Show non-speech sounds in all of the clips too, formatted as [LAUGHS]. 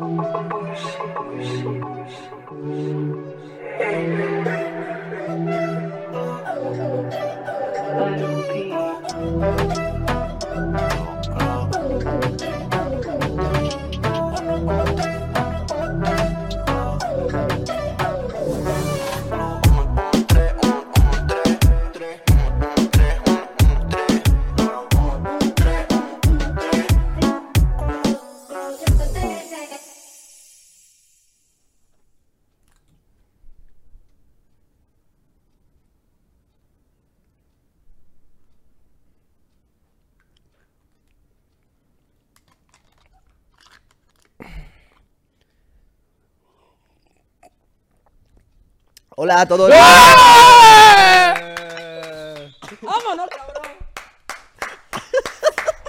Let it be. Hola a todos. ¡Vámonos, cabrón!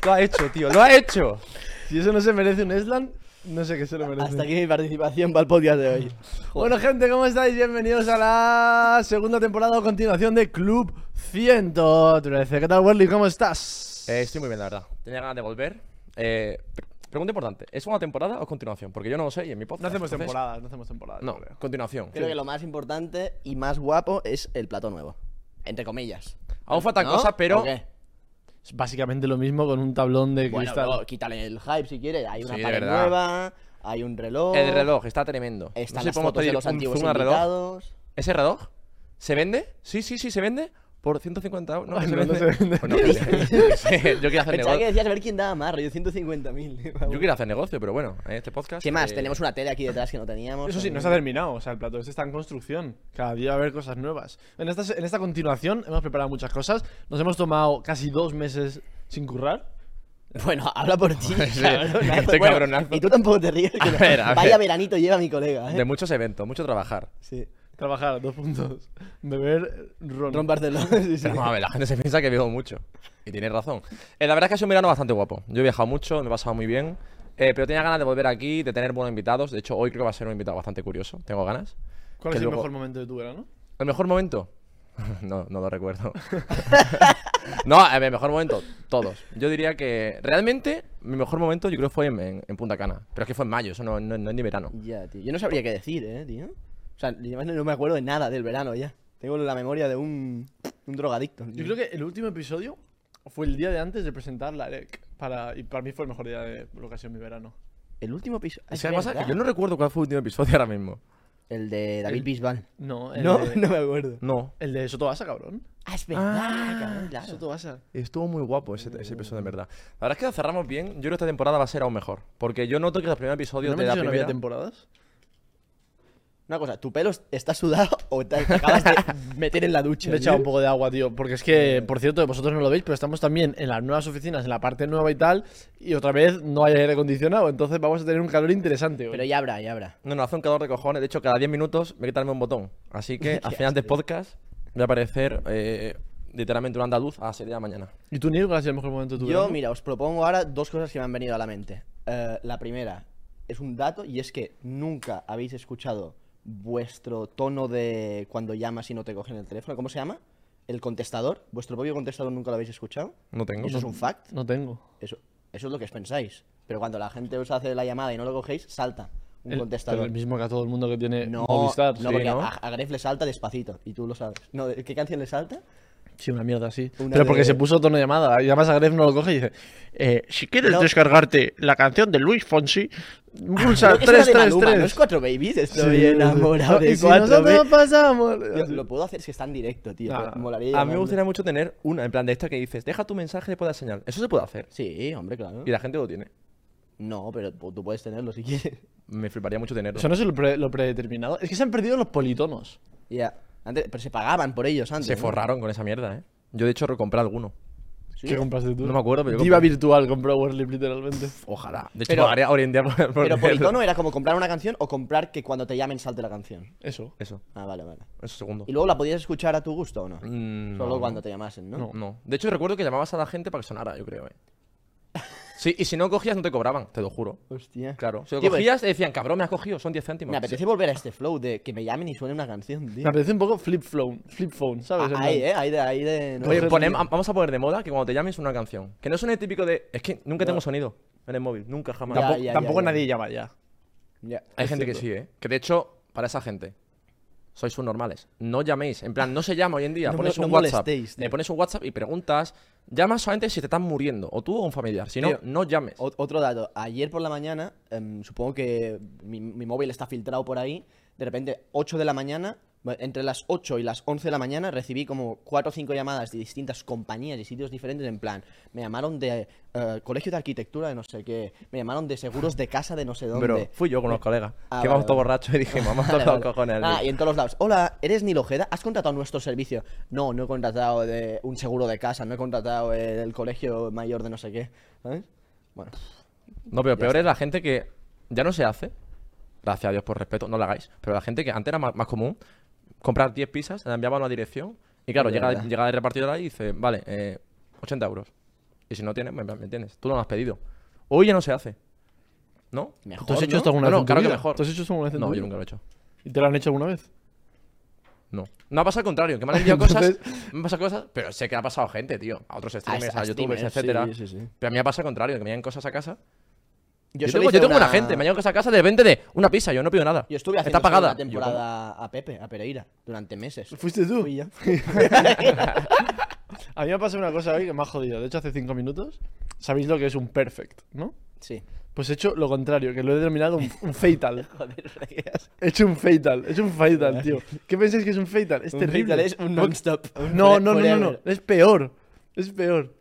Lo ha hecho, tío, lo ha hecho. Si eso no se merece un Eslan, no sé qué se lo merece. Hasta aquí mi participación para el podcast de hoy. Bueno, gente, ¿cómo estáis? Bienvenidos a la segunda temporada o continuación de Club 113. ¿Qué tal, Werly? ¿Cómo estás? Eh, estoy muy bien, la verdad. Tenía ganas de volver. Eh, pregunta importante: ¿es una temporada o continuación? Porque yo no lo sé y en mi podcast. No hacemos entonces- temporadas, no hacemos temporadas. No, creo. continuación. Creo que lo más importante y más guapo es el plato nuevo. Entre comillas. Aún faltan ¿No? cosas, pero. ¿O qué? Es básicamente lo mismo con un tablón de Bueno, cristal. bro, quítale el hype si quieres. Hay una Sí, pared nueva, hay un reloj. El reloj está tremendo. Están no sé las si podemos fotos de los un antiguos al reloj. ¿Ese reloj? ¿Se vende? Sí, sí, sí, se vende. Por 150 euros. No, se no, no se vende. Pues [LAUGHS] [LAUGHS] yo quiero hacer Pensaba que negocio. decías a ver quién daba más, rollo 150.000. Yo quiero hacer negocio, pero bueno, en este podcast. ¿Qué más? eh, Tenemos una tele aquí detrás que no teníamos. Eso sí, no también. está terminado. O sea, el plato este está en construcción. Cada día va a haber cosas nuevas. En esta, en esta continuación hemos preparado muchas cosas. Nos hemos tomado casi dos meses sin currar. Bueno, habla por ti. [LAUGHS] Sí, cabronazo. este Bueno, cabronazo. Y tú tampoco te ríes. que A no. ver, a Vaya ver. veranito lleva mi colega, ¿eh? De muchos eventos, mucho trabajar. Sí. Trabajar, dos puntos. Beber ron. Ron Barcelona. sí, sí. Pero vamos a ver, la gente se piensa que vivo mucho. Y tiene razón. Eh, la verdad es que ha sido un verano bastante guapo. Yo he viajado mucho, me he pasado muy bien. Eh, pero tenía ganas de volver aquí, de tener buenos invitados. De hecho, hoy creo que va a ser un invitado bastante curioso. Tengo ganas. ¿Cuál que es el mejor momento de tu verano? ¿El mejor momento? [LAUGHS] no, no lo recuerdo. [LAUGHS] no, el mejor momento, todos. Yo diría que realmente mi mejor momento yo creo fue en, en- en Punta Cana. Pero es que fue en mayo, eso no, no- no es ni verano. Ya, tío. Yo no sabría qué decir, ¿eh, tío? O sea, no me acuerdo de nada del verano ya. Tengo la memoria de un, un drogadicto. Yo creo que el último episodio fue el día de antes de presentar la EREC. Para, y para mí fue el mejor día de lo que ha sido mi verano. El último episodio. Que además que yo no recuerdo cuál fue el último episodio ahora mismo. El de David Bisbal. No, el, No, de, no me acuerdo. No. el de Soto Basa, cabrón. Ah, es verdad, cabrón, claro. Soto Basa. Estuvo muy guapo ese, ese episodio, en verdad. La verdad es que lo cerramos bien. Yo creo que esta temporada va a ser aún mejor. Porque yo noto que los primeros episodios ¿No me de la primera... temporadas? Una cosa, ¿tu pelo está sudado [LAUGHS] o te acabas de meter en la ducha? [LAUGHS] Le he echado un poco de agua, tío. Porque es que, por cierto, vosotros no lo veis, pero estamos también en las nuevas oficinas, en la parte nueva y tal. Y otra vez no hay aire acondicionado. Entonces vamos a tener un calor interesante hoy. Pero ya habrá, ya habrá. No, no, hace un calor de cojones. De hecho, cada 10 minutos me quitarme un botón. Así que [LAUGHS] al final del podcast voy a aparecer eh, literalmente un andaluz a las 7 de la mañana. ¿Y tú, Nico, cuál ha sido el mejor momento de tu Yo, verano? mira, os propongo ahora dos cosas que me han venido a la mente. Eh, la primera es un dato y es que nunca habéis escuchado vuestro tono de cuando llamas y no te cogen el teléfono. ¿Cómo se llama? El contestador. ¿Vuestro propio contestador nunca lo habéis escuchado? No tengo. ¿Eso es un fact? No tengo. Eso, eso es lo que os pensáis. Pero cuando la gente os hace la llamada y no lo cogéis, salta un El, contestador. pero el mismo que a todo el mundo que tiene No, Movistar. no, sí, porque ¿no? A, a Gref le salta despacito y tú lo sabes. No, ¿de- ¿Qué canción le salta? Sí, una mierda así. Una Pero porque de- se puso tono de llamada. Y además a Gref no lo coge y dice: eh, Si quieres No. descargarte la canción de Luis Fonsi, pulsa Creo que [LAUGHS] es la de Maluma, 333. ¿No es Cuatro Babies? Estoy enamorado de y si Cuatro nosotros Babies. pasamos. Tío, Lo puedo hacer si está en directo, tío. No, no. Molaría A mí me gustaría mucho tener una, en plan de esta que dices, deja tu mensaje después de la señal. Eso se puede hacer. Sí, hombre, claro. Y la gente lo tiene. No, pero tú puedes tenerlo si quieres. Me fliparía mucho tenerlo. Eso no es lo, pre- lo predeterminado. Es que se han perdido los politonos. Ya. Antes, pero se pagaban por ellos antes. Se ¿no? forraron con esa mierda, ¿eh? Yo de hecho recompré alguno. Sí. ¿Qué compraste tú? No me acuerdo, pero yo Diva compré. virtual compró Worley literalmente. Ojalá. De hecho, Pero- pagaría hoy en día por, por Pero tenerlo. politono era como comprar una canción o comprar que cuando te llamen salte la canción. Eso. Eso, Ah, vale, vale. eso segundo. ¿Y luego la podías escuchar a tu gusto o no? Mm, Solo no, cuando no. te llamasen, ¿no? No. No. De hecho, recuerdo que llamabas a la gente para que sonara, yo creo, ¿eh? Sí, y si no cogías, no te cobraban, te lo juro. Hostia. Claro. Si lo Tío, pues, cogías, te decían, cabrón, me has cogido, son 10 céntimos. Me apetece volver a este flow de que me llamen y suene una canción, tío. Me apetece un poco flip phone, flip phone, ¿sabes? En Ah, ahí, plan- eh, ahí de, ahí de... no Oye, sé, ponem- tío. vamos a poner de moda que cuando te llames una canción. Que no suene típico de. Es que nunca tengo sonido en el móvil, nunca jamás. Ya, Tampoco, ya, tampoco ya. nadie llama ya. Ya. Hay Es gente que sí, ¿eh? Que de hecho, para esa gente, sois subnormales. No llaméis. En plan, no se llama hoy en día. No pones mo- un no WhatsApp. molestéis, tío. Le pones un WhatsApp y preguntas. Llamas solamente si te están muriendo. O tú o un familiar. Si no, Tío, no llames. Ot- Otro dato, ayer por la mañana, em, supongo que mi, mi móvil está filtrado por ahí, de repente 8 de la mañana, entre las 8 y las 11 de la mañana recibí como 4 o 5 llamadas de distintas compañías y sitios diferentes en plan, me llamaron de eh, colegio de arquitectura de no sé qué, me llamaron de seguros de casa de no sé dónde. Pero fui yo con los colegas. Ah, que vale, vamos todos vale. borrachos y dije, vamos [LAUGHS] vale. los cojones. Ah, y en todos los lados. Hola, ¿eres Nilo Ojeda? ¿Has contratado nuestro servicio? No, no he contratado de un seguro de casa, no he contratado eh, el colegio mayor de no sé qué. ¿Sabes? Bueno, No, pero peor es la gente que ya no se hace. Gracias a Dios por respeto, no lo hagáis. Pero la gente que antes era más, más común comprar 10 pizzas, la enviaban a una dirección. Y claro, llega, llega el repartidor ahí y dice, vale, eh, 80 euros. Y si no tienes, me, me entiendes. Tú no lo has pedido. Hoy ya no se hace. ¿No? mejor. ¿Tú has hecho ¿no? esto alguna No, vez? no, claro que mejor. ¿Tú has hecho esto alguna vez en tu No, yo vida? nunca lo he hecho. ¿Y te lo han hecho alguna vez? No. No ha pasado al contrario, que me han enviado [LAUGHS] cosas. Entonces- Me han pasado cosas, pero sé que ha pasado gente, tío. A otros streamers, a a, youtubers, streamers, etcétera. sí, sí, sí. Pero a mí me ha pasado al contrario, que me llegan cosas a casa. Yo, tengo, yo tengo una una- gente, me llegan cosas a casa de repente de una pizza, yo no pido nada. Yo estuve haciendo Está pagada. una temporada a Pepe, a Pereira, durante meses. ¿Fuiste tú? Fui yo. [LAUGHS] [LAUGHS] A mí me ha pasado una cosa hoy que me ha jodido. De hecho, hace cinco minutos, sabéis lo que es un perfect, ¿no? Sí. Pues he hecho lo contrario, que lo he denominado un, un fatal. [LAUGHS] Joder. He hecho un fatal, he hecho un fatal, tío. ¿Qué pensáis que es un fatal? Es Un terrible. fatal es un non-stop. No, no, no, no, no. Es peor. Es peor.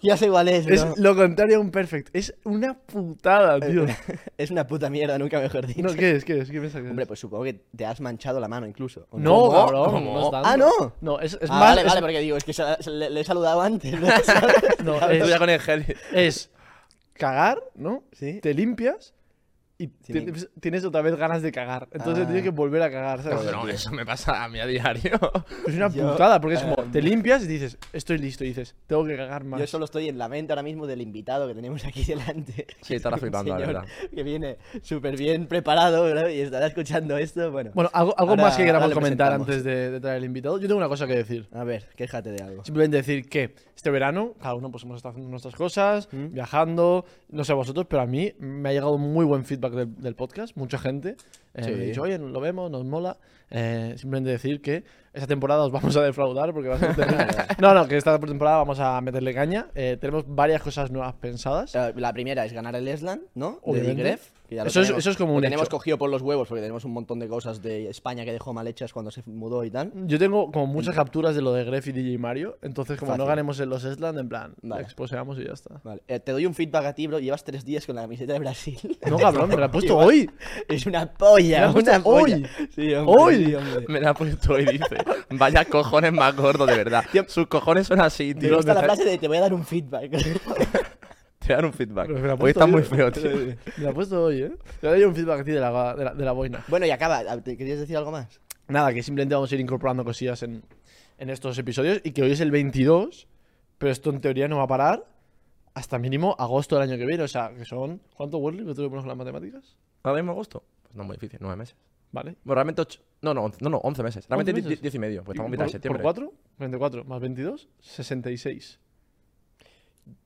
[LAUGHS] Ya sé cuál es, Es lo contrario a un perfect. Es una putada, tío. [LAUGHS] Es una puta mierda, nunca mejor dicho. No, ¿qué es? ¿Qué es? ¿Qué piensas que es? Hombre, pues supongo que te has manchado la mano incluso. ¿o no, ¿Cómo? cabrón. ¿Cómo? No es tanto. Ah, ¿no? No, es, es Ah, más. vale, es- vale, porque digo, es que se- se- le, le he saludado antes. ¿no? [LAUGHS] no, Tú es, ya con el gel. es cagar, ¿no? Sí. Te limpias y Sí, tienes, tienes otra vez ganas de cagar. Entonces Ah. tienes que volver a cagar, ¿sabes? No, no, eso me pasa a mí a diario. [LAUGHS] Es una Yo, putada, porque es como, em, te limpias y dices, estoy listo, y dices, tengo que cagar más. Yo solo estoy en la mente ahora mismo del invitado que tenemos aquí [LAUGHS] delante. Sí, estará flipando, la verdad. Que viene súper bien preparado ¿verdad? y estará escuchando esto. Bueno, Bueno, algo, algo Ahora- más que queramos comentar antes de, de traer el invitado. Yo tengo una cosa que decir. a ver, quéjate de algo. Simplemente decir que este verano, cada uno pues hemos estado haciendo nuestras cosas, ¿Mm? viajando, no sé vosotros, pero a mí me ha llegado muy buen feedback del, del podcast, mucha gente. eh, Sí. Me ha dicho, oye, lo vemos, nos mola. Eh, simplemente decir que esta temporada os vamos a defraudar porque va a ser terrible. [LAUGHS] No, no, que esta temporada vamos a meterle caña. Eh, tenemos varias cosas nuevas pensadas. Eh, La primera es ganar el Esland, ¿no? De Obviamente. Digref, que ya lo Eso es- eso es como lo un tenemos hecho. cogido por los huevos porque tenemos un montón de cosas de España que dejó mal hechas cuando se mudó y tal. Yo tengo como muchas capturas de lo de Gref y DJ Mario, entonces como no Fácil. ganemos en los Esland, en plan, Vale. exposeamos y ya está. Vale. Eh, te doy un feedback a ti, bro. Llevas tres días con la camiseta de Brasil. [LAUGHS] No, cabrón, me la he puesto [LAUGHS] hoy. Es una Me polla, la has puesto una polla. hoy. Sí, hombre, Hoy. sí, hombre. Me la ha puesto y dice, vaya cojones más gordo, de verdad. Sus cojones son así, Me tío. gusta la frase de te voy a dar un feedback. [LAUGHS] Te dan un feedback. La Hoy está hoy. muy feo, [LAUGHS] tío. Me la he puesto hoy, ¿eh? Te doy un feedback a ti de la, de la, de la boina. bueno, y acaba. ¿Te querías decir algo más? Nada, que simplemente vamos a ir incorporando cosillas en, en estos episodios y que hoy es el 22, pero esto en teoría no va a parar hasta mínimo agosto del año que viene. O sea, que son... ¿Cuánto, Worley? ¿Cuánto le pones con las matemáticas? ¿Ahora mismo agosto? Pues no es muy difícil, nueve meses. Vale. Bueno, realmente ocho. No, no, no, no, once meses. Realmente 11 die- meses. diez y medio, pues estamos a ¿Por, mitad de por septiembre. 4? 24 más 22, 66.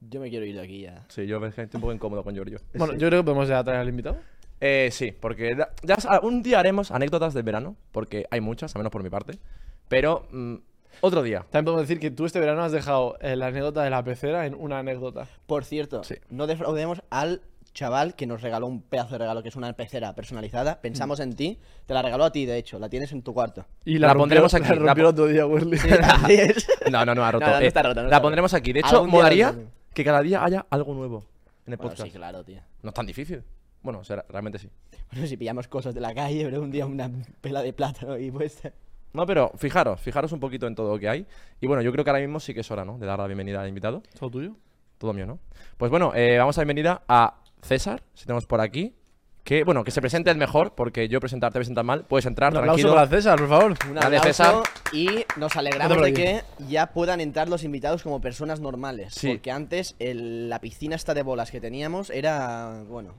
Yo me quiero ir de aquí ya. Sí, yo que estoy un poco incómodo con Giorgio. Bueno, yo creo que podemos ya traer al invitado. Eh, sí, porque ya, ya sa- un día haremos anécdotas del verano, porque hay muchas, al menos por mi parte. Pero mm, otro día. También podemos decir que tú este verano has dejado eh, la anécdota de la pecera en una anécdota. Por cierto, Sí. no defraudemos al chaval que nos regaló un pedazo de regalo que es una pecera personalizada. Pensamos en ti. Te la regaló a ti, de hecho. La tienes en tu cuarto. Y La rompió- pondremos aquí, La la rompió el po- otro día, Worley. Así es. No, no, no, ha roto. No, no, no Eh, está roto, no la pondremos aquí. De hecho, molaría que cada día haya algo nuevo en el Bueno, podcast. sí, claro, tío. No es tan difícil. Bueno, o sea, realmente sí. Bueno, si pillamos cosas de la calle, pero un día una pela de plátano y puesta. No, pero fijaros, fijaros un poquito en todo lo que hay. Y bueno, yo creo que ahora mismo sí que es hora, ¿no? De dar la bienvenida al invitado. ¿Todo tuyo? Todo mío, ¿no? Pues bueno, eh, vamos a bienvenida a César, si tenemos por aquí. Que, bueno, que se presente el mejor, porque yo presentarte voy a presentar mal. Puedes entrar, Un aplauso tranquilo. para César, por favor. Un Dale, aplauso César. y nos alegramos de que ya puedan entrar los invitados como personas normales. Sí. Porque antes el- la piscina esta de bolas que teníamos era, bueno,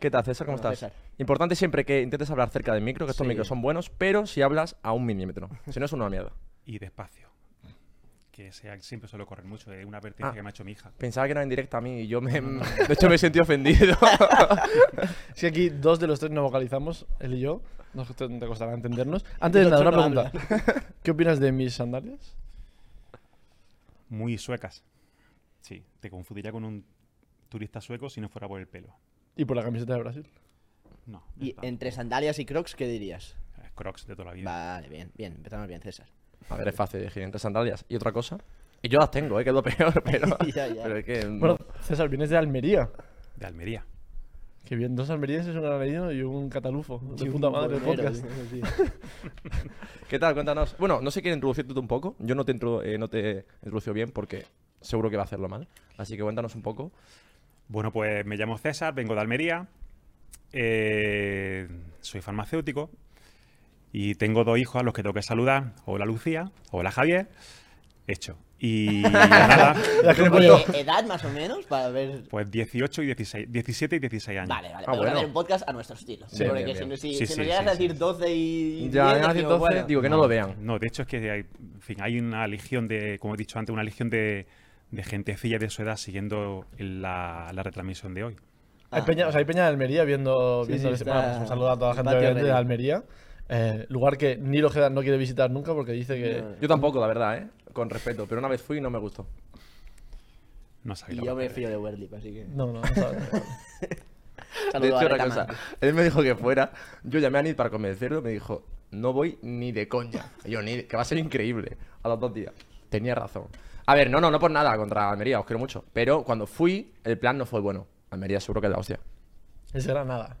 ¿Qué tal, César? ¿Cómo Bueno, estás? César. Importante siempre que intentes hablar cerca del micro, que estos Sí. micros son buenos, pero si hablas a un milímetro. Si no, es una mierda. y despacio. Que sea, siempre suelo correr mucho. Es una advertencia Ah. que me ha hecho mi hija. Pensaba que era en directo a mí y yo me. [LAUGHS] De hecho, me he sentido ofendido. [LAUGHS] Si aquí dos de los tres no vocalizamos, él y yo, nos te, te costará entendernos. Antes de nada, una no pregunta. ¿Qué opinas de mis sandalias? Muy suecas. Sí, te confundiría con un turista sueco si no fuera por el pelo. Y por la camiseta de Brasil. No. Y está. entre sandalias y crocs, ¿qué dirías? Crocs de toda la vida. Vale, bien, bien, empezamos bien, César. A ver, es fácil elegir entre sandalias y otra cosa. Y yo las tengo, ¿eh? Quedó peor, [LAUGHS] pero. [LAUGHS] Ya, ya. Pero es que. Bueno, César, vienes de Almería. De Almería. Que bien, dos almerienses, un granadino y un catalufo. De puta madre, el bolero, podcast. [LAUGHS] ¿Qué tal? Cuéntanos. Bueno, no sé quién introducirte tú un poco. Yo no te, introdu- eh, no te introducio bien porque seguro que va a hacerlo mal. Así que cuéntanos un poco. Bueno, pues me llamo César, vengo de Almería. eh, soy farmacéutico. Y tengo dos hijos a los que tengo que saludar. Hola Lucía, hola Javier. Hecho. Y [LAUGHS] nada, pongo- ¿Edad más o menos? Para ver... pues 18 y 16, 17 y 16 años. Vale, vale, Ah, podemos bueno. hacer un podcast a nuestro estilo. Sí, Porque bien, si, bien. no- si, Sí, si sí, nos llegas sí, a decir sí. 12 y Ya, 10, ya, decimos, entonces, bueno, digo que no lo vean. No, de hecho es que hay, en fin, hay una legión de, como he dicho antes, una legión de, de gentecilla de su edad siguiendo la, la retransmisión de hoy. Hay peña, o sea, hay peña de Almería viendo, Sí, viendo sí, está- bueno, un saludo a toda la gente de. Almería. Eh, lugar que Nilo Ojeda no quiere visitar nunca porque dice que. Yo tampoco, la verdad, ¿eh? Con respeto. Pero una vez fui y no me gustó. No sabía. Y yo me fío de Werlip, así que... No, no, no sabe. Saludo [LAUGHS] de hecho, a una cosa. Él me dijo que fuera. Yo llamé a Nid para convencerlo. Me dijo, no voy ni de coña. Y yo, Nid, que va a ser increíble. A los dos días. Tenía razón. A ver, no, no, no por nada contra Almería. Os quiero mucho. Pero cuando fui, el plan no fue bueno. Almería seguro que es la hostia. Es Granada.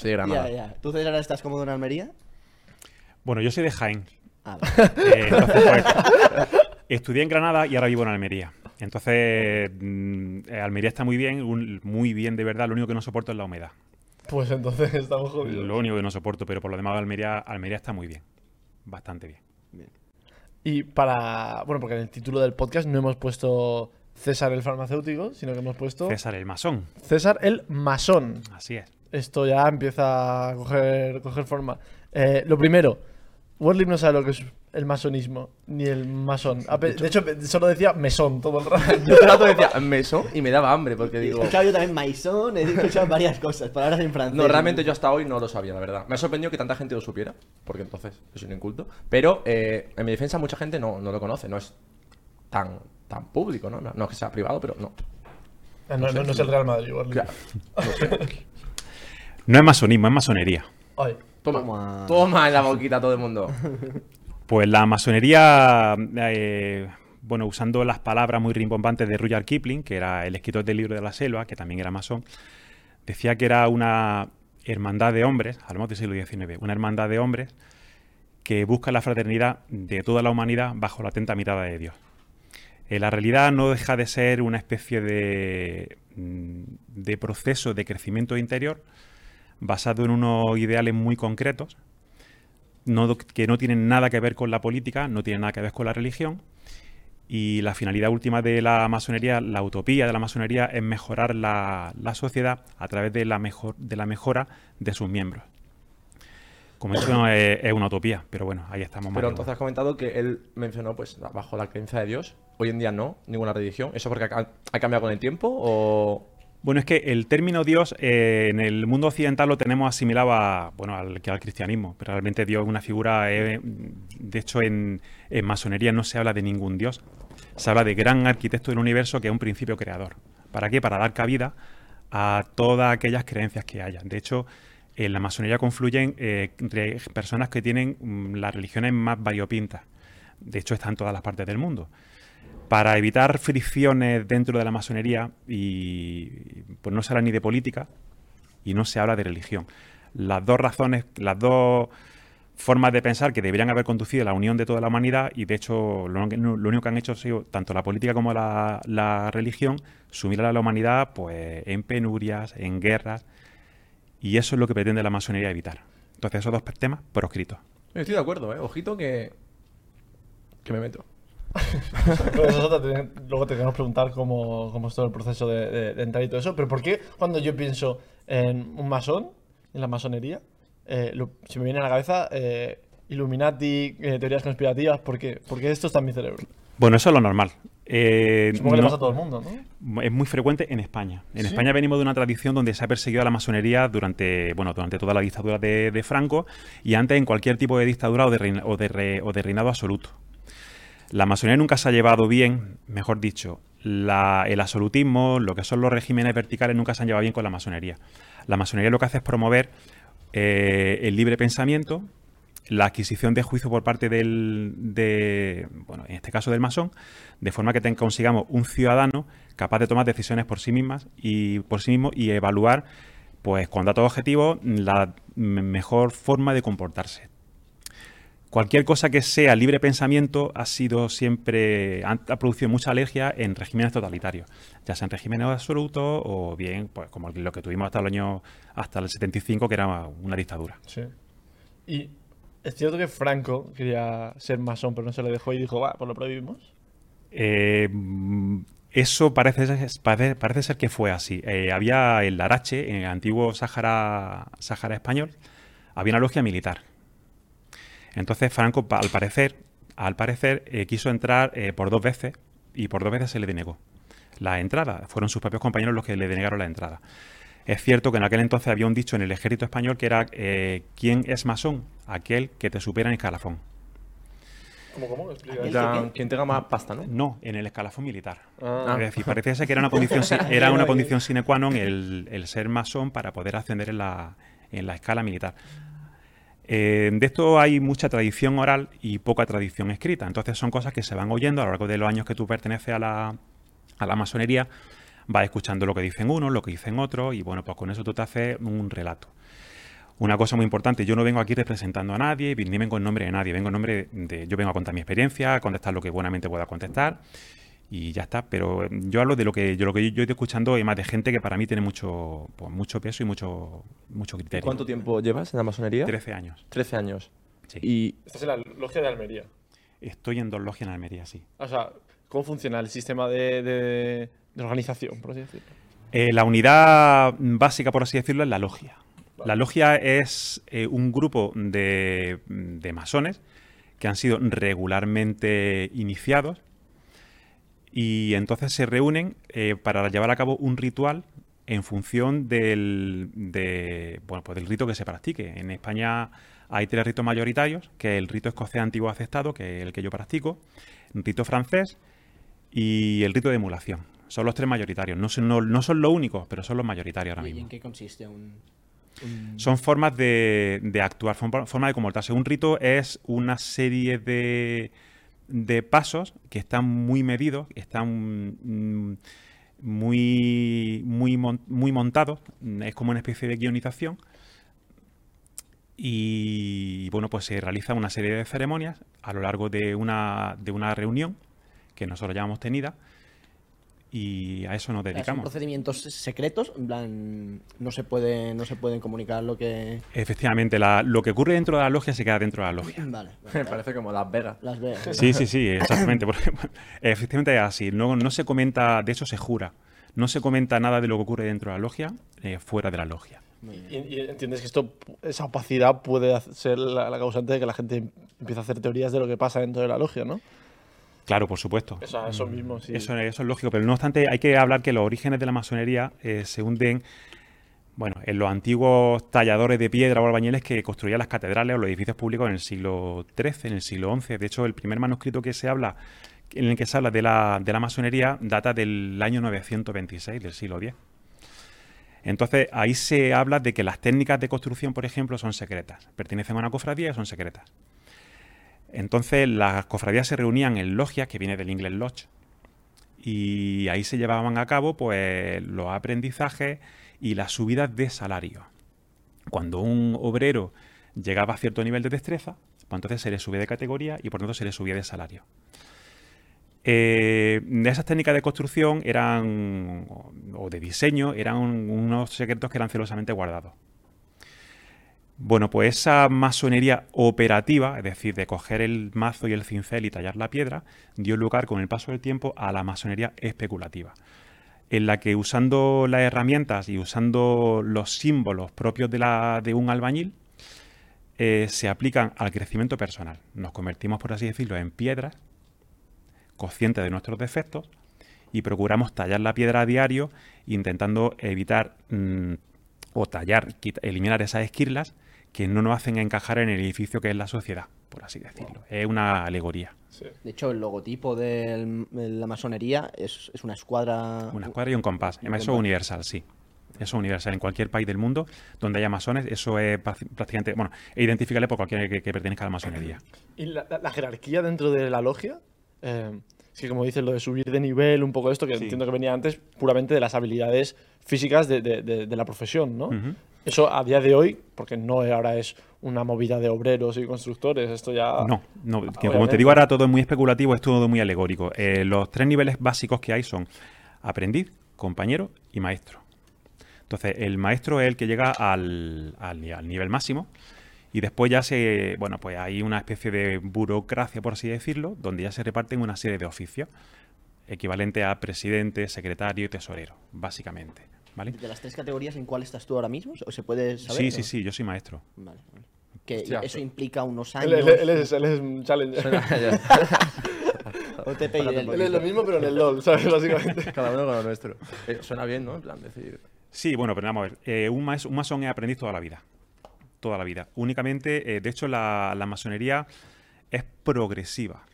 De Granada. Ya, ya. ¿Tú, César, ahora estás cómodo en Almería? Bueno, yo soy de Jaén. Ah, vale. [LAUGHS] Eh, entonces, pues, estudié en Granada y ahora vivo en Almería. Entonces, mm, eh, Almería está muy bien, un- muy bien de verdad. Lo único que no soporto es la humedad. Pues entonces [LAUGHS] estamos jodidos. Lo único que no soporto, pero por lo demás Almería, Almería está muy bien. Bastante bien. Y para. Bueno, porque en el título del podcast no hemos puesto César el farmacéutico, sino que hemos puesto César el masón. César el masón. Así es. Esto ya empieza a coger, coger forma. Eh, lo primero, Werlip no sabe lo que es el masonismo, ni el masón. De hecho, solo decía mesón todo el rato. [LAUGHS] Yo todo el rato decía meso y me daba hambre porque He digo. escuchado yo también maison, he escuchado varias cosas, palabras en francés. No, realmente yo hasta hoy no lo sabía, la verdad. Me ha sorprendido que tanta gente lo supiera, porque entonces es un inculto. Pero eh, en mi defensa, mucha gente no, no lo conoce, no es tan, tan público, ¿no? No, no es que sea privado, pero no. No, no, no es el Real Madrid, Werlip. Claro. [LAUGHS] No es masonismo, es masonería. Ay, Toma, Toma. toma en la boquita todo el mundo. [LAUGHS] Pues la masonería, eh, bueno, usando las palabras muy rimbombantes de Rudyard Kipling, que era el escritor del libro de la selva, que también era masón, decía que era una hermandad de hombres, hablamos del siglo XIX, una hermandad de hombres que busca la fraternidad de toda la humanidad bajo la atenta mirada de Dios. Eh, la realidad no deja de ser una especie de, mm, de proceso de crecimiento interior basado en unos ideales muy concretos, no, que no tienen nada que ver con la política, no tienen nada que ver con la religión. Y la finalidad última de la masonería, la utopía de la masonería, es mejorar la, la sociedad a través de la, mejor, de la mejora de sus miembros. Como dicho, [COUGHS] es, es una utopía, pero bueno, ahí estamos. Pero entonces has comentado que él mencionó, pues, bajo la creencia de Dios. Hoy en día no, ninguna religión. ¿Eso porque ha, ha cambiado con el tiempo o...? Bueno, es que el término Dios eh, en el mundo occidental lo tenemos asimilado a, bueno, al, al cristianismo. Pero realmente Dios es una figura, eh, de hecho en, masonería no se habla de ningún Dios. Se habla de gran arquitecto del universo que es un principio creador. ¿Para qué? Para dar cabida a todas aquellas creencias que haya. De hecho, en la masonería confluyen eh, personas que tienen mm, las religiones más variopintas. De hecho, están en todas las partes del mundo para evitar fricciones dentro de la masonería y pues no se habla ni de política y no se habla de religión. Las dos razones, las dos formas de pensar que deberían haber conducido a la unión de toda la humanidad y de hecho lo, único que han hecho ha sido tanto la política como la, la religión sumir a la humanidad pues en penurias, en guerras y eso es lo que pretende la masonería evitar. Entonces esos dos temas proscritos. Estoy de acuerdo, ¿eh? Ojito que... Que me meto. Pero nosotros te- luego te queremos preguntar cómo, cómo es todo el proceso de, de- de entrar y todo eso. Pero ¿por qué cuando yo pienso en un masón, en la masonería, eh, lo- se me viene a la cabeza eh, Illuminati, eh, teorías conspirativas? ¿Por qué? ¿Por qué esto está en mi cerebro? Bueno, eso es lo normal. Eh, Supongo que le pasa a todo el mundo, ¿no? Es muy frecuente en España. En ¿Sí? España venimos de una tradición donde se ha perseguido a la masonería durante, bueno, durante toda la dictadura de, de Franco y antes en cualquier tipo de dictadura o de, reina- o de re- o de reinado absoluto. La masonería nunca se ha llevado bien, mejor dicho, el absolutismo, lo que son los regímenes verticales, nunca se han llevado bien con la masonería. La masonería lo que hace es promover eh, el libre pensamiento, la adquisición de juicio por parte del, de, bueno, en este caso del masón, de forma que ten- consigamos un ciudadano capaz de tomar decisiones por sí mismas y por sí mismo y evaluar, pues con datos objetivos, la mejor forma de comportarse. Cualquier cosa que sea libre pensamiento ha sido siempre, ha, ha producido mucha alergia en regímenes totalitarios, ya sean regímenes absolutos o bien, pues como lo que tuvimos hasta el año, hasta el 75, que era una dictadura. Sí. Y es cierto que Franco quería ser masón, pero no se le dejó y dijo, va, pues lo prohibimos. Eh, mm, eso parece, ser- parece, parece ser que fue así. Eh, había el Larache, en el antiguo Sáhara, Sáhara español, había una logia militar. Entonces Franco, al parecer, al parecer eh, quiso entrar eh, por dos veces y por dos veces se le denegó la entrada. Fueron sus propios compañeros los que le denegaron la entrada. Es cierto que en aquel entonces había un dicho en el ejército español que era eh, ¿quién es masón? Aquel que te supera en escalafón. ¿Cómo, cómo? Quien tenga más pasta, ¿no? No, en el escalafón militar. Ah. Es decir, parece ser que era una condición, [LAUGHS] era una condición sine qua non el, el ser masón para poder ascender en la, en la escala militar. Eh, de esto hay mucha tradición oral y poca tradición escrita. Entonces son cosas que se van oyendo a lo largo de los años que tú perteneces a la, a la masonería. Vas escuchando lo que dicen unos, lo que dicen otros y bueno, pues con eso tú te haces un relato. Una cosa muy importante, yo no vengo aquí representando a nadie, ni vengo en nombre de nadie, vengo en nombre de, yo vengo a contar mi experiencia, a contestar lo que buenamente pueda contestar y ya está. Pero eh, yo hablo de lo que yo lo que yo, estoy escuchando y más de gente que para mí tiene mucho, pues, mucho peso y mucho, mucho criterio. ¿Cuánto tiempo llevas en la masonería? 13 años. 13 años. Sí. Y Estás en la logia de Almería. Estoy en dos logias en Almería, sí. O sea, ¿cómo funciona el sistema de, de- de organización, por así decirlo? Eh, la unidad básica, por así decirlo, es la logia. La logia es eh, un grupo de, de masones que han sido regularmente iniciados y entonces se reúnen eh, para llevar a cabo un ritual en función del, de, bueno, pues del rito que se practique. En España hay tres ritos mayoritarios, que es el rito escocés antiguo aceptado, que es el que yo practico, el rito francés y el rito de emulación. Son los tres mayoritarios. No son, no, no son los únicos, pero son los mayoritarios ahora ¿Y mismo. en qué consiste un, un- Son formas de, de actuar, forma forma de comportarse. Un rito es una serie de, de pasos que están muy medidos, están mm, muy, muy, muy montados. Es como una especie de guionización. Y bueno, pues se realiza una serie de ceremonias a lo largo de una, de una reunión que nosotros llamamos tenida. Y a eso nos sea, ¿Son dedicamos. procedimientos secretos? En plan, no se puede, no se pueden comunicar lo que. Efectivamente, la- lo que ocurre dentro de la logia se queda dentro de la logia. Vale. me vale, parece como Las Vegas. Las veo. Sí, sí, sí, exactamente. porque, [LAUGHS] efectivamente es así. No, no se comenta, de hecho se jura. No se comenta nada de lo que ocurre dentro de la logia eh, fuera de la logia. Y, entiendes que esto, esa opacidad puede ser la, la causante de que la gente empiece a hacer teorías de lo que pasa dentro de la logia, ¿no? Claro, por supuesto. Eso, eso mismo, sí. Eso, eso es lógico, pero no obstante hay que hablar que los orígenes de la masonería eh, se hunden bueno, en los antiguos talladores de piedra o albañiles que construían las catedrales o los edificios públicos en el siglo XIII, en el siglo XI. De hecho, el primer manuscrito que se habla, en el que se habla de la, de la masonería, data del año 926, del siglo X. Entonces, ahí se habla de que las técnicas de construcción, por ejemplo, son secretas. Pertenecen a una cofradía y son secretas. Entonces las cofradías se reunían en logias, que viene del inglés lodge, y ahí se llevaban a cabo pues los aprendizajes y las subidas de salario. Cuando un obrero llegaba a cierto nivel de destreza, pues entonces se le subía de categoría y por tanto se le subía de salario. Eh, esas técnicas de construcción eran, o de diseño, eran unos secretos que eran celosamente guardados. Bueno, pues esa masonería operativa, es decir, de coger el mazo y el cincel y tallar la piedra, dio lugar con el paso del tiempo a la masonería especulativa, en la que usando las herramientas y usando los símbolos propios de, un albañil, eh, se aplican al crecimiento personal. Nos convertimos, por así decirlo, en piedras conscientes de nuestros defectos y procuramos tallar la piedra a diario intentando evitar mm, o tallar, eliminar esas esquirlas que no nos hacen encajar en el edificio que es la sociedad, por así decirlo. Es una alegoría. De hecho, el logotipo de la masonería es, es una escuadra. Una escuadra y un compás. Un eso es universal, sí. Eso es universal. En cualquier país del mundo donde haya masones, eso es prácticamente. Bueno, es identificable por cualquiera que, que pertenezca a la masonería. Y la, la- la jerarquía dentro de la logia, eh, es que como dices, lo de subir de nivel, un poco esto, que Sí. entiendo que venía antes puramente de las habilidades físicas de, de- de- de la profesión, ¿no? Eso a día de hoy, porque no ahora es una movida de obreros y constructores, esto ya... No, no, que como te digo ahora todo es muy especulativo, es todo muy alegórico. Eh, los tres niveles básicos que hay son aprendiz, compañero y maestro. Entonces, el maestro es el que llega al, al al nivel máximo y después ya se, bueno, pues hay una especie de burocracia, por así decirlo, donde ya se reparten una serie de oficios, equivalente a presidente, secretario y tesorero, básicamente. ¿Vale? De las tres categorías, ¿en cuál estás tú ahora mismo? ¿O se puede saber? Sí, o- sí, sí, yo soy maestro. Vale, vale. Que Hostia, eso implica unos Él, años. él- él es, él es un challenger. [LAUGHS] OTP y él es lo mismo, pero en el LOL, ¿sabes? [LAUGHS] Básicamente. Cada uno con lo nuestro. Eh, suena bien, ¿no? En plan, decir. Sí, bueno, pero vamos a ver. eh, un, un masón es aprendiz toda la vida. Toda la vida. Únicamente, eh, de hecho, la, la masonería es progresiva.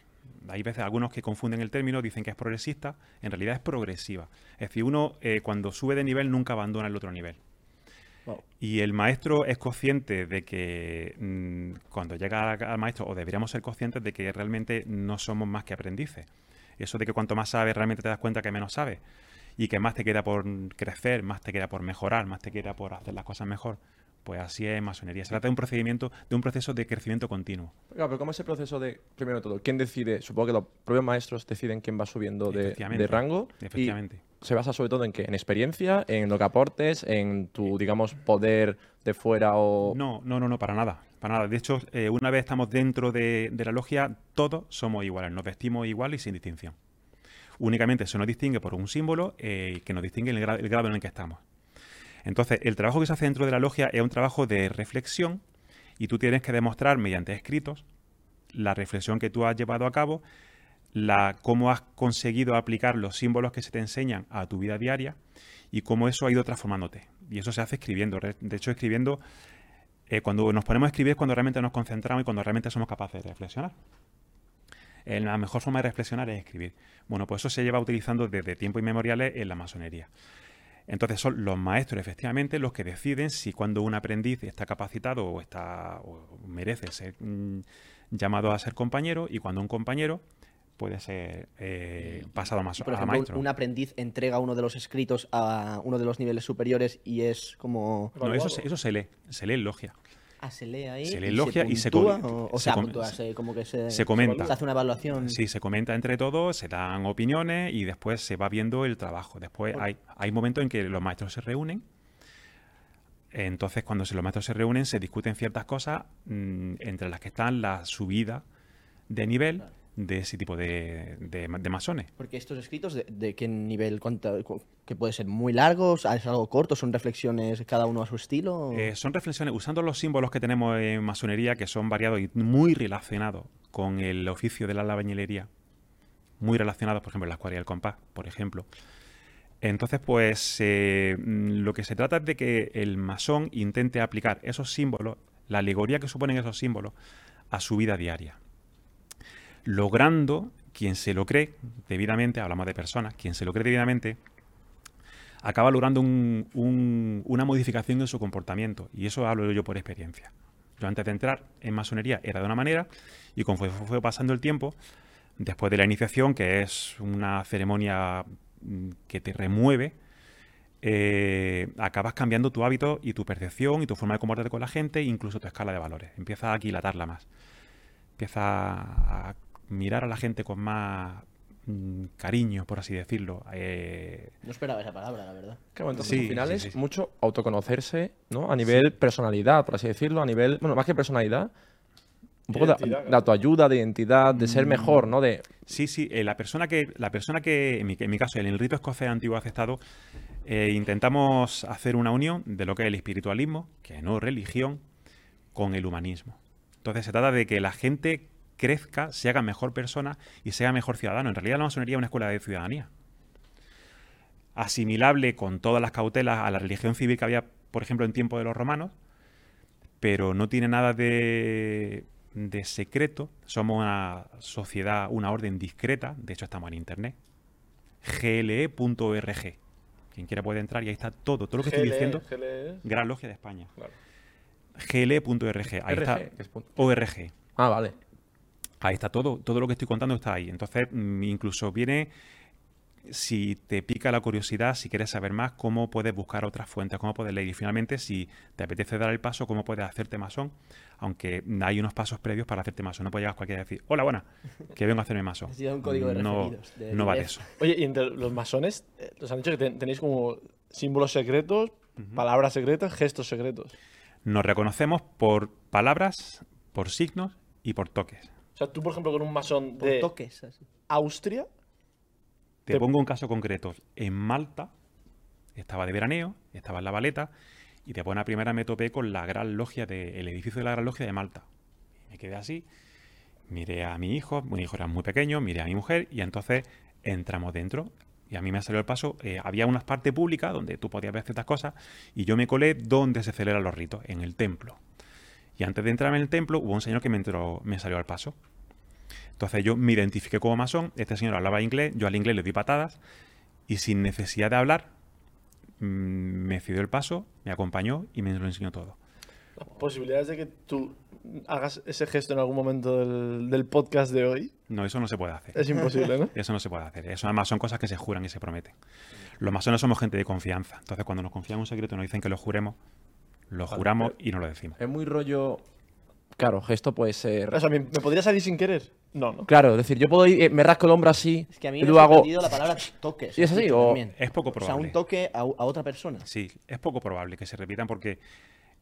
Hay veces algunos que confunden el término, dicen que es progresista. En realidad es progresiva. Es decir, uno eh, cuando sube de nivel nunca abandona el otro nivel. Wow. Y el maestro es consciente de que mm, cuando llega al maestro, o deberíamos ser conscientes de que realmente no somos más que aprendices. Eso de que cuanto más sabes, realmente te das cuenta que menos sabes. Y que más te queda por crecer, más te queda por mejorar, más te queda por hacer las cosas mejor. Pues así es masonería. Se trata de un procedimiento, de un proceso de crecimiento continuo. Claro, pero ¿cómo es el proceso de, primero de todo, quién decide? Supongo que los propios maestros deciden quién va subiendo de, rango. y Efectivamente. se basa sobre todo en qué? En experiencia, en lo que aportes, en tu, digamos, poder de fuera o... No, no, no, no, para nada. Para nada. De hecho, eh, una vez estamos dentro de, de la logia, todos somos iguales. Nos vestimos igual y sin distinción. Únicamente se nos distingue por un símbolo eh, que nos distingue el, gra- el grado en el que estamos. Entonces, el trabajo que se hace dentro de la logia es un trabajo de reflexión y tú tienes que demostrar mediante escritos la reflexión que tú has llevado a cabo, la, cómo has conseguido aplicar los símbolos que se te enseñan a tu vida diaria y cómo eso ha ido transformándote. Y eso se hace escribiendo. De hecho, escribiendo, eh, cuando nos ponemos a escribir es cuando realmente nos concentramos y cuando realmente somos capaces de reflexionar. Eh, La mejor forma de reflexionar es escribir. Bueno, pues eso se lleva utilizando desde tiempos inmemoriales en la masonería. Entonces son los maestros, efectivamente, los que deciden si cuando un aprendiz está capacitado o, está, o merece ser mm, llamado a ser compañero y cuando un compañero puede ser eh, pasado Por a ejemplo, un, maestro. un aprendiz entrega uno de los escritos a uno de los niveles superiores y es como. No, eso, se- eso se lee, se lee en logia. Ah, se lee ahí. Se lee logia y se puntúa, com- o, o se sea, com- puntúa, se- como que se, se comenta. Se hace una evaluación. Sí, se comenta entre todos, se dan opiniones y después se va viendo el trabajo. Después hay, hay momentos en que los maestros se reúnen. Entonces, cuando se- los maestros se reúnen, se discuten ciertas cosas, mm, entre las que están la subida de nivel de ese tipo de, de, de masones. Porque estos escritos, ¿de, de qué nivel? Cuánto, cu- ¿Que puede ser muy largos? ¿Es algo corto? ¿Son reflexiones cada uno a su estilo? Eh, son reflexiones, usando los símbolos que tenemos en masonería, que son variados y muy relacionados con el oficio de la albañilería, muy relacionados, por ejemplo, en la escuadra y el compás, por ejemplo. Entonces, pues eh, lo que se trata es de que el masón intente aplicar esos símbolos, la alegoría que suponen esos símbolos, a su vida diaria. Logrando, quien se lo cree debidamente, hablamos de personas, quien se lo cree debidamente, acaba logrando un- un- una modificación en su comportamiento. Y eso hablo yo por experiencia. Yo antes de entrar en masonería era de una manera y conforme fue pasando el tiempo, después de la iniciación, que es una ceremonia mm, que te remueve, eh, acabas cambiando tu hábito y tu percepción y tu forma de comportarte con la gente, incluso tu escala de valores. Empiezas a aquilatarla más. Empiezas a mirar a la gente con más mm, cariño, por así decirlo. Eh, No esperaba esa palabra, la verdad. Claro, entonces Sí, al final sí, es sí, sí. mucho autoconocerse, ¿no? A nivel personalidad, por así decirlo, a nivel, bueno, más que personalidad, un poco de, Identidad, de autoayuda, de identidad, de ser mejor, ¿no? De, Sí, sí, eh, la persona que, la persona que en mi, en mi caso, en el rito escocés antiguo aceptado, eh, intentamos hacer una unión de lo que es el espiritualismo, que no religión, con el humanismo. Entonces se trata de que la gente crezca, se haga mejor persona y sea mejor ciudadano. En realidad la masonería es una escuela de ciudadanía. Asimilable con todas las cautelas a la religión civil que había, por ejemplo, en tiempo de los romanos, pero no tiene nada de, de secreto. Somos una sociedad, una orden discreta, de hecho estamos en internet. gle.org. Quien quiera puede entrar y ahí está todo, todo lo que estoy diciendo. GLE. Gran Logia de España. Claro. gle.org. Ahí está. RG, que es punto. ORG. Ah, vale. Ahí está todo, todo lo que estoy contando está ahí. Entonces, mm, incluso viene, si te pica la curiosidad, si quieres saber más, cómo puedes buscar otras fuentes, cómo puedes leer. Y finalmente, si te apetece dar el paso, cómo puedes hacerte masón. Aunque hay unos pasos previos para hacerte masón. No puede llegar cualquiera y decir, hola, buena, que vengo a hacerme masón. Necesitas un código de no, referidos, de no va de eso. Oye, y entre los masones, eh, os han dicho que ten- tenéis como símbolos secretos, palabras secretas, gestos secretos. Nos reconocemos por palabras, por signos y por toques. O sea, tú, por ejemplo, con un masón de toques, así. Austria, Te Te- pongo un caso concreto. En Malta, estaba de veraneo, estaba en la baleta, y de buena primera me topé con la gran logia, de, el edificio de la gran logia de Malta. Me quedé así, miré a mi hijo, mi hijo era muy pequeño, miré a mi mujer, y entonces entramos dentro. Y a mí me salió el paso, eh, había una parte pública donde tú podías ver ciertas cosas, y yo me colé donde se celebran los ritos, en el templo. Y antes de entrar en el templo, hubo un señor que me, entró, me salió al paso. Entonces yo me identifiqué como masón, este señor hablaba inglés, yo al inglés le di patadas y sin necesidad de hablar mm, me cedió el paso, me acompañó y me lo enseñó todo. las posibilidades de que tú hagas ese gesto en algún momento del, del podcast de hoy No, eso no se puede hacer. es imposible, ¿no? [LAUGHS] Eso no se puede hacer. Eso además son cosas que se juran y se prometen. Los masones somos gente de confianza. Entonces cuando nos confiamos un secreto y nos dicen que lo juremos, lo Vale, juramos y no lo decimos. Es muy rollo. Claro, gesto puede ser. O sea, ¿me, me podría salir sin querer? No, no. Claro, es decir, yo puedo ir, eh, me rasco el hombro así Es que a mí y me luego ha hago. la palabra toques. ¿Sí es así, o-. Es poco O sea, probable. un toque a, a otra persona. Sí, es poco probable que se repitan porque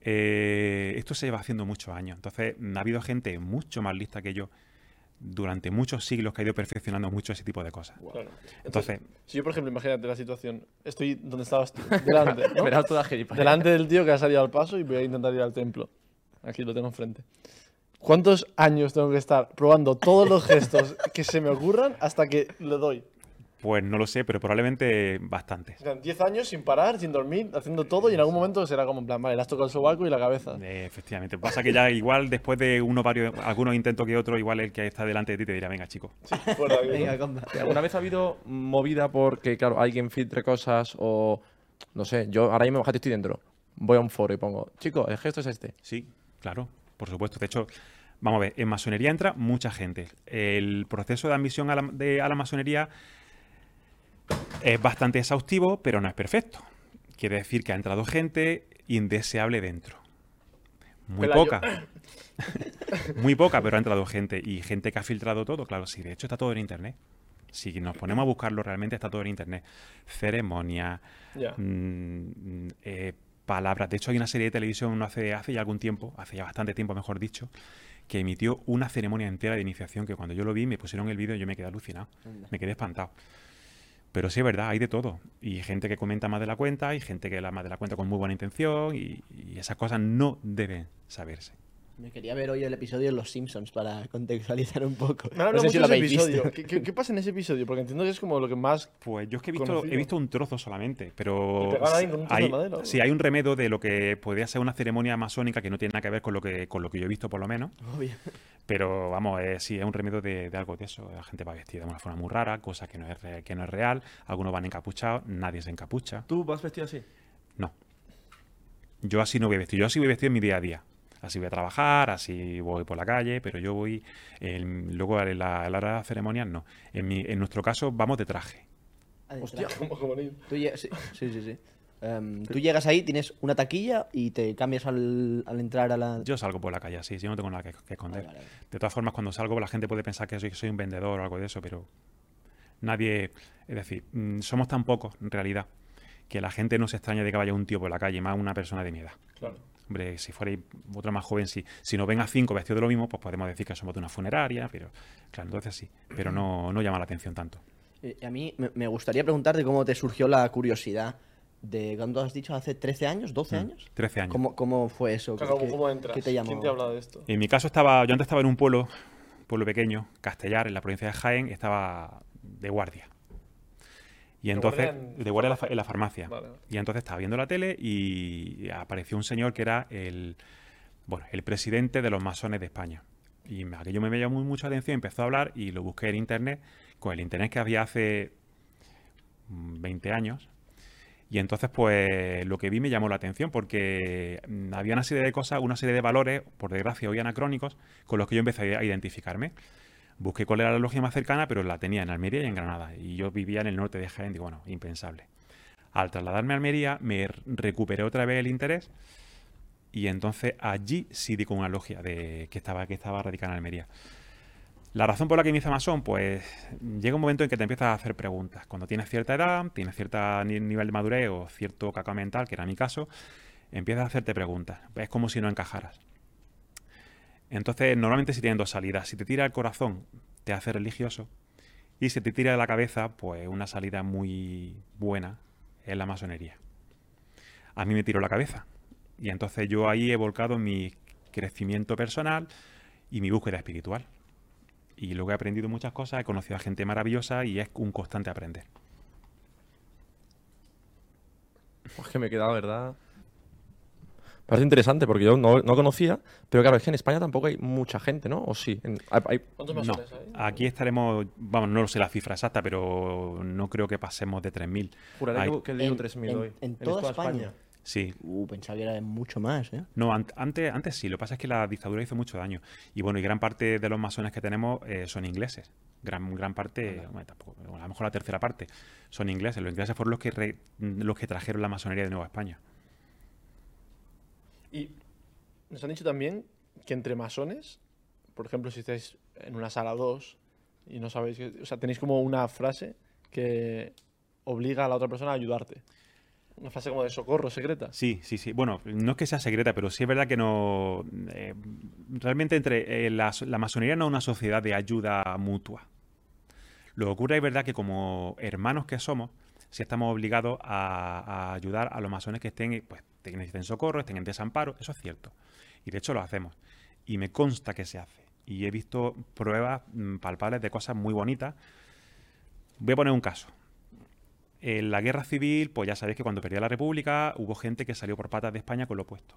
eh, esto se lleva haciendo muchos años. Entonces, ha habido gente mucho más lista que yo durante muchos siglos que ha ido perfeccionando mucho ese tipo de cosas. Claro. Entonces, Si yo, por ejemplo, imagínate la situación, estoy donde estabas tú, delante, [LAUGHS] delante del tío que ha salido al paso y voy a intentar ir al templo. Aquí lo tengo enfrente. ¿Cuántos años tengo que estar probando todos los gestos [LAUGHS] que se me ocurran hasta que le doy? pues no lo sé, pero probablemente bastantes. O sea, 10 años sin parar, sin dormir, haciendo todo y en algún momento será como en plan, vale, le has tocado el sobaco y la cabeza. Eh, efectivamente. Pasa que ya igual después de uno varios, algunos intentos que otros, igual el que está delante de ti te dirá, venga chico. Fuera aquí, ¿no? Venga. ¿Alguna vez ha habido movida porque, claro, alguien filtre cosas o. No sé, yo ahora mismo estoy dentro. Voy a un foro y pongo, chicos, el gesto es este. Sí, claro, por supuesto. De hecho, vamos a ver, en masonería entra mucha gente. El proceso de admisión a la, de- a la masonería es bastante exhaustivo, pero no es perfecto. Quiere decir que ha entrado gente indeseable dentro. Muy Pelayo. poca. [LAUGHS] Muy poca, pero ha entrado gente. Y gente que ha filtrado todo, claro, sí, de hecho está todo en internet. Si nos ponemos a buscarlo realmente, está todo en internet. Ceremonia, mm, eh, palabras. De hecho, hay una serie de televisión hace, hace ya algún tiempo, hace ya bastante tiempo, mejor dicho, que emitió una ceremonia entera de iniciación que cuando yo lo vi, me pusieron el vídeo y yo me quedé alucinado. Me quedé espantado. Pero sí es verdad, hay de todo. Y gente que comenta más de la cuenta, y gente que la más de la cuenta con muy buena intención, y, y esas cosas no deben saberse. Me quería ver hoy el episodio de Los Simpsons para contextualizar un poco. Me No sé si lo de ese habéis episodio. visto. ¿Qué, qué, qué pasa en ese episodio? Porque entiendo que es como lo que más... Pues yo es que he visto, Conocido. he visto un trozo solamente, pero ¿Y pegar ahí con un trozo de hay, madera, sí, hay un remedo de lo que podría ser una ceremonia masónica que no tiene nada que ver con lo que, con lo que yo he visto por lo menos, Obvio. pero vamos, eh, sí, es un remedo de, de algo de eso. La gente va vestida de una forma muy rara, cosa que no es, re- que no es real, algunos van encapuchados, nadie se encapucha. ¿Tú vas vestido así? No. Yo así no voy vestido, yo así voy vestido en mi día a día. Así voy a trabajar, así voy por la calle, pero yo voy, luego en la, a la hora de las ceremonias no. En, mi- en nuestro caso vamos de traje. Ah, de Hostia, traje. [LAUGHS] ni- Tú lle- sí, sí, sí. sí. Em, tú llegas ahí, tienes una taquilla y te cambias al, al entrar a la... Yo salgo por la calle así, yo no tengo nada que, que esconder. Vale, vale, vale. De todas formas, cuando salgo, la gente puede pensar que soy, soy un vendedor o algo de eso, pero nadie. Es decir, mm, somos tan pocos, en realidad, que la gente no se extraña de que vaya un tío por la calle, más una persona de mi edad. Claro. Hombre, si fuera otro más joven, sí. Si nos ven a cinco vestidos de lo mismo, pues podemos decir que somos de una funeraria, pero. Claro, entonces sí. Pero no, no llama la atención tanto. Eh, a mí me, gustaría preguntarte cómo te surgió la curiosidad de, ¿cuándo has dicho? ¿Hace 13 años? ¿12 años? 13 años. ¿Cómo, cómo fue eso? Claro, ¿Qué- ¿Cómo entras? ¿Qué te llamó? ¿Quién te ha hablado de esto? En mi caso estaba, yo antes estaba en un pueblo, pueblo pequeño, Castellar, en la provincia de Jaén, estaba de guardia. Y ¿De entonces, guardia en de guardia en la, fa- en la farmacia. Vale. Y entonces estaba viendo la tele y apareció un señor que era el, bueno, el presidente de los masones de España. Y aquello me llamó mucho la atención, empezó a hablar y lo busqué en internet, con el internet que había hace mm, 20 años. Y entonces, pues, lo que vi me llamó la atención porque mm, había una serie de cosas, una serie de valores, por desgracia hoy anacrónicos, con los que yo empecé a identificarme. Busqué cuál era la logia más cercana, pero la tenía en Almería y en Granada. Y yo vivía en el norte de Jaén, digo, bueno, impensable. Al trasladarme a Almería, me recuperé otra vez el interés y entonces allí sí di con una logia de, que, estaba, que estaba radicada en Almería. La razón por la que me hice masón, pues llega un momento en que te empiezas a hacer preguntas. Cuando tienes cierta edad, tienes cierto nivel de madurez o cierto cacao mental, que era mi caso, empiezas a hacerte preguntas. Es como si no encajaras. Entonces, normalmente si tienen dos salidas. Si te tira el corazón, te hace religioso. Y si te tira de la cabeza, pues una salida muy buena es la masonería. A mí me tiró la cabeza. Y entonces yo ahí he volcado mi crecimiento personal y mi búsqueda espiritual. Y luego he aprendido muchas cosas, he conocido a gente maravillosa y es un constante aprender. Pues que me he quedado, ¿verdad? Parece interesante porque yo no, no conocía, pero claro, es que en España tampoco hay mucha gente, ¿no? ¿O sí? En- hay- hay- ¿Cuántos No, masones hay? aquí estaremos, vamos, no lo sé la cifra exacta, pero no creo que pasemos de 3.000. juraré Hay- que, En- 3.000 en- hoy. en toda España. Sí, Uh, pensaba que era mucho más, ¿eh? No, ant- antes, antes sí, lo que pasa es que la dictadura hizo mucho daño. Y bueno, y gran parte de los masones que tenemos eh, son ingleses. Gran, gran parte, bueno, tampoco, a lo mejor la tercera parte, son ingleses. Los ingleses fueron los que, re- los que trajeron la masonería de Nueva España. Y nos han dicho también que entre masones, por ejemplo, si estáis en una sala 2 y no sabéis, que- o sea, tenéis como una frase que obliga a la otra persona a ayudarte. Una frase como de socorro secreta. Sí, sí, sí. Bueno, no es que sea secreta, pero sí es verdad que no. eh, realmente entre eh, la, la masonería no es una sociedad de ayuda mutua. Lo que ocurre es verdad que como hermanos que somos, sí estamos obligados a, ayudar a los masones que estén, pues, que necesiten socorro, estén en desamparo, eso es cierto. Y de hecho lo hacemos. Y me consta que se hace. Y he visto pruebas mm, palpables de cosas muy bonitas. Voy a poner un caso. En la guerra civil, pues ya sabéis que cuando perdió la República hubo gente que salió por patas de España con lo opuesto.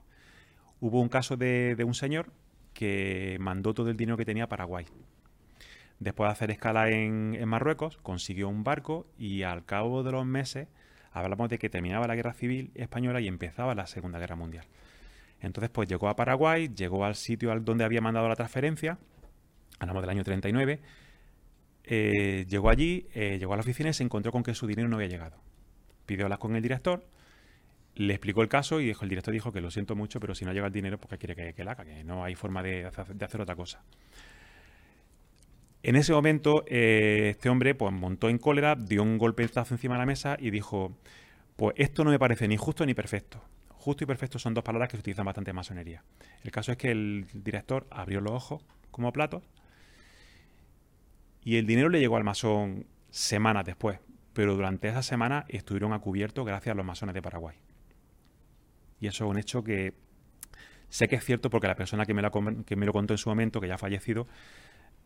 Hubo un caso de, de un señor que mandó todo el dinero que tenía a Paraguay. Después de hacer escala en, Marruecos, consiguió un barco y al cabo de los meses hablamos de que terminaba la guerra civil española y empezaba la Segunda Guerra Mundial. Entonces, pues llegó a Paraguay, llegó al sitio al donde había mandado la transferencia, hablamos del año 39, eh, llegó allí, eh, llegó a la oficina y se encontró con que su dinero no había llegado. Pidió hablar con el director, le explicó el caso y el director dijo que lo siento mucho, pero si no llega el dinero, porque quiere que, que la haga, que no hay forma de hacer otra cosa. En ese momento, eh, este hombre pues, montó en cólera, dio un golpetazo encima de la mesa y dijo, pues esto no me parece ni justo ni perfecto. Justo y perfecto son dos palabras que se utilizan bastante en masonería. El caso es que el director abrió los ojos como platos y el dinero le llegó al masón semanas después, pero durante esa semana estuvieron a cubierto gracias a los masones de Paraguay. Y eso es un hecho que sé que es cierto porque la persona que me, que me lo contó en su momento, que ya ha fallecido,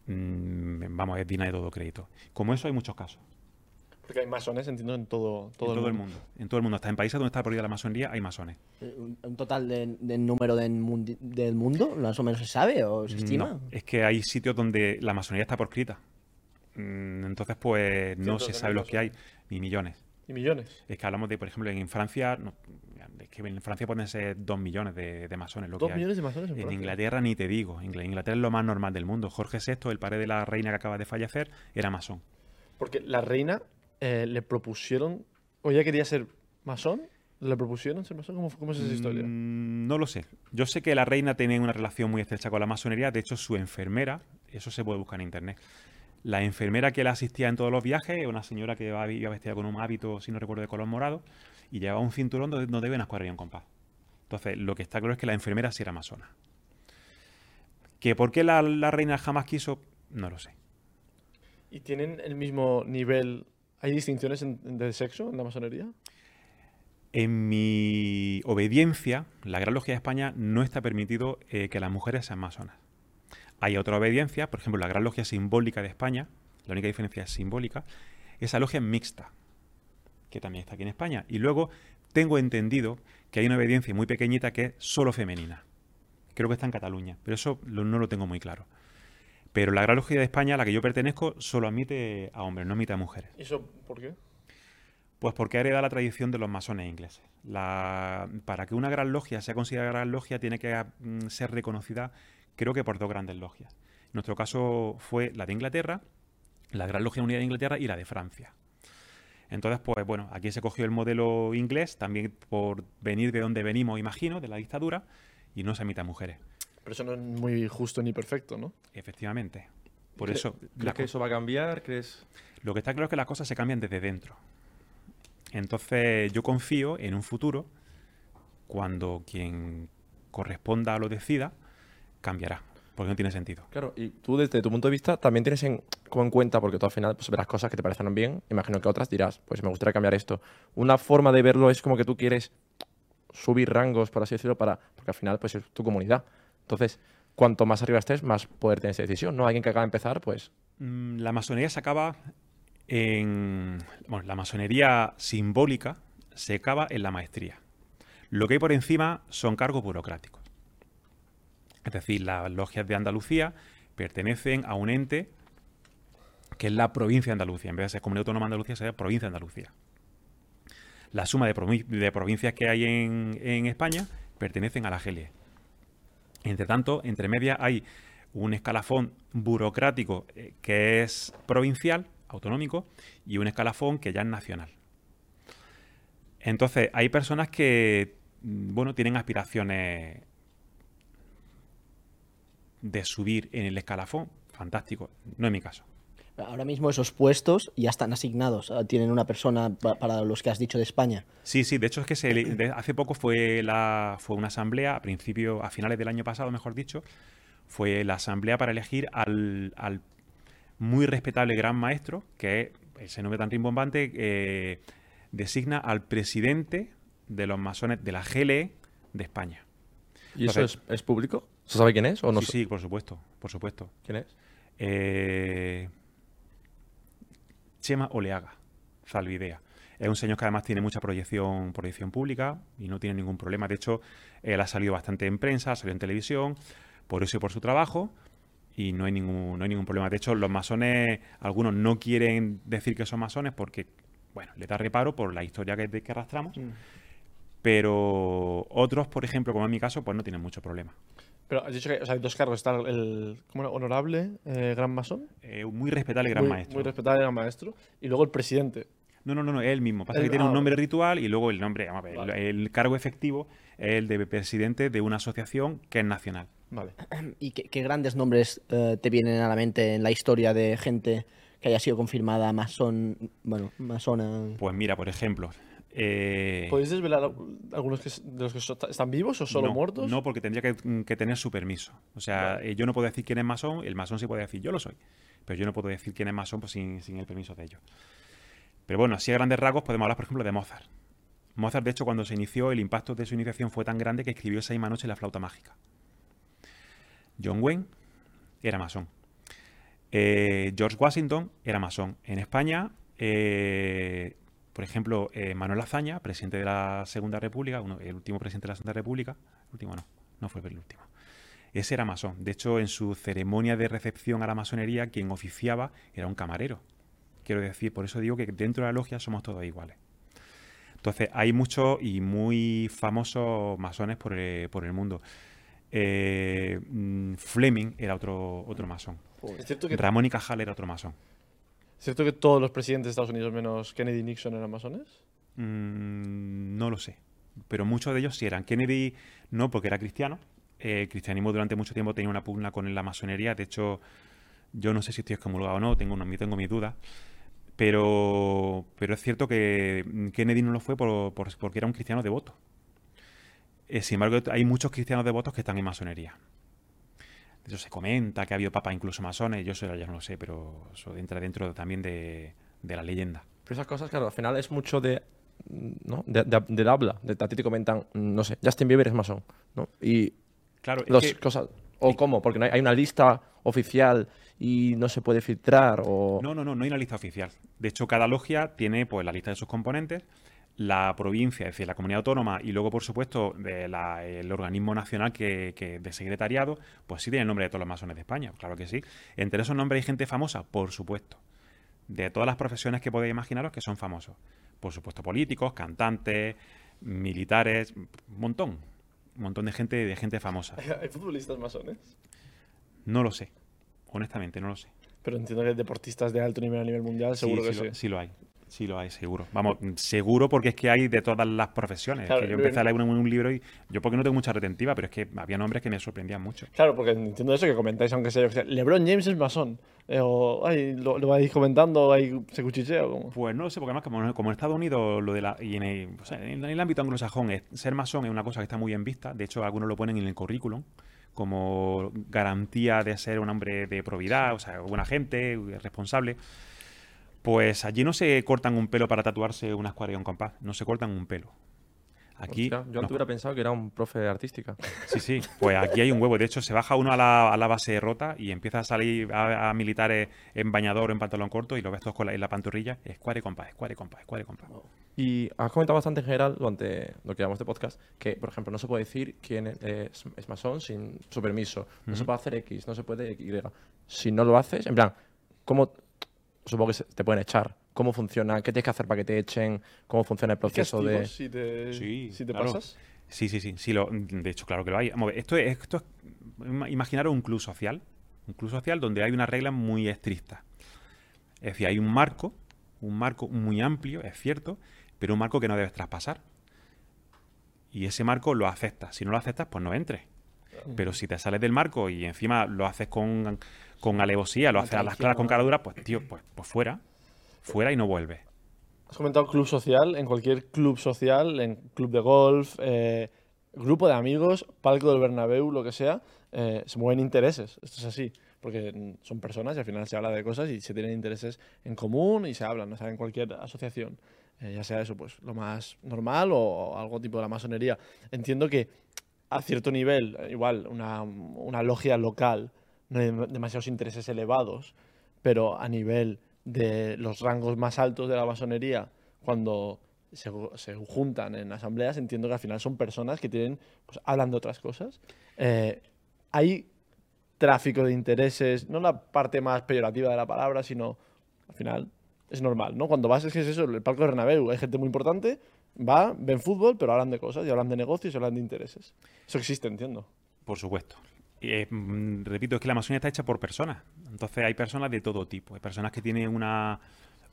mm, vamos, es digna de todo crédito. Como eso hay muchos casos. Porque hay masones, entiendo, en todo, todo, en todo el mundo. En todo el mundo. Hasta en países donde está prohibida la masonería hay masones. Eh, ¿Un, un total de, de número del, mundi- del mundo? ¿Más o menos se sabe o se estima? No, es que hay sitios donde la masonería está proscrita. Mm, Entonces, pues no Cientos se sabe miles, que hay, ni millones. Y millones. Es que hablamos de, por ejemplo, en Francia, no, que en Francia pueden ser dos millones de, de masones lo Dos que hay. millones de masones en, En. Inglaterra ni te digo. Ingl- Inglaterra es lo más normal del mundo. Jorge VI, el padre de la reina que acaba de fallecer, era masón. Porque la reina eh, le propusieron, o ella quería ser masón, le propusieron ser masón. ¿Cómo, cómo es esa historia? Mm, No lo sé. Yo sé que la reina tenía una relación muy estrecha con la masonería. De hecho, su enfermera, eso se puede buscar en internet. La enfermera que la asistía en todos los viajes, una señora que iba iba vestida con un hábito, si no recuerdo, de color morado, y llevaba un cinturón donde, donde había una escuadrilla en compás. Entonces, lo que está claro es que la enfermera sí era masona. ¿Que por qué la, la reina jamás quiso? No lo sé. ¿Y tienen el mismo nivel? ¿Hay distinciones en- en- de sexo en la masonería? En mi obediencia, la Gran Logia de España no está permitido eh, que las mujeres sean masonas. Hay otra obediencia, por ejemplo, la Gran Logia Simbólica de España, la única diferencia es simbólica, esa logia es mixta, que también está aquí en España. Y luego tengo entendido que hay una obediencia muy pequeñita que es solo femenina. Creo que está en Cataluña, pero eso lo- no lo tengo muy claro. Pero la Gran Logia de España, a la que yo pertenezco, solo admite a hombres, no admite a mujeres. ¿Y eso por qué? Pues porque ha heredado la tradición de los masones ingleses. La- para que una gran logia sea considerada gran logia, tiene que mm, ser reconocida, creo que por dos grandes logias. En nuestro caso fue la de Inglaterra, la Gran Logia Unida de Inglaterra y la de Francia. Entonces, pues bueno, aquí se cogió el modelo inglés, también por venir de donde venimos, imagino, de la dictadura, y no se admite a mujeres, Pero eso no es muy justo ni perfecto, ¿no? efectivamente. Por ¿Cre- eso, ¿Crees la que eso va a cambiar? ¿Crees? Lo que está claro es que las cosas se cambian desde dentro. Entonces yo confío en un futuro cuando quien corresponda lo decida cambiará, porque no tiene sentido. Claro, y tú desde tu punto de vista también tienes en, como en cuenta, porque tú al final pues, verás cosas que te parecerán bien, imagino que otras dirás, pues me gustaría cambiar esto. Una forma de verlo es como que tú quieres subir rangos, por así decirlo, para, porque al final pues es tu comunidad. Entonces, cuanto más arriba estés, más poder tener esa decisión, ¿no? Alguien que acaba de empezar, pues Mm, La masonería se acaba en... Bueno, la masonería simbólica se acaba en la maestría. Lo que hay por encima son cargos burocráticos. Es decir, las logias de Andalucía pertenecen a un ente que es la provincia de Andalucía. En vez de ser Comunidad Autónoma de Andalucía, sería provincia de Andalucía. La suma de, provi- de provincias que hay en, en España pertenecen a la GLE. Entre tanto, entre medias hay un escalafón burocrático eh, que es provincial, autonómico, y un escalafón que ya es nacional. Entonces, hay personas que, mm, bueno, tienen aspiraciones de subir en el escalafón. Fantástico. No es mi caso. Ahora mismo esos puestos ya están asignados. ah, Tienen una persona pa- para los que has dicho de España. Sí, sí, de hecho es que se hace poco fue, la, fue una asamblea, a principio, a finales del año pasado, mejor dicho, fue la asamblea para elegir al, al muy respetable gran maestro, que ese nombre tan rimbombante, eh, designa al presidente de los masones de la GLE de España. ¿Y eso es público? ¿Se sabe quién es o no? sí, sí, por supuesto, por supuesto. ¿Quién es? Eh, Chema Oleaga, Zalvidea. Es un señor que además tiene mucha proyección, proyección pública y no tiene ningún problema. De hecho, él ha salido bastante en prensa, ha salido en televisión, por eso y por su trabajo, y no hay ningún, no hay ningún problema. De hecho, los masones, algunos no quieren decir que son masones porque, bueno, le da reparo por la historia que, que arrastramos, pero otros, por ejemplo, como en mi caso, pues no tienen mucho problema. Pero has dicho que o sea, hay dos cargos. Está el ¿cómo era? honorable eh, gran masón. Eh, muy respetable gran muy, maestro. Muy respetable gran maestro. Y luego el presidente. No, no, no, no, es el mismo. Pasa El- que tiene ah, un nombre vale. ritual y luego el nombre, vamos a ver, el- Vale. el, cargo efectivo es el de presidente de una asociación que es nacional. Vale. [CLEARS THROAT] ¿Y qué, qué grandes nombres eh, te vienen a la mente en la historia de gente que haya sido confirmada masón, bueno, masona? Pues mira, por ejemplo. Eh, ¿Podéis desvelar algunos que, de los que so- están vivos o solo no, muertos? No, porque tendría que, que tener su permiso. O sea, eh, yo no puedo decir quién es masón, el masón sí puede decir yo lo soy. Pero yo no puedo decir quién es masón pues, sin, sin el permiso de ellos. Pero bueno, así a grandes rasgos podemos hablar, por ejemplo, de Mozart. Mozart, de hecho, cuando se inició, el impacto de su iniciación fue tan grande que escribió Seis noches la flauta mágica. John Wayne era masón. Eh, George Washington era masón. En España, eh, por ejemplo, eh, Manuel Azaña, presidente de la Segunda República, uno- el último presidente de la Segunda República, el último no, no fue el último. Ese era masón. De hecho, en su ceremonia de recepción a la masonería, quien oficiaba era un camarero. Quiero decir, por eso digo que dentro de la logia somos todos iguales. Entonces, hay muchos y muy famosos masones por el, por el mundo. Eh, mm, Fleming era otro, otro masón. Ramón y Cajal era otro masón. ¿Es cierto que todos los presidentes de Estados Unidos menos Kennedy y Nixon eran masones? Mm, no lo sé. Pero muchos de ellos sí eran. Kennedy no, porque era cristiano. Eh, el cristianismo durante mucho tiempo tenía una pugna con la masonería. De hecho, yo no sé si estoy excomulgado o no, tengo, tengo mis dudas. Pero, pero es cierto que Kennedy no lo fue por- por- porque era un cristiano devoto. Eh, sin embargo, hay muchos cristianos devotos que están en masonería. Hecho, se comenta que ha habido papas incluso masones. Yo eso ya no lo sé, pero eso entra dentro también de, de la leyenda. Pero esas cosas, claro, al final es mucho de. ¿No? De, de- habla. De, a ti te comentan, no sé, Justin Bieber es masón, ¿no? Y Claro, es las que- cosas. ¿O cómo? Porque no hay, hay una lista oficial y no se puede filtrar o... No, no, no, no hay una lista oficial. De hecho, cada logia tiene pues la lista de sus componentes, la provincia, es decir, la comunidad autónoma, y luego, por supuesto, de la- el organismo nacional que, que de secretariado, pues sí tiene el nombre de todos los masones de España, claro que sí. Entre esos nombres hay gente famosa, por supuesto. De todas las profesiones que podéis imaginaros que son famosos. Por supuesto, políticos, cantantes, militares, un montón. Un montón de gente, de gente famosa. [LAUGHS] ¿Hay futbolistas masones? No lo sé. Honestamente, no lo sé. Pero entiendo que deportistas de alto nivel a nivel mundial, seguro sí, que sí sí. Lo, sí lo hay. Sí lo hay, seguro. Vamos, seguro porque es que hay de todas las profesiones. Es Claro, que yo empecé a leer un, un libro y yo porque no tengo mucha retentiva, pero es que había nombres que me sorprendían mucho. Claro, porque entiendo eso que comentáis, aunque sea, yo que LeBron James es masón. Eh, o, ay, lo, lo vais comentando, ahí se cuchichea o como. Pues no lo sé, porque además como, como en Estados Unidos lo de la, y en el, o sea, en el ámbito anglosajón es- ser masón es una cosa que está muy bien vista. De hecho, algunos lo ponen en el currículum como garantía de ser un hombre de probidad, o sea, buena gente, responsable. Pues allí no se cortan un pelo para tatuarse una escuadra y un compás, no se cortan un pelo. Aquí Hostia, yo no. antes hubiera pensado que era un profe de artística. Sí, sí, pues aquí hay un huevo. De hecho, se baja uno a la, a la base rota y empieza a salir a, a militares en bañador o en pantalón corto y lo ves todos con la, en la pantorrilla. Escuadre, compa, escuadre, compa, escuadre, compa. Y has comentado bastante en general durante lo que llamamos de podcast que, por ejemplo, no se puede decir quién es, es masón sin su permiso. No se puede hacer X, no se puede Y. Si no lo haces, en plan, ¿cómo? Supongo que te pueden echar. ¿Cómo funciona? ¿Qué tienes que hacer para que te echen? ¿Cómo funciona el proceso de...? si te, Sí, si te claro. pasas? Sí, sí, sí. sí lo, de hecho, claro que lo hay. Esto es, esto es ima- imaginaros un club social. Un club social donde hay unas reglas muy estrictas. Es decir, hay un marco, un marco muy amplio, es cierto, pero un marco que no debes traspasar. Y ese marco lo aceptas. Si no lo aceptas, pues no entres. Pero si te sales del marco y encima lo haces con, con alevosía, lo haces a las claras con cara dura, pues tío, pues, pues fuera. Fuera y no vuelves. Has comentado club social, en cualquier club social, en club de golf, eh, grupo de amigos, palco del Bernabéu, lo que sea, eh, se mueven intereses. Esto es así, porque son personas y al final se habla de cosas y se tienen intereses en común y se hablan, o sea, en cualquier asociación. Eh, ya sea eso, pues lo más normal o algo tipo de la masonería. Entiendo que a cierto nivel, igual una, una logia local, no hay dem- demasiados intereses elevados, pero a nivel de los rangos más altos de la masonería, cuando se, se juntan en asambleas, entiendo que al final son personas que tienen, pues hablan de otras cosas. Eh, hay tráfico de intereses, no la parte más peyorativa de la palabra, sino al final es normal, ¿no? Cuando vas, es que es eso, el palco de Bernabéu, hay gente muy importante, va, ven fútbol, pero hablan de cosas, y hablan de negocios, y hablan de intereses. Eso existe, entiendo. Por supuesto. Eh, mm, repito, es que la masonería está hecha por personas. Entonces hay personas de todo tipo. Hay personas que tienen una,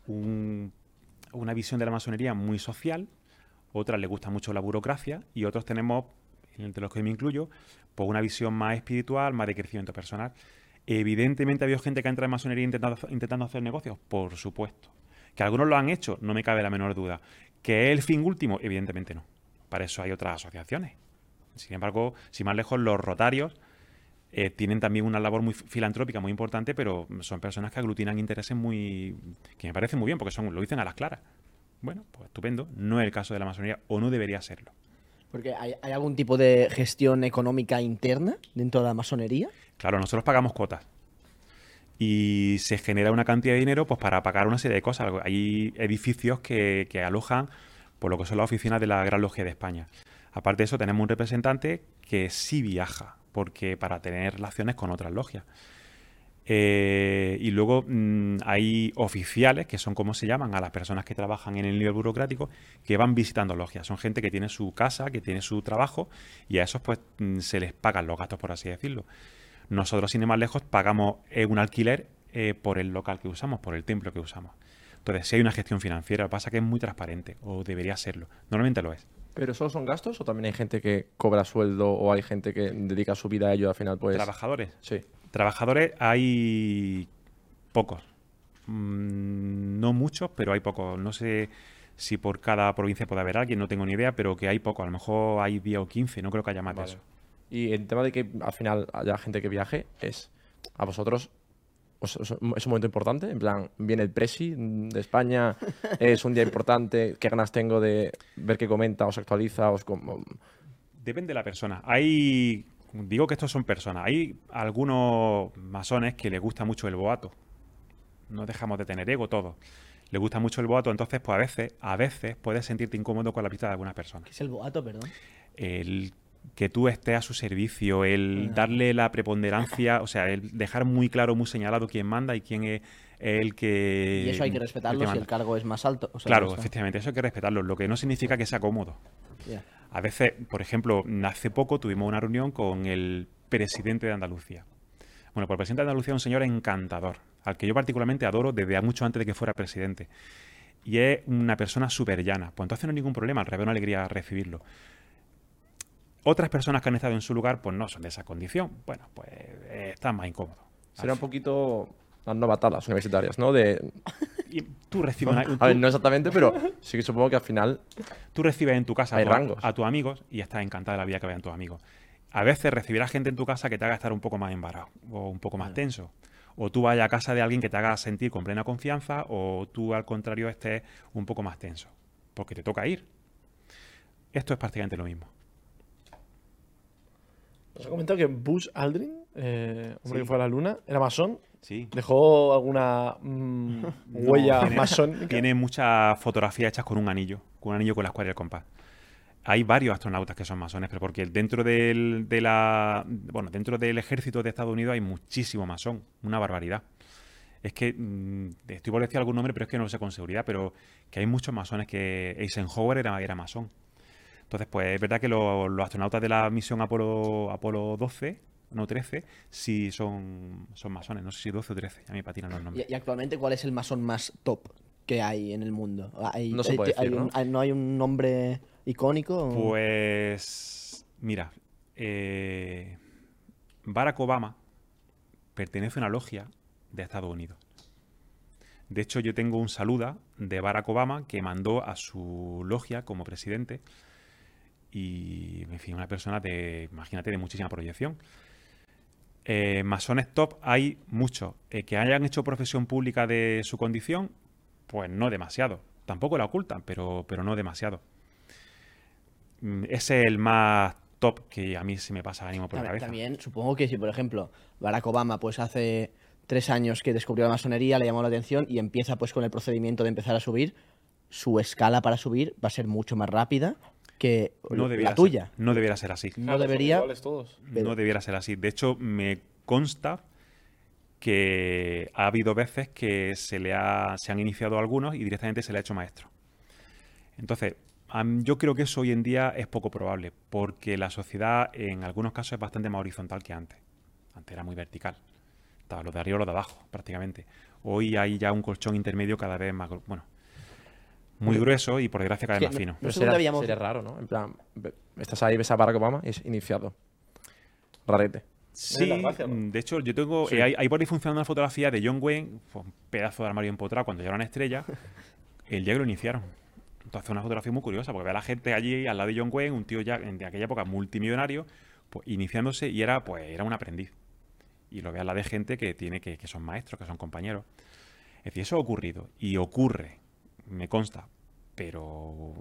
un- una visión de la masonería muy social, otras les gusta mucho la burocracia y otros tenemos, entre los que me incluyo, pues una visión más espiritual, más de crecimiento personal. Evidentemente ha habido gente que entra en masonería intentando, intentando hacer negocios, por supuesto. Que algunos lo han hecho, no me cabe la menor duda. ¿Que es el fin último? Evidentemente no. Para eso hay otras asociaciones. Sin embargo, sin más lejos, los rotarios eh, tienen también una labor muy filantrópica muy importante, pero son personas que aglutinan intereses muy. que me parecen muy bien, porque son, lo dicen a las claras. Bueno, pues estupendo. No es el caso de la masonería, o no debería serlo. Porque hay, hay algún tipo de gestión económica interna dentro de la masonería. Claro, nosotros pagamos cuotas. Y se genera una cantidad de dinero pues, para pagar una serie de cosas. Hay edificios que, alojan por lo que son las oficinas de la Gran Logia de España. Aparte de eso, tenemos un representante que sí viaja, porque para tener relaciones con otras logias. Eh, y luego mm, hay oficiales, que son como se llaman a las personas que trabajan en el nivel burocrático, que van visitando logias. Son gente que tiene su casa, que tiene su trabajo, y a esos pues mm, se les pagan los gastos, por así decirlo. Nosotros, sin ir más lejos, pagamos eh, un alquiler eh, por el local que usamos, por el templo que usamos. Entonces, si hay una gestión financiera, pasa que es muy transparente, o debería serlo. Normalmente lo es. ¿Pero solo son gastos o también hay gente que cobra sueldo o hay gente que dedica su vida a ello al final? Pues. ¿Trabajadores? Sí. Trabajadores hay pocos. Mm, no muchos, pero hay pocos. No sé si por cada provincia puede haber alguien, no tengo ni idea, pero que hay pocos. A lo mejor hay 10 o 15, no creo que haya más Vale. de eso. Y el tema de que al final haya gente que viaje es. A vosotros. os- os- es un momento importante, en plan, viene el presi de España, [LAUGHS] es un día importante, qué ganas tengo de ver qué comenta, os actualiza, os com- Depende de la persona. Hay digo que estos son personas. Hay algunos masones que les gusta mucho el boato. No dejamos de tener ego todos. Les gusta mucho el boato, entonces pues a veces, a veces puedes sentirte incómodo con la vista de algunas personas. ¿Qué es el boato, perdón? El que tú estés a su servicio, el darle la preponderancia, o sea, el dejar muy claro, muy señalado quién manda y quién es el que... Y eso hay que el respetarlo si el cargo es más alto. o sea, Claro, efectivamente, eso hay que respetarlo, lo que no significa que sea cómodo. A veces, por ejemplo, hace poco tuvimos una reunión con el presidente de Andalucía. Bueno, pues el presidente de Andalucía es un señor encantador, al que yo particularmente adoro desde mucho antes de que fuera presidente. Y es una persona súper llana. Pues entonces no hay ningún problema, al revés, una alegría recibirlo. Otras personas que han estado en su lugar, pues no son de esa condición. Bueno, pues eh, están más incómodos. Será un poquito las novatadas universitarias, ¿no? De, Y tú recibes, una- [LAUGHS] a ver, no exactamente, pero [LAUGHS] sí que supongo que al final Tú recibes en tu casa a, tu- tus amigos y estás encantado de la vida que vean tus amigos. A veces recibirás gente en tu casa que te haga estar un poco más embarado o un poco más tenso. O tú vayas a casa de alguien que te haga sentir con plena confianza o tú al contrario estés un poco más tenso. Porque te toca ir. Esto es prácticamente lo mismo. Nos ha comentado que Buzz Aldrin, eh, hombre Sí. que fue a la luna, era masón. Sí. Dejó alguna mm, [LAUGHS] huella masónica. Tiene [LAUGHS] muchas fotografías hechas con un anillo, con un anillo con la escuadra y el compás. Hay varios astronautas que son masones, pero porque dentro del, de la, bueno, dentro del ejército de Estados Unidos hay muchísimo masón, una barbaridad. Es que mm, estoy por decir algún nombre, pero es que no lo sé con seguridad, pero que hay muchos masones que Eisenhower era, era masón. Entonces, pues es verdad que lo- los astronautas de la misión Apolo, Apolo 12, no 13, sí son, son masones. No sé si 12 o 13, a mí me patinan los nombres. Y, y actualmente, ¿cuál es el masón más top que hay en el mundo? ¿Hay, No se hay- puede hay decir, un- ¿no? hay- ¿no hay un nombre icónico? Pues mira, eh, Barack Obama pertenece a una logia de Estados Unidos. De hecho, yo tengo un saluda de Barack Obama que mandó a su logia como presidente y, en fin, una persona de, imagínate, de muchísima proyección. Eh, masones top hay muchos. Eh, que hayan hecho profesión pública de su condición, pues no demasiado. Tampoco la ocultan, pero, pero no demasiado. Mm, Ese es el más top que a mí se me pasa ánimo por la cabeza. También, supongo que si, por ejemplo, Barack Obama, pues hace tres años que descubrió la masonería, le llamó la atención y empieza pues con el procedimiento de empezar a subir, su escala para subir va a ser mucho más rápida que No debiera la tuya. Ser, no debiera ser así. No debería... todos. No debiera ser así. De hecho, me consta que ha habido veces que se le ha, se han iniciado algunos y directamente se le ha hecho maestro. Entonces, yo creo que eso hoy en día es poco probable, porque la sociedad en algunos casos es bastante más horizontal que antes. Antes era muy vertical. Estaba lo de arriba o lo de abajo, prácticamente. Hoy hay ya un colchón intermedio cada vez más, bueno, muy grueso y por desgracia cada vez más no- fino. Pero sé sería, dónde habíamos- sería raro, ¿no? En plan, estás ahí, ves a Barack Obama y es iniciado. Rarete. Sí, la de hecho, yo tengo. eh, hay, hay por ahí funcionando una fotografía de John Wayne, fue un pedazo de armario empotrado cuando ya era una estrella, [LAUGHS] el día que lo iniciaron. Entonces, una fotografía muy curiosa, porque ve a la gente allí al lado de John Wayne, un tío ya en de aquella época multimillonario, pues iniciándose y era, pues, era un aprendiz. Y lo ve al lado de gente que tiene que, que son maestros, que son compañeros. Es decir, eso ha ocurrido. Y ocurre, me consta. Pero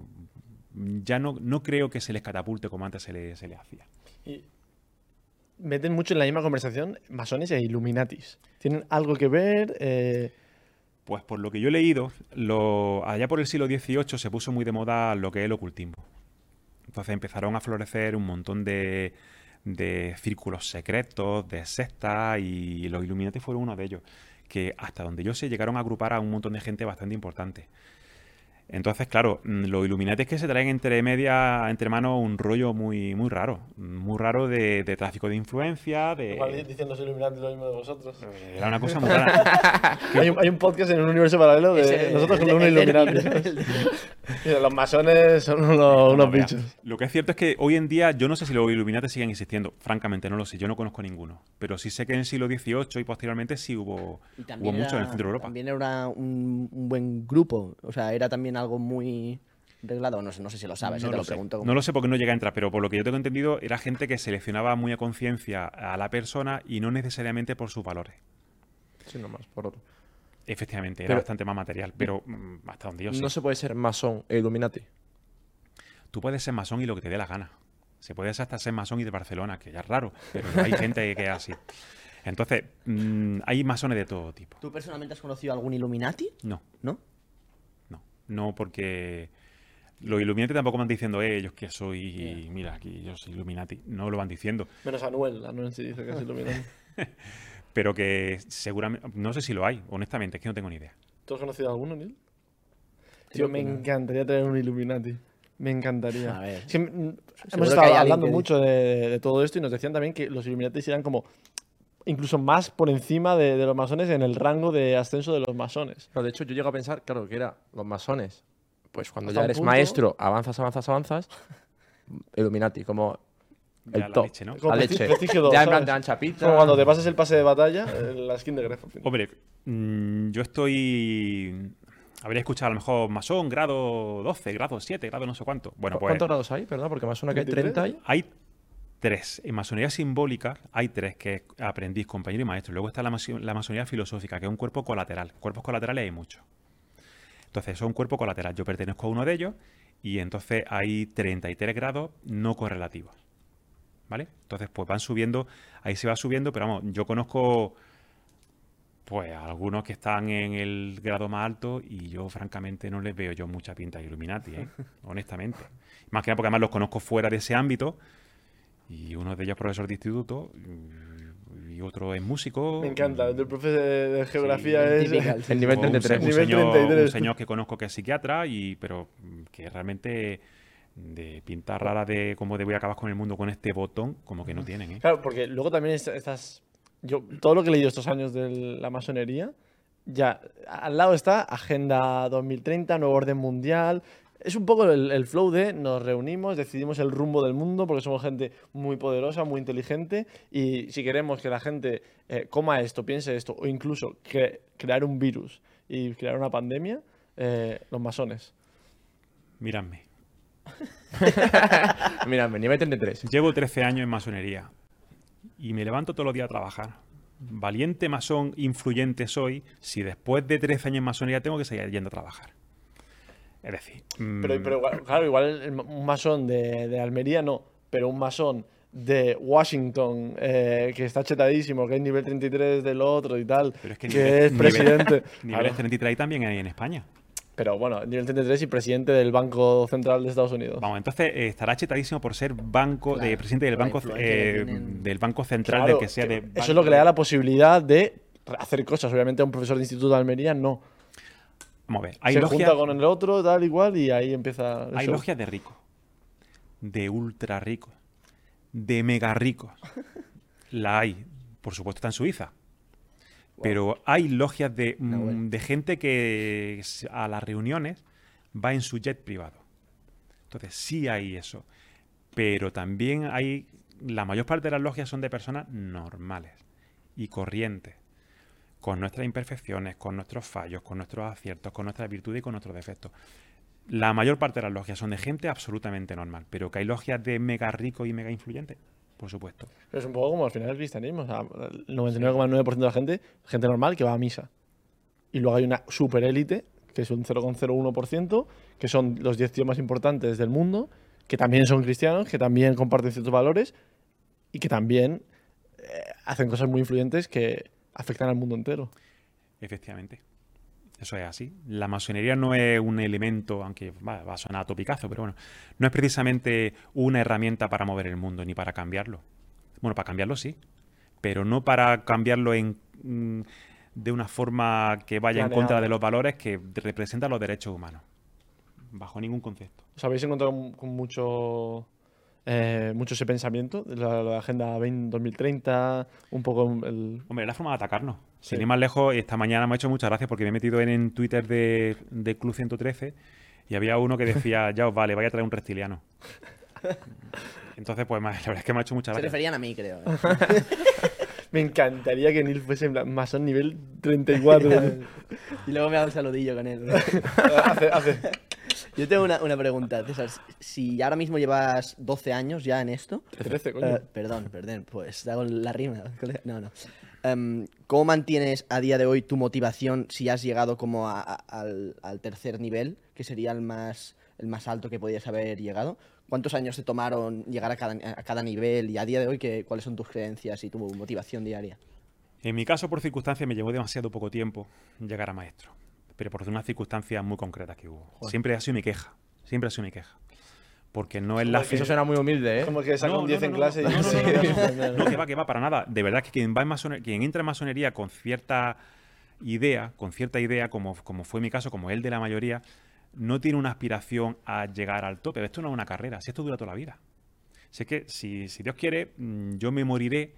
ya no, no creo que se les catapulte como antes se le, se le hacía. Y meten mucho en la misma conversación masones e Illuminatis. ¿Tienen algo que ver? Eh, Pues por lo que yo he leído, lo, allá por el siglo XVIII se puso muy de moda lo que es el ocultismo. Entonces empezaron a florecer un montón de, de círculos secretos, de sectas, y los Illuminati fueron uno de ellos, que hasta donde yo sé llegaron a agrupar a un montón de gente bastante importante. Entonces, claro, mm, los Illuminati es que se traen entre media, entre manos, un rollo muy, muy raro. Muy raro de, de tráfico de influencia, de... diciendo Illuminati lo mismo de vosotros. Era una cosa muy rara. [LAUGHS] hay, un, hay un podcast en un universo paralelo de Ese- nosotros con unos el- Illuminati. [LAUGHS] Los masones son unos, unos Mira, bichos. Lo que es cierto es que hoy en día yo no sé si los Illuminati siguen existiendo. Francamente, no lo sé. Yo no conozco ninguno. Pero sí sé que en el siglo XVIII y posteriormente sí hubo, hubo también mucho en el centro de Europa. También era un, un buen grupo. O sea, era también algo muy reglado. No sé, no sé si lo sabes, eh, no, te lo lo sé. pregunto. como- No lo sé porque no llega a entrar, pero por lo que yo tengo entendido, era gente que seleccionaba muy a conciencia a la persona y no necesariamente por sus valores. Sí, nomás, por otro. Efectivamente, era Pero- bastante más material, pero mm, hasta donde yo sé. No se puede ser masón e Illuminati. Tú puedes ser masón y lo que te dé la gana. Se puede hasta ser masón y de Barcelona, que ya es raro, pero hay [LAUGHS] gente que es así. Entonces, mm, hay masones de todo tipo. ¿Tú personalmente has conocido algún Illuminati? No, ¿No? No, porque los Illuminati tampoco van diciendo, eh, ellos que soy, mira, aquí yo soy Illuminati. No lo van diciendo, Menos Anuel. Anuel sí dice que es iluminado. [LAUGHS] pero que seguramente, no sé si lo hay, honestamente, es que no tengo ni idea. ¿Tú has conocido alguno, Neil? Tío, me encantaría tener un Illuminati. Me encantaría. A ver. Hemos estado hablando mucho de, de todo esto y nos decían también que los Illuminati eran como incluso más por encima de, de los masones en el rango de ascenso de los masones. No, de hecho, yo llego a pensar, claro, que era los masones. Pues cuando Hasta ya eres punto- maestro, avanzas, avanzas, avanzas. Illuminati, como Ya el la top. leche, ¿no? Como La leche. prestigio dos, ya en plan de ancha pizza. Como cuando te pasas el pase de batalla, en la skin de Gref. Hombre, mm, yo estoy. Habría escuchado a lo mejor masón, grado 12, grado 7, grado no sé cuánto. Bueno, pues ¿Cuántos grados hay? Perdón, porque me suena que hay 23. 30 ahí. hay tres. En masonería simbólica hay tres, que es aprendiz, compañero y maestro. Luego está la, maso- la masonería filosófica, que es un cuerpo colateral. Cuerpos colaterales hay muchos. Entonces, eso es un cuerpo colateral. Yo pertenezco a uno de ellos y entonces hay 33 grados no correlativos. ¿Vale? Entonces, pues van subiendo, ahí se va subiendo, pero vamos, yo conozco pues algunos que están en el grado más alto y yo francamente no les veo yo mucha pinta de Illuminati, ¿eh? [LAUGHS] honestamente. Más que nada porque además los conozco fuera de ese ámbito y uno de ellos es profesor de instituto y- otro es músico. Me encanta. El profe de, geografía Sí, es. típica, El [LAUGHS] nivel O un, 33. un Nivel señor, 33. un señor que conozco que es psiquiatra, y, pero mm, que realmente de pinta rara de cómo de voy a acabar con el mundo con este botón, como que no tienen, ¿eh? Claro, porque luego también est- estás. Yo, todo lo que he leído estos años de la masonería, ya al lado está Agenda 2030, Nuevo Orden Mundial. Es un poco el, el flow de nos reunimos, decidimos el rumbo del mundo porque somos gente muy poderosa, muy inteligente y si queremos que la gente eh, coma esto, piense esto o incluso crear un virus y crear una pandemia, eh, los masones. Míradme. [LAUGHS] Mira, nivel 33. Llevo 13 años en masonería y me levanto todos los días a trabajar. Valiente masón, influyente soy, si después de 13 años en masonería tengo que seguir yendo a trabajar. Es decir, mm, Pero, pero igual- claro, igual un masón de, de Almería no, pero un masón de Washington eh, que está chetadísimo, que es nivel 33 del otro y tal, Pero es que que, nivel- es nivel- presidente. [LAUGHS] Claro. 33 también hay en España. Pero bueno, nivel 33 y presidente del Banco Central de Estados Unidos. Vamos, entonces eh, estará chetadísimo por ser banco, de presidente del banco, eh, tienen. del banco central Claro, del que sea que de eso es lo que le da la posibilidad de hacer cosas. Obviamente a un profesor de instituto de Almería no. Vamos a ver, hay Se junta con el otro, tal igual, y ahí empieza el hay show. logias de ricos, de ultra ricos, de mega ricos. La hay, por supuesto, está en Suiza. Pero hay logias de, mm, de gente que a las reuniones va en su jet privado. Entonces, sí hay eso. Pero también hay. La mayor parte de las logias son de personas normales y corrientes. Con nuestras imperfecciones, con nuestros fallos, con nuestros aciertos, con nuestras virtudes y con nuestros defectos. La mayor parte de las logias son de gente absolutamente normal. Pero que hay logias de mega ricos y mega influyentes, por supuesto. Pero es un poco como al final el cristianismo. O sea, el 99,9% de la gente, gente normal que va a misa. Y luego hay una super élite, que es un 0,01%, que son los 10 tíos más importantes del mundo, que también son cristianos, que también comparten ciertos valores y que también eh, hacen cosas muy influyentes que afectan al mundo entero. Efectivamente. Eso es así. La masonería no es un elemento, aunque va, va a sonar a topicazo, pero bueno, no es precisamente una herramienta para mover el mundo ni para cambiarlo. Bueno, para cambiarlo sí, pero no para cambiarlo en, mm, de una forma que vaya en contra de los valores que representan los derechos humanos. Bajo ningún concepto. ¿Os habéis encontrado con, con mucho, eh, mucho ese pensamiento la, la Agenda 20 2030? Un poco el... Hombre, la forma de atacarnos. Sí. Sin ir más lejos, esta mañana me ha hecho muchas gracias porque me he metido en, en Twitter de, de Club 113 y había uno que decía, [LAUGHS] ya os vale, vaya a traer un reptiliano. Entonces, pues la verdad es que me ha hecho muchas Se gracias. referían a mí, creo. ¿eh? [LAUGHS] Me encantaría que Neil fuese en plan masón nivel 34. [LAUGHS] y luego me hago un saludillo con él. hace, hace. Yo tengo una, una pregunta, César. Si ahora mismo llevas 12 años ya en esto. 13, coño. eh, perdón, perdón, pues hago la rima. No, no. Em, ¿Cómo mantienes a día de hoy tu motivación si has llegado como a- a- al, al tercer nivel, que sería el más, el más alto que podías haber llegado? ¿Cuántos años te tomaron llegar a cada, a cada nivel y a día de hoy qué, cuáles son tus creencias y tu motivación diaria? En mi caso, por circunstancias, me llevó demasiado poco tiempo llegar a maestro. Pero por unas circunstancias muy concretas que hubo. Siempre ha sido mi queja. Siempre ha sido mi queja. Porque no es la Eso fe- suena muy humilde, ¿eh? Como que saca No, un 10 no, en no, clase no, y no. No, que va, que va, para nada. De verdad que quien va en masonería, quien entra en masonería con cierta idea, con cierta idea, como, como fue mi caso, como el de la mayoría, no tiene una aspiración a llegar al tope. Esto no es una carrera, si esto dura toda la vida. Si es que, si, si Dios quiere, mm, yo me moriré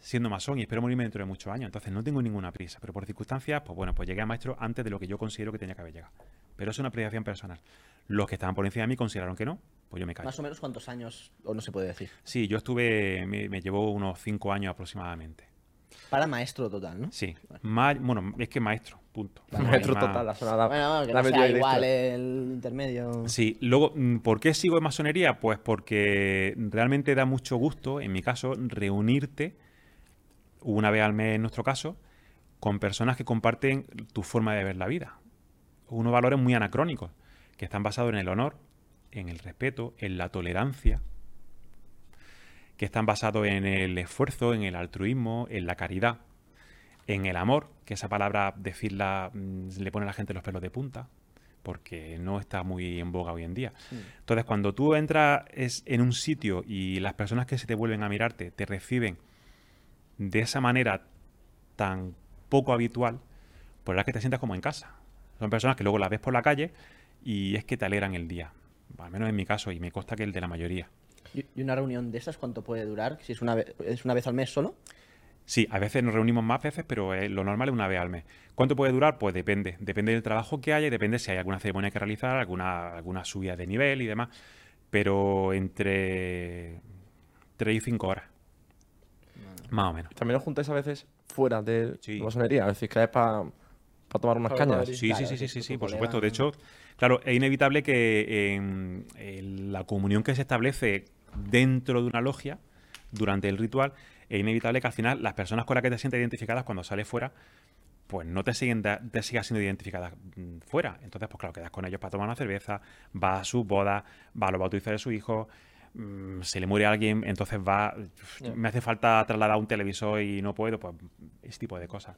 siendo masón y espero morirme dentro de muchos años. Entonces no tengo ninguna prisa. Pero por circunstancias, pues bueno, pues llegué a maestro antes de lo que yo considero que tenía que haber llegado. Pero es una apreciación personal. Los que estaban por encima de mí consideraron que no, pues yo me callo. Más o menos cuántos años, o no se puede decir. Sí, yo estuve, me, me llevó unos cinco años aproximadamente. Para maestro total, ¿no? Sí, Ma- bueno, es que maestro, punto. Maestro Más- total, la zona da- Bueno, que la no sea igual el intermedio. Sí, luego, mm, ¿por qué sigo en masonería? Pues porque realmente da mucho gusto, en mi caso, reunirte una vez al mes en nuestro caso, con personas que comparten tu forma de ver la vida. Unos valores muy anacrónicos, que están basados en el honor, en el respeto, en la tolerancia, que están basados en el esfuerzo, en el altruismo, en la caridad, en el amor, que esa palabra decirla mm, le pone a la gente los pelos de punta, porque no está muy en boga hoy en día. Entonces, cuando tú entras es- en un sitio y las personas que se te vuelven a mirarte te reciben de esa manera tan poco habitual, pues la es que te sientas como en casa. Son personas que luego las ves por la calle y es que te alegran el día. Al menos en mi caso, y me consta que el de la mayoría. ¿Y y una reunión de esas cuánto puede durar? Si es una, vez, es una vez al mes solo. Sí, a veces nos reunimos más veces, pero eh, lo normal es una vez al mes. ¿Cuánto puede durar? Pues depende. Depende del trabajo que haya y depende si hay alguna ceremonia que realizar, alguna, alguna subida de nivel y demás. Pero entre 3 y 5 horas. Más o menos. También os juntáis a veces fuera de Sí. la masonería. Es decir, que es para tomar unas cañas. Sí, Claro, sí, sí, sí, sí, sí, por supuesto. De hecho, claro, es inevitable que en, en la comunión que se establece dentro de una logia, durante el ritual, es inevitable que al final las personas con las que te sientes identificadas cuando sales fuera, pues no te siguen te sigas siendo identificadas mm, fuera. Entonces, pues claro, quedas con ellos para tomar una cerveza, va a su boda, va a los bautizos de su hijo, se le muere alguien, entonces va, me hace falta trasladar un televisor y no puedo, pues ese tipo de cosas.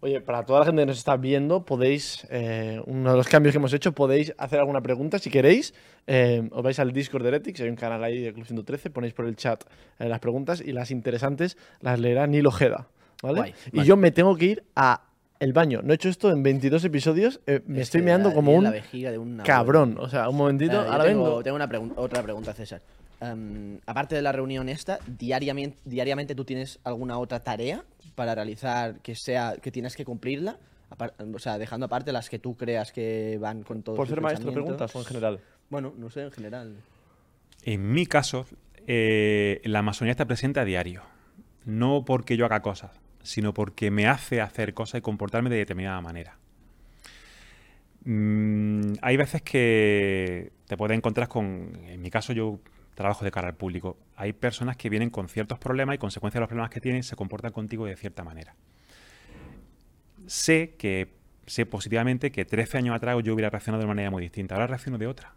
Oye, para toda la gente que nos está viendo, podéis, eh, uno de los cambios que hemos hecho, podéis hacer alguna pregunta si queréis. Eh, os vais al Discord de Heretics, hay un canal ahí de Club 113, ponéis por el chat eh, las preguntas y las interesantes las leerá Nilo Ojeda, ¿vale? Guay, y vale. yo me tengo que ir a el baño. No he hecho esto en 22 episodios, eh, me Es estoy meando la- como un la vejiga de una cabrón. O sea, un momentito, Eh, ahora tengo, vengo. tengo una pregun- otra pregunta, César. Em, aparte de la reunión esta, diariamente, diariamente tú tienes alguna otra tarea para realizar que sea que tienes que cumplirla, o sea, dejando aparte las que tú creas que van con todo. ¿Por ser maestro preguntas o en general? Bueno, no sé, en general. En mi caso, eh, la masonería está presente a diario. No porque yo haga cosas, sino porque me hace hacer cosas y comportarme de determinada manera. Mm, hay veces que te puedes encontrar con, en mi caso yo trabajo de cara al público, hay personas que vienen con ciertos problemas y consecuencia de los problemas que tienen se comportan contigo de cierta manera. Sé que sé positivamente que 13 años atrás yo hubiera reaccionado de una manera muy distinta, ahora reacciono de otra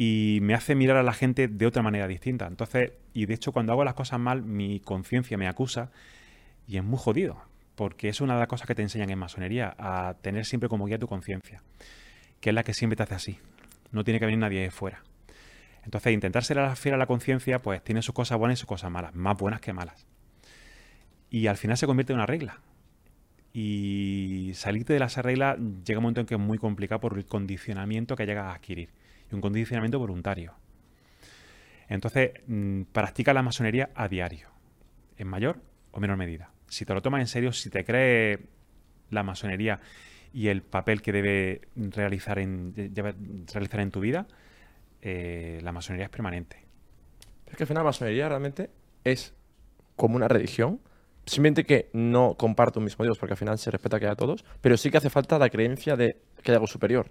y me hace mirar a la gente de otra manera distinta. Entonces, y de hecho cuando hago las cosas mal, mi conciencia me acusa y es muy jodido, porque es una de las cosas que te enseñan en masonería, a tener siempre como guía tu conciencia, que es la que siempre te hace así. No tiene que venir nadie de fuera. Entonces, intentar ser a la fiel a la conciencia, pues tiene sus cosas buenas y sus cosas malas, más buenas que malas. Y al final se convierte en una regla. Y salirte de esa regla llega un momento en que es muy complicado por el condicionamiento que llegas a adquirir. Y un condicionamiento voluntario. Entonces, mm, practica la masonería a diario, en mayor o menor medida. Si te lo tomas en serio, si te crees la masonería y el papel que debe realizar en, lleva- realizar en tu vida, eh, la masonería es permanente. Es que al final la masonería realmente es como una religión. Simplemente que no comparto un mismo Dios, porque al final se respeta que haya todos, pero sí que hace falta la creencia de que hay algo superior.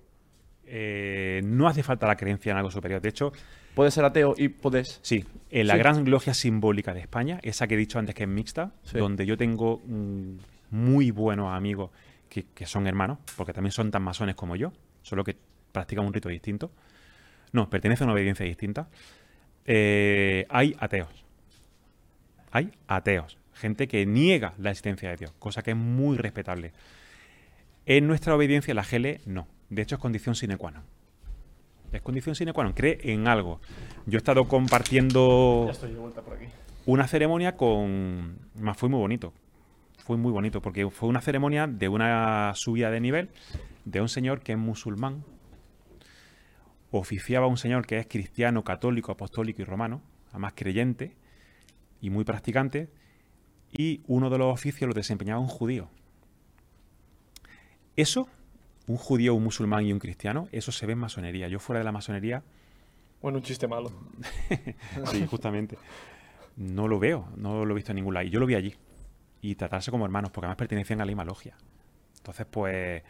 Eh, no hace falta la creencia en algo superior. De hecho, Puedes ser ateo y puedes... Sí, en la Sí. gran logia simbólica de España, esa que he dicho antes que es mixta, Sí. donde yo tengo mm, muy buenos amigos que, que son hermanos, porque también son tan masones como yo, solo que practican un rito distinto. no, pertenece a una obediencia distinta, eh, hay ateos. Hay ateos. Gente que niega la existencia de Dios, cosa que es muy respetable. En nuestra obediencia, la GL no. De hecho, es condición sine qua non. Es condición sine qua non. Cree en algo. Yo he estado compartiendo estoy de vuelta por aquí. una ceremonia con... Más fue muy bonito. Fue muy bonito porque fue una ceremonia de una subida de nivel de un señor que es musulmán. Oficiaba un señor que es cristiano, católico, apostólico y romano, además creyente y muy practicante. Y uno de los oficios lo desempeñaba un judío. Eso, un judío, un musulmán y un cristiano, eso se ve en masonería. Yo fuera de la masonería Bueno, un chiste malo. [LAUGHS] Sí, justamente. No lo veo, no lo he visto en ningún lado. Y yo lo vi allí. Y tratarse como hermanos, porque además pertenecían a la misma logia. Entonces, pues,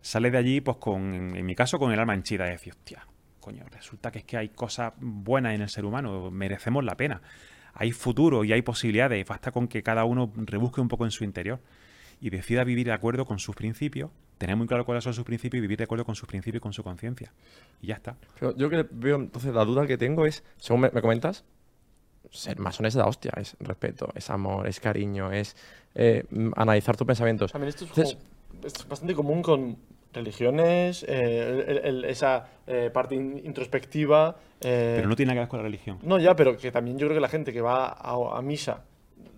sale de allí, pues, con, en mi caso, con el alma henchida. De decir, hostia, coño, resulta que es que hay cosas buenas en el ser humano, merecemos la pena. Hay futuro y hay posibilidades. Basta con que cada uno rebusque un poco en su interior y decida vivir de acuerdo con sus principios, tener muy claro cuáles son sus principios y vivir de acuerdo con sus principios y con su conciencia. Y ya está. Pero yo que veo, entonces, la duda que tengo es, según me, me comentas, ser masón es la hostia, es respeto, es amor, es cariño, es eh, analizar tus pensamientos. También esto es, Entonces- como- es bastante común con religiones, eh, el- el- esa eh, parte in- introspectiva. eh, Pero no tiene nada que ver con la religión. No, ya, pero que también yo creo que la gente que va a, a misa,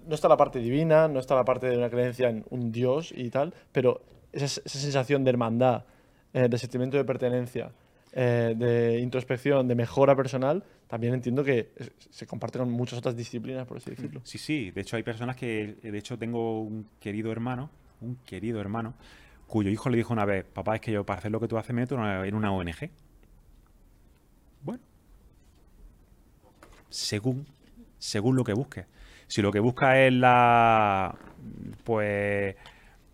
no está la parte divina, no está la parte de una creencia en un Dios y tal, pero esa, sensación de hermandad, eh, de sentimiento de pertenencia, eh, de introspección, de mejora personal, también entiendo que se comparte con muchas otras disciplinas, por así decirlo. Sí, sí. De hecho, hay personas que. De hecho, tengo un querido hermano, un querido hermano, cuyo hijo le dijo una vez: Papá, es que yo para hacer lo que tú haces me meto en una, en una ONG. Bueno. Según. Según lo que busques. Si lo que buscas es la. Pues.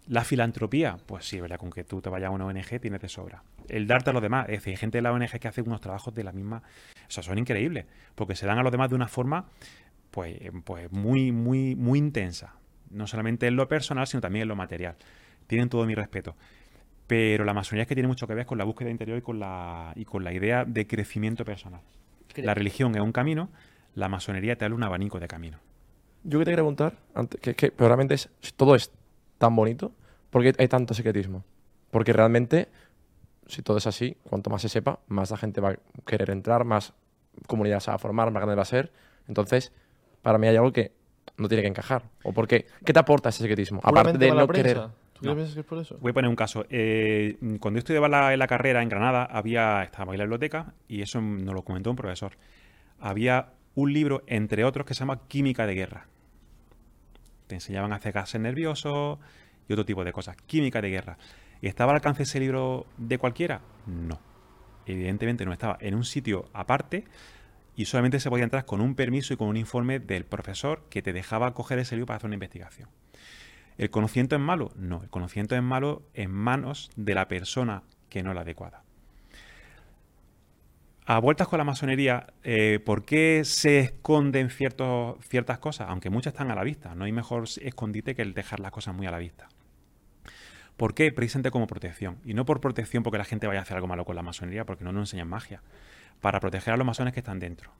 La filantropía, pues sí, ¿verdad? Con que tú te vayas a una ONG tienes de sobra. El darte a los demás, es decir, hay gente de la ONG que hace unos trabajos de la misma. O sea, son increíbles. Porque se dan a los demás de una forma pues, pues muy, muy, muy intensa. No solamente en lo personal, sino también en lo material. Tienen todo mi respeto. Pero la masonería es que tiene mucho que ver con la búsqueda interior y con la, y con la idea de crecimiento personal. La religión es un camino, la masonería te da un abanico de caminos. Yo que te quería preguntar, antes, que, que pero realmente es, todo es tan bonito, ¿por qué hay tanto secretismo? Porque realmente, si todo es así, cuanto más se sepa, más la gente va a querer entrar, más comunidad se va a formar, más grande va a ser. Entonces, para mí hay algo que no tiene que encajar. ¿O por qué? ¿Qué te aporta ese secretismo? Aparte de no querer. ¿Tú No. que es por eso? Voy a poner un caso. Eh, cuando yo estudiaba la, en la carrera en Granada, había, estaba en la biblioteca y eso nos lo comentó un profesor. Había un libro, entre otros, que se llama Química de Guerra. Te enseñaban a hacer gases nerviosos y otro tipo de cosas. Química de guerra. ¿Y estaba al alcance ese libro de cualquiera? No. Evidentemente no estaba en un sitio aparte y solamente se podía entrar con un permiso y con un informe del profesor que te dejaba coger ese libro para hacer una investigación. ¿El conocimiento es malo? No, el conocimiento es malo en manos de la persona que no es la adecuada. A vueltas con la masonería, eh, ¿por qué se esconden ciertas cosas? Aunque muchas están a la vista. No hay mejor escondite que el dejar las cosas muy a la vista. ¿Por qué? Precisamente como protección. Y no por protección porque la gente vaya a hacer algo malo con la masonería, porque no nos enseñan magia. Para proteger a los masones que están dentro.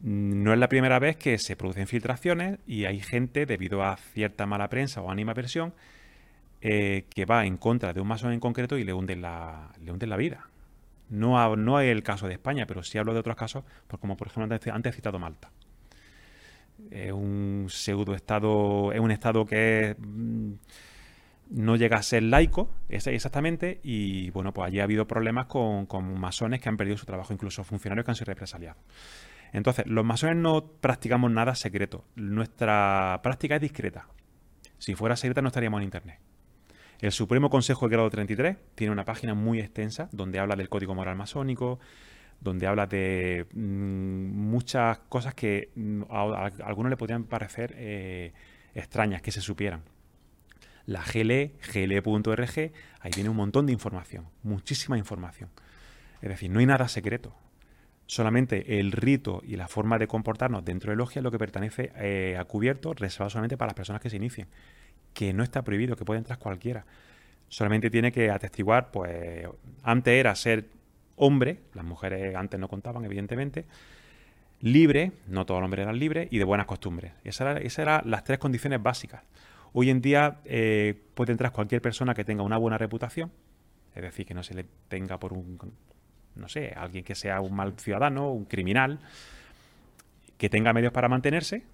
No es la primera vez que se producen filtraciones y hay gente, debido a cierta mala prensa o animaversión, eh, que va en contra de un masón en concreto y le hunden la, le hunden la vida. No, es el caso de España, pero sí hablo de otros casos, pues como por ejemplo antes, he citado Malta. Es un pseudo estado, es un estado que mm, no llega a ser laico, exactamente, y bueno, pues allí ha habido problemas con, con masones que han perdido su trabajo, incluso funcionarios que han sido represaliados. Entonces, los masones no practicamos nada secreto. Nuestra práctica es discreta. Si fuera secreta no estaríamos en Internet. El Supremo Consejo de Grado 33 tiene una página muy extensa donde habla del código moral masónico, donde habla de mm, muchas cosas que mm, a, algunos le podrían parecer eh, extrañas que se supieran. La GLE, gle.org, ahí viene un montón de información, muchísima información. Es decir, no hay nada secreto. Solamente el rito y la forma de comportarnos dentro de logia es lo que pertenece eh, a cubierto, reservado solamente para las personas que se inicien. Que no está prohibido, que puede entrar cualquiera. Solamente tiene que atestiguar, pues, antes era ser hombre, las mujeres antes no contaban, evidentemente, libre, no todos los hombres eran libres, y de buenas costumbres. Esas eran, esas eran las tres condiciones básicas. Hoy en día eh, puede entrar cualquier persona que tenga una buena reputación, es decir, que no se le tenga por un, no sé, alguien que sea un mal ciudadano, un criminal, que tenga medios para mantenerse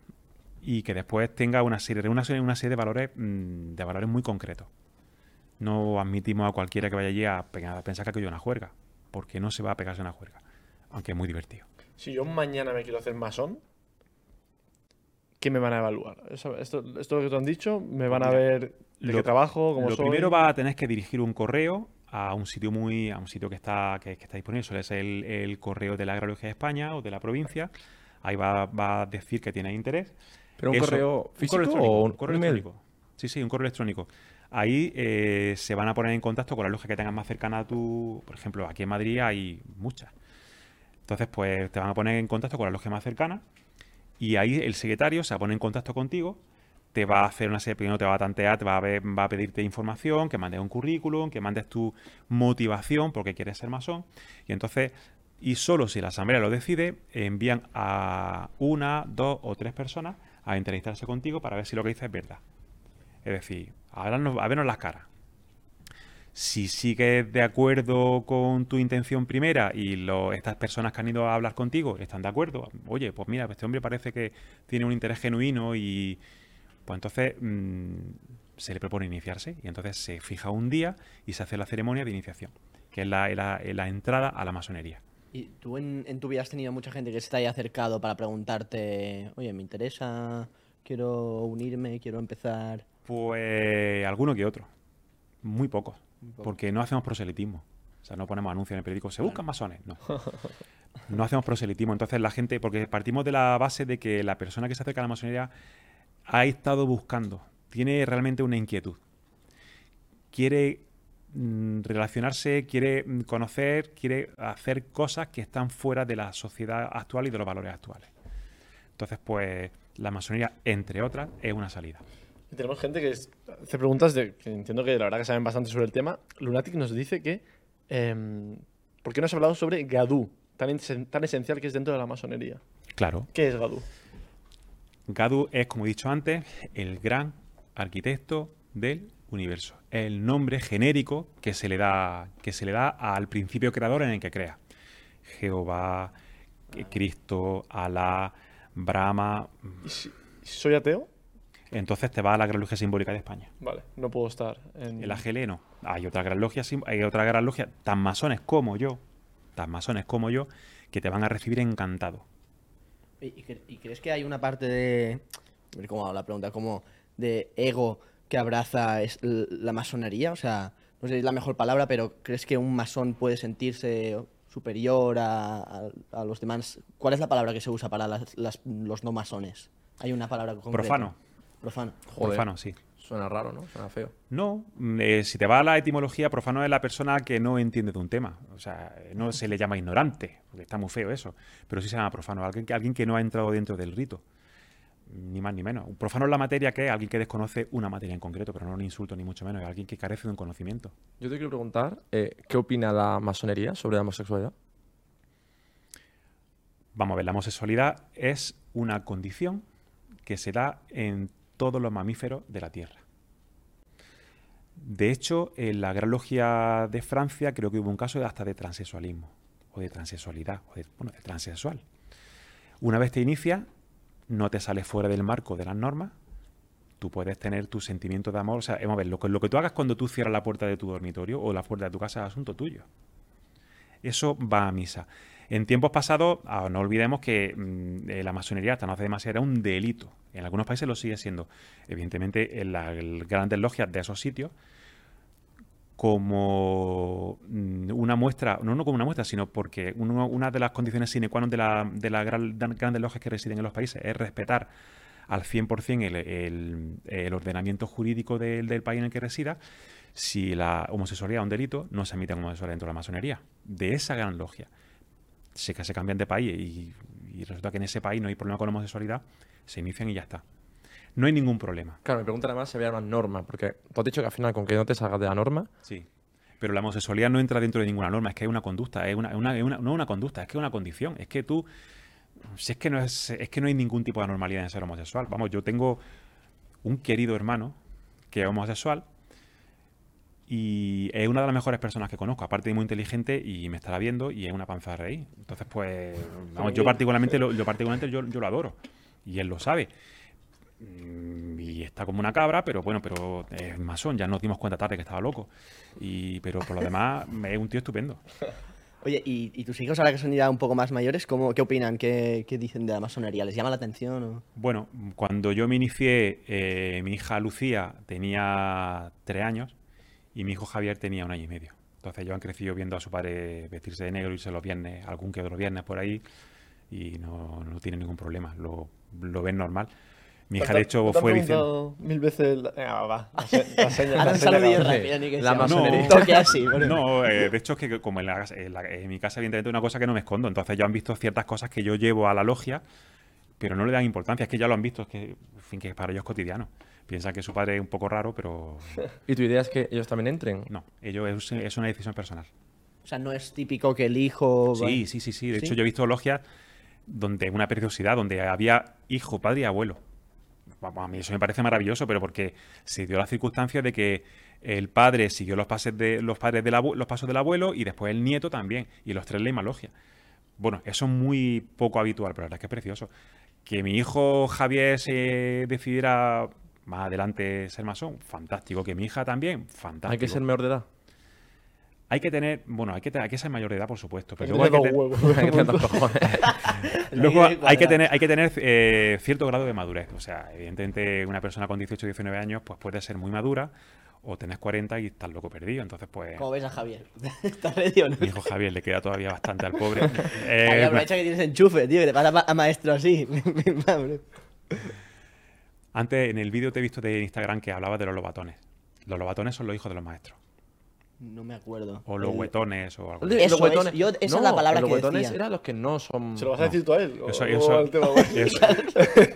y que después tenga una serie, una serie, una serie de valores mm, de valores muy concretos. No admitimos a cualquiera que vaya allí a, pe- a pensar que aquello es una juerga, porque no se va a pegarse una juerga, aunque es muy divertido. Si yo mañana me quiero hacer masón, ¿qué me van a evaluar? Esto, esto que te han dicho, ¿me van a Mira, ver de lo- qué trabajo, cómo Lo soy? primero va a tener que dirigir un correo a un sitio muy a un sitio que está que, que está disponible suele ser el, el correo de la agrobiología de España o de la provincia ahí va, va a decir que tiene interés ¿Pero un Eso, correo físico electrónico, o un, correo email? electrónico sí sí un correo electrónico ahí eh, se van a poner en contacto con la logia que tengas más cercana a tu por ejemplo aquí en Madrid hay muchas entonces pues te van a poner en contacto con la logia más cercana y ahí el secretario se va a poner en contacto contigo te va a hacer una serie, primero te va a tantear, te va a, ver- va a pedirte información, que mandes un currículum, que mandes tu motivación porque quieres ser masón. Y entonces, y solo si la asamblea lo decide, envían a una, dos o tres personas a entrevistarse contigo para ver si lo que dices es verdad. Es decir, a vernos, a vernos las caras. Si sigues de acuerdo con tu intención primera y lo- estas personas que han ido a hablar contigo están de acuerdo, oye, pues mira, este hombre parece que tiene un interés genuino y pues entonces mm, se le propone iniciarse y entonces se fija un día y se hace la ceremonia de iniciación, que es la, entrada a la masonería. ¿Y tú en, en tu vida has tenido mucha gente que se te haya acercado para preguntarte, oye, me interesa, quiero unirme, quiero empezar? Pues alguno que otro, muy pocos, porque no hacemos proselitismo. O sea, no ponemos anuncios en el periódico, se buscan masones, no. [LAUGHS] No hacemos proselitismo. Entonces la gente, porque partimos de la base de que la persona que se acerca a la masonería ha estado buscando, tiene realmente una inquietud. Quiere relacionarse, quiere mm, conocer, quiere hacer cosas que están fuera de la sociedad actual y de los valores actuales. Entonces, pues, la masonería, entre otras, es una salida. Y tenemos gente que es- hace preguntas de que entiendo que la verdad que saben bastante sobre el tema. Lunatic nos dice que em, ¿por qué no has hablado sobre Gadú, tan, tan esencial que es dentro de la masonería? Claro, ¿Qué es Gadú? Gadu es, como he dicho antes, el gran arquitecto del universo. Es el nombre genérico que se le da, que se le da al principio creador en el que crea. Jehová, eh, Cristo, Alá, Brahma. ¿Y si, si soy ateo? Entonces te va a la gran logia simbólica de España. Vale, no puedo estar en... El AGL no. Hay otra gran logia, hay otra gran logia, tan masones como yo, tan masones como yo, que te van a recibir encantado. ¿Y, y cre- y crees que hay una parte de... a ver ¿Cómo hago la pregunta? Como de ego que abraza es- la masonería? O sea, no sé si es la mejor palabra, pero ¿crees que un masón puede sentirse superior a, a- a los demás? ¿Cuál es la palabra que se usa para las- las- los no masones? Hay una palabra concreta. Profano. Profano. Joder. Profano, sí. Suena raro, ¿no? Suena feo. No, mm, eh, si te va a la etimología, profano es la persona que no entiende de un tema. O sea, no se le llama ignorante, porque está muy feo eso, pero sí se llama profano, alguien que, alguien que no ha entrado dentro del rito. Ni más ni menos. Un profano es la materia que es alguien que desconoce una materia en concreto, pero no un insulto ni mucho menos, es alguien que carece de un conocimiento. Yo te quiero preguntar, eh, ¿qué opina la masonería sobre la homosexualidad? Vamos a ver, la homosexualidad es una condición que se da en todos los mamíferos de la Tierra. De hecho, en la Gran Logia de Francia creo que hubo un caso de hasta de transexualismo, o de transexualidad, o de, bueno, de transexual. Una vez te inicias, no te sales fuera del marco de las normas, tú puedes tener tu sentimiento de amor. O sea, vamos a ver, lo que, lo que tú hagas cuando tú cierras la puerta de tu dormitorio o la puerta de tu casa es asunto tuyo. Eso va a misa. En tiempos pasados, ah, no olvidemos que mm, eh, la masonería hasta no hace demasiado era un delito. En algunos países lo sigue siendo. Evidentemente, en las grandes logias de esos sitios, como mm, una muestra, no, no como una muestra, sino porque uno- una de las condiciones sine qua non de, la- de las gran- de las grandes logias que residen en los países es respetar al 100% el, el- el ordenamiento jurídico del, del país en el que resida. Si la homosexualidad es un delito, no se admite homosexualidad dentro de la masonería. De esa gran logia. Se, se cambian de país y, y resulta que en ese país no hay problema con la homosexualidad, se inician y ya está. No hay ningún problema. Claro, mi pregunta además se veía una norma, porque tú has dicho que al final con que no te salgas de la norma, Sí. Pero la homosexualidad no entra dentro de ninguna norma, es que es una conducta, es una, no es una conducta, es que es una condición. Es que tú, si es que no es, es que no hay ningún tipo de anormalidad en ser homosexual. Vamos, yo tengo un querido hermano que es homosexual y es una de las mejores personas que conozco, aparte de muy inteligente y me estará viendo y es una panza de reír. Entonces, pues, vamos, yo particularmente, lo, yo, particularmente yo, yo lo adoro y él lo sabe. Mm, Y está como una cabra, pero bueno, pero es masón, ya nos dimos cuenta tarde que estaba loco. Y, pero por lo [LAUGHS] demás, es un tío estupendo. Oye, ¿y, y tus hijos ahora que son ya un poco más mayores, ¿cómo, qué opinan? ¿Qué, qué dicen de la masonería? ¿Les llama la atención? o- Bueno, cuando yo me inicié, eh, mi hija Lucía tenía tres años y mi hijo Javier tenía un año y medio. Entonces ellos han crecido viendo a su padre vestirse de negro, irse los viernes, algún que otro viernes por ahí, y no, no tienen ningún problema, lo, lo ven normal. Mi hija, de hecho, fue diciendo... mil veces. la- Venga, va, va. La, [LAUGHS] se- la seña- la un seña saludillo acaba. rápido, ni que La sea. masonería. Un toque [LAUGHS] así. bueno. No, eh, de hecho es que como en, la casa- en la- en mi casa evidentemente es una cosa que no me escondo, entonces ya han visto ciertas cosas que yo llevo a la logia, pero no le dan importancia, es que ya lo han visto, es que, en fin, que para ellos es cotidiano. Piensan que su padre es un poco raro, pero [LAUGHS] ¿Y tu idea es que ellos también entren? no, ello es, es una decisión personal. O sea, no es típico que el hijo... Sí, sí, sí, sí. De ¿Sí? hecho, yo he visto logias donde una preciosidad, donde había hijo, padre y abuelo. A mí eso me parece maravilloso, pero porque se dio la circunstancia de que el padre siguió los pases de los padres del los pasos del abuelo y después el nieto también, y los tres la misma logia. Bueno, eso es muy poco habitual, pero la verdad es que es precioso. Que mi hijo Javier se decidiera más adelante ser masón, fantástico. Que mi hija también, fantástico. Hay que ser menor de edad. Hay que tener, bueno, hay que, hay que ser mayor de edad, por supuesto, pero luego hay que dos te- huevos. [LAUGHS] Hay que tener dos cojones. [LAUGHS] Luego Hay que tener, hay que tener eh, cierto grado de madurez. O sea, evidentemente una persona con 18 o 19 años pues puede ser muy madura o tenés 40 y estás loco perdido. Entonces, pues ¿Cómo ves a Javier? [LAUGHS] ¿Está ready o no? mi hijo Javier le queda todavía bastante al pobre. Javier, Eh, aprovecha que tienes enchufe, tío, que te pasa a, maestro así. Antes en el vídeo te he visto de Instagram que hablaba de los lobatones. Los lobatones son los hijos de los maestros. No me acuerdo. O los El- huetones o algo. Los Eso es, huetones- yo- esa es la palabra los que huetones decía. eran los que no son. ¿Se lo vas a No. decir tú a él? ¿O- Eso, o eso- al tema, güey? [LAUGHS] eso-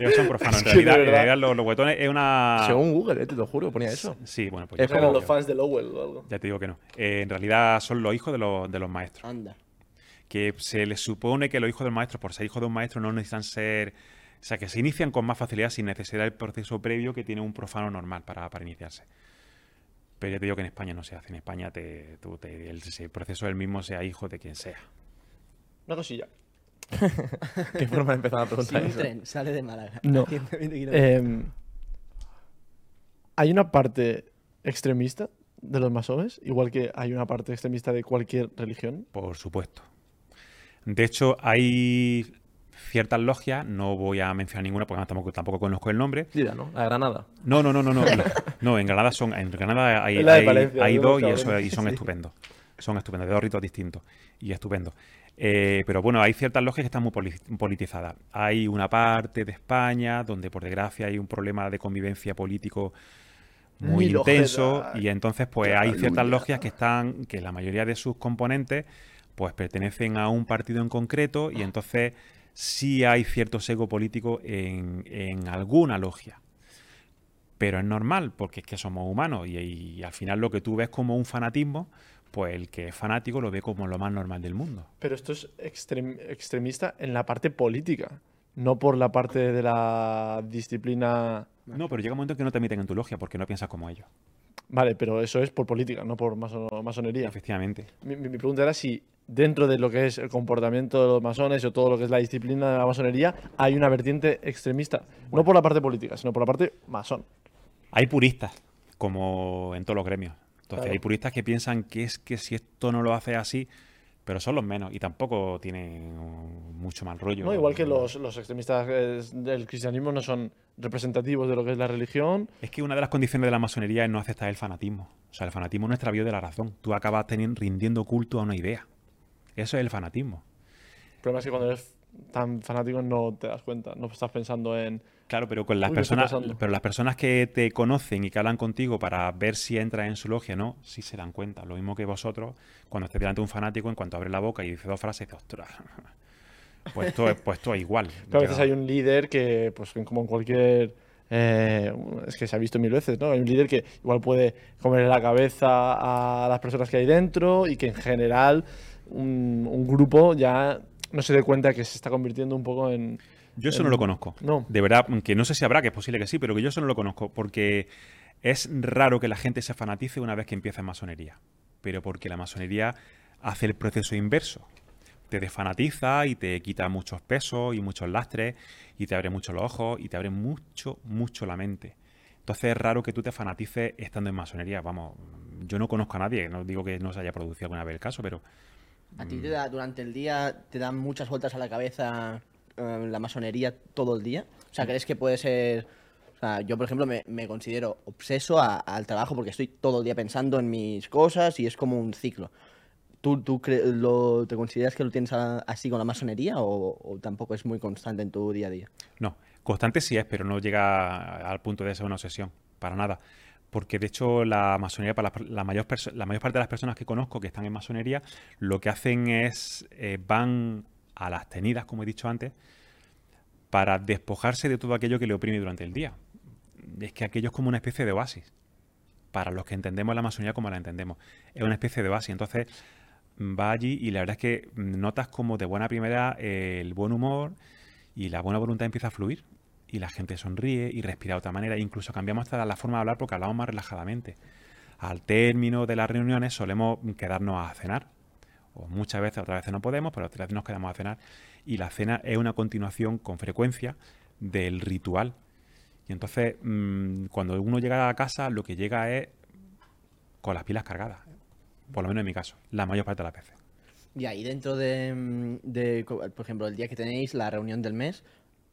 ellos son profanos. En Sí, de realidad, en realidad los, los huetones es una. Según Google, eh, te lo juro, ponía eso. Sí, bueno, pues Es como- los fans de Lowell o algo. ya te digo que no. Eh, en realidad son los hijos de los, de los maestros. Anda. que se les supone que los hijos del maestro, por ser hijos de un maestro, no necesitan ser. O sea, que se inician con más facilidad sin necesidad del proceso previo que tiene un profano normal para, para iniciarse. Pero ya te digo que en España no se hace. En España te, tú te- el, el proceso es el mismo, sea hijo de quien sea. Una cosilla. [LAUGHS] ¿Qué forma de empezar a Si preguntar un eso? tren sale de Málaga. No. 120 kilómetros. Eh, hay una parte extremista de los masones, igual que hay una parte extremista de cualquier religión. Por supuesto. De hecho, hay ciertas logias, no voy a mencionar ninguna porque tampoco, tampoco conozco el nombre. Mira, ¿no? La Granada. No, no, no, no, no. No, [LAUGHS] en Granada son, en Granada hay, hay- Valencia, hay de dos y, eso, y son estupendos. Son estupendos, de dos ritos distintos. Y estupendos. Eh, pero bueno, hay ciertas logias que están muy poli- politizadas. Hay una parte de España donde, por desgracia, hay un problema de convivencia político muy intenso. Y entonces, pues hay ciertas logias que están, que la mayoría de sus componentes, pues pertenecen a un partido en concreto. Y entonces sí hay cierto sesgo político en, en alguna logia. Pero es normal, porque es que somos humanos y, y al final lo que tú ves como un fanatismo, pues el que es fanático lo ve como lo más normal del mundo. Pero esto es extrem- extremista en la parte política, no por la parte de la disciplina. No, pero llega un momento en que no te meten en tu logia porque no piensas como ellos. Vale, pero eso es por política, no por maso- masonería. Efectivamente. Mi, mi- mi pregunta era si dentro de lo que es el comportamiento de los masones o todo lo que es la disciplina de la masonería hay una vertiente extremista, no por la parte política, sino por la parte masón. Hay puristas, como en todos los gremios. Entonces Claro. hay puristas que piensan que es que si esto no lo hace así, pero son los menos y tampoco tienen mucho mal rollo. ¿no? Igual que los, los extremistas eh, del cristianismo no son representativos de lo que es la religión. Es que una de las condiciones de la masonería es no aceptar el fanatismo. O sea, el fanatismo no es extravío de la razón. Tú acabas teniendo, rindiendo culto a una idea. Eso es el fanatismo. El problema es que cuando eres tan fanático no te das cuenta, no estás pensando en... Claro, pero con las Uy, personas, pero las personas que te conocen y que hablan contigo para ver si entras en su logia, no, sí se dan cuenta. Lo mismo que vosotros, cuando estés delante de un fanático, en cuanto abre la boca y dice dos frases, dices, ostras, [LAUGHS] pues esto es, pues es igual. Que a veces hay un líder que, pues como en cualquier eh, es que se ha visto mil veces, ¿no? Hay un líder que igual puede comer la cabeza a las personas que hay dentro y que en general un, un grupo ya no se dé cuenta que se está convirtiendo un poco en... Yo eso no lo conozco. No. De verdad, que no sé si habrá, que es posible que sí, pero que yo eso no lo conozco. Porque es raro que la gente se fanatice una vez que empieza en masonería. Pero porque la masonería hace el proceso inverso. Te desfanatiza y te quita muchos pesos y muchos lastres y te abre mucho los ojos y te abre mucho, mucho la mente. Entonces es raro que tú te fanatices estando en masonería. Vamos, yo no conozco a nadie, no digo que no se haya producido alguna vez el caso, pero ¿A ti te da, durante el día, te dan muchas vueltas a la cabeza eh, la masonería todo el día? O sea, ¿crees que puede ser...? Yo, por ejemplo, me, considero obseso a- al trabajo porque estoy todo el día pensando en mis cosas y es como un ciclo. ¿Tú, tú lo, te consideras que lo tienes así con la masonería o, tampoco es muy constante en tu día a día? No, constante sí es, pero no llega al punto de ser una obsesión, para nada. Porque de hecho la masonería, para la, la mayor, la parte de las personas que conozco que están en masonería, lo que hacen es, eh, van a las tenidas, como he dicho antes, para despojarse de todo aquello que le oprime durante el día. Es que aquello es como una especie de oasis, para los que entendemos la masonería como la entendemos. Es una especie de oasis. Entonces va allí y la verdad es que notas como de buena primera eh, el buen humor y la buena voluntad empieza a fluir y la gente sonríe y respira de otra manera. Incluso cambiamos hasta la forma de hablar porque hablamos más relajadamente. Al término de las reuniones solemos quedarnos a cenar. O muchas veces, otras veces no podemos, pero otras veces nos quedamos a cenar. Y la cena es una continuación con frecuencia del ritual. Y entonces, mm, cuando uno llega a casa, lo que llega es con las pilas cargadas. Por lo menos en mi caso, la mayor parte de las veces. Y ahí dentro de, mm, por ejemplo, el día que tenéis la reunión del mes,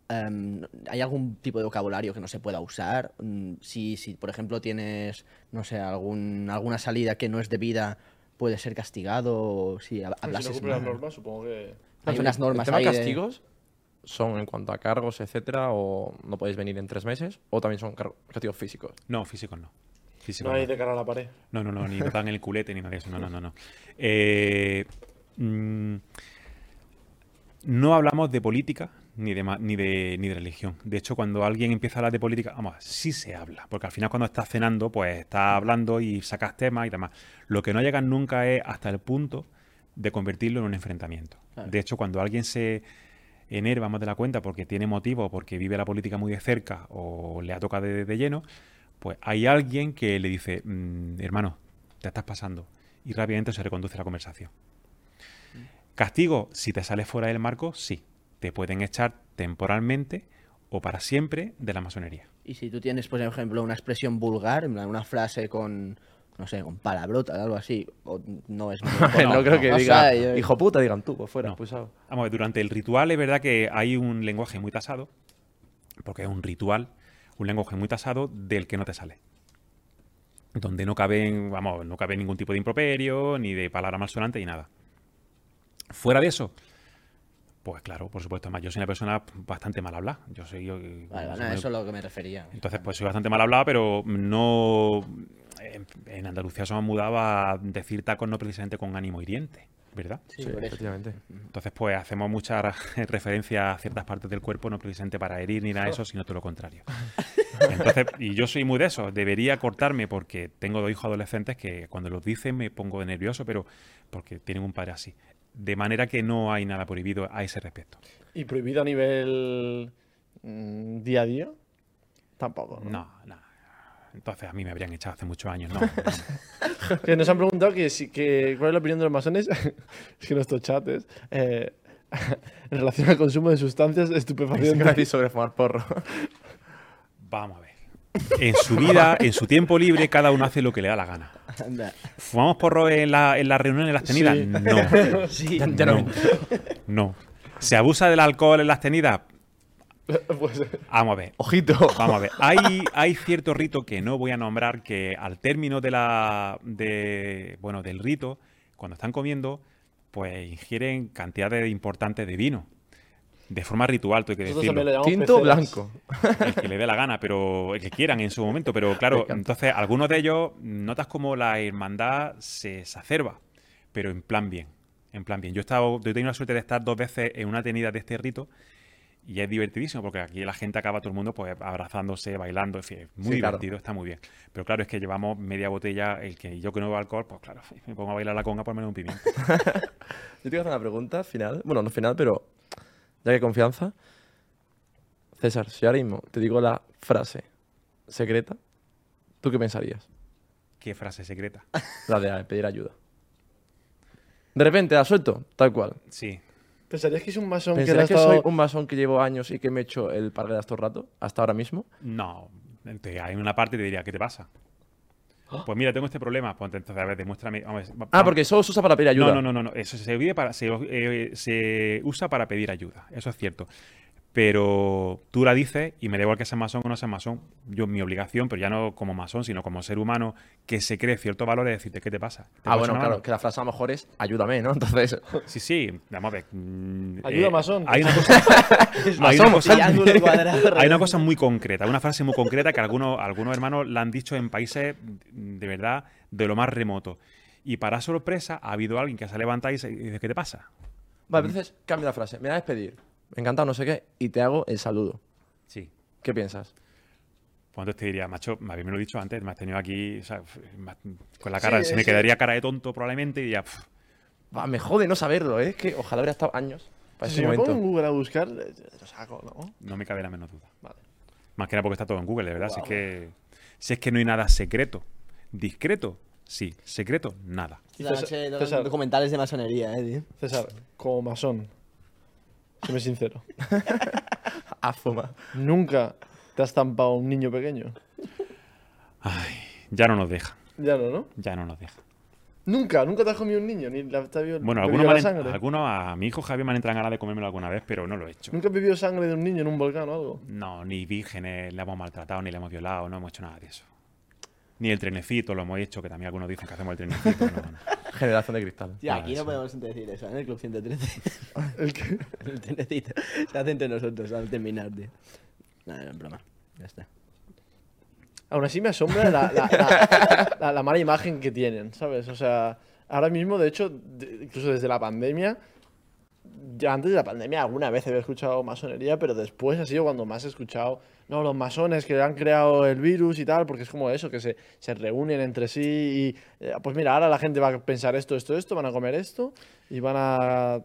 em, ¿hay algún tipo de vocabulario que no se pueda usar? Mm, Si, si por ejemplo, tienes, no sé, alguna salida que no es debida, puede ser castigado si hab- Si no las normas, supongo que... Hay unas normas ¿El tema ahí de- castigos son en cuanto a cargos, etcétera, o no podéis venir en tres meses, o también son castigos físicos? No, físicos no. Físicos No hay no. de cara a la pared. No, no, no, ni nos [LAUGHS] dan el culete ni nada de eso. No, no, no. no. Eh, mm, no hablamos de política ni de, ni, de, ni de religión. De hecho, cuando alguien empieza a hablar de política, vamos, sí se habla. Porque al final, cuando estás cenando, pues estás hablando y sacas temas y demás. Lo que no llegan nunca es hasta el punto de convertirlo en un enfrentamiento. Claro. De hecho, cuando alguien se enerva más de la cuenta porque tiene motivo, porque vive la política muy de cerca o le ha tocado de, de lleno, pues hay alguien que le dice, "Mm, hermano, te estás pasando. Y rápidamente se reconduce la conversación. Castigo, si te sales fuera del marco, sí. Te pueden echar temporalmente o para siempre de la masonería. Y si tú tienes, por ejemplo, una expresión vulgar, en plan, una frase con, no sé, con palabrota, algo así, o no es [LAUGHS] muy no, creo que no diga, yo- hijo puta, digan tú, pues fuera, No. expulsado. Vamos, a ver, durante el ritual es verdad que hay un lenguaje muy tasado, porque es un ritual, un lenguaje muy tasado del que no te sale. Donde no caben, vamos, no cabe ningún tipo de improperio, ni de palabra malsonante, ni nada. Fuera de eso, pues claro, por supuesto, además yo soy una persona bastante mal hablada. Yo soy. yo- Vale, no, eso es lo que me refería. entonces, pues soy bastante mal hablado, pero no. En, en Andalucía se me han mudado a decir tacos no precisamente con ánimo hiriente, ¿verdad? Sí, Sí, por eso. efectivamente. Entonces, pues hacemos mucha [LAUGHS] referencia a ciertas partes del cuerpo, no precisamente para herir ni nada de eso, sino todo lo contrario. [LAUGHS] Entonces, y yo soy muy de eso. Debería cortarme porque tengo dos hijos adolescentes que cuando los dicen me pongo nervioso, pero porque tienen un padre así. De manera que no hay nada prohibido a ese respecto. ¿Y prohibido a nivel mm, día a día? Tampoco. ¿no? No, no. Entonces a mí me habrían echado hace muchos años. No, no. [LAUGHS] Que nos han preguntado que, si- que cuál es la opinión de los masones, [LAUGHS] es que nuestro chat es eh, [LAUGHS] en relación al consumo de sustancias Es estupefacientes. gratis sobre fumar porro. Vamos a ver. En su vida, en su tiempo libre, cada uno hace lo que le da la gana. ¿Fumamos porro en la, en la reunión, en las tenidas? Sí. No. [LAUGHS] Sí, Ya no. no. No. ¿Se abusa del alcohol en las tenidas? [LAUGHS] Pues, Vamos a ver. Ojito. Vamos a ver. Hay, [LAUGHS] hay cierto rito que no voy a nombrar que al término de la, de, bueno, del rito, cuando están comiendo, pues ingieren cantidades importantes de vino. De forma ritual, tengo que nosotros decirlo. Tinto blanco. El que le dé la gana, pero el que quieran en su momento. Pero claro, entonces algunos de ellos notas como la hermandad se exacerba, pero en plan bien. En plan bien. Yo he, estado, yo he tenido la suerte de estar dos veces en una tenida de este rito Y es divertidísimo porque aquí la gente acaba todo el mundo pues abrazándose, bailando, en fin, es muy Sí, claro. divertido, está muy bien. Pero claro, es que llevamos media botella, el que yo que no bebo alcohol, pues claro, [LAUGHS] me pongo a bailar la conga por menos un pimiento. [LAUGHS] Yo te quiero hacer una pregunta final. Bueno, no final, pero ya que confianza. César, si ahora mismo te digo la frase secreta, ¿tú qué pensarías? Qué frase secreta. [LAUGHS] La de pedir ayuda. De repente la suelto, tal cual. Sí, ¿Pensarías que es un masón que le ha ¿Pensarías que estado... soy un masón que llevo años y que me he hecho el paraguas todo el rato? Hasta ahora mismo. No, te- hay una parte que te diría, ¿qué te pasa? Pues mira, tengo este problema. Pues entonces, a ver, demuéstrame. vamos, va- Ah, porque solo se usa para pedir ayuda. No, no, no, no, no. Eso se, para, se, eh, se usa para pedir ayuda. Eso es cierto. Pero tú la dices y me da igual que seas masón o no seas masón. Yo, mi obligación, pero ya no como masón, sino como ser humano que se cree cierto valor, es decirte, ¿qué te pasa? ¿Te Ah, bueno, claro, mano? que la frase a lo mejor es ayúdame, ¿no? [LAUGHS] Entonces, Sí, sí, vamos a ver. mm, Ayuda, masón. Hay una [LAUGHS] cosa, hay una cosa- [LAUGHS] hay una cosa muy concreta, una frase muy concreta que algunos, algunos hermanos la han dicho en países de verdad de lo más remoto. Y para sorpresa ha habido alguien que se ha levantado y se- y dice, ¿qué te pasa? vale, entonces cambia la frase. Me voy a despedir. Encantado, no sé qué. Y te hago el saludo. Sí. ¿Qué piensas? Pues entonces te diría, macho, me habéis lo dicho antes, me has tenido aquí o sea, con la cara, Sí, se me sí. quedaría cara de tonto probablemente y ya, pf, Va, me jode no saberlo, ¿eh? Es que ojalá hubiera estado años para Si ese me pongo en momento. Google a buscar, lo saco, ¿no? no me cabe la menor duda. Vale. Más que nada porque está todo en Google, de verdad. Si, es que, si es que no hay nada secreto. Discreto, sí. Secreto, nada. Y La César- noche de César. documentales de masonería, eh, tío. César, como masón, séme sincero, [LAUGHS] A fuma. ¿nunca te has estampado un niño pequeño? Ay, ya no nos deja. Ya no, ¿no? Ya no nos deja. Nunca, nunca te has comido un niño, ni la, te ha bebido- Bueno, algunos, la sangre. algunos a mi hijo Javier me han entrado ganas de comérmelo alguna vez, pero no lo he hecho. ¿Nunca has bebido sangre de un niño en un volcán o algo? No, ni vírgenes le hemos maltratado, ni le hemos violado, no hemos hecho nada de eso. Ni el trenecito lo hemos hecho, que también algunos dicen que hacemos el trenecito. no, no. [LAUGHS] Generación de cristal. Nada, aquí no podemos decir eso, ¿eh? en el Club 113. [LAUGHS] ¿El qué? el tenecito. Se hace entre nosotros al terminar, tío. Nada, no es broma. Ya está. Aún así me asombra la, la- la- [LAUGHS] la- la mala imagen que tienen, ¿sabes? O sea, ahora mismo, de hecho, de- incluso desde la pandemia, ya antes de la pandemia alguna vez había escuchado masonería, pero después ha sido cuando más he escuchado, no, los masones que han creado el virus y tal, porque es como eso, que se, se reúnen entre sí y, eh, pues mira, ahora la gente va a pensar esto, esto, esto, van a comer esto y van a...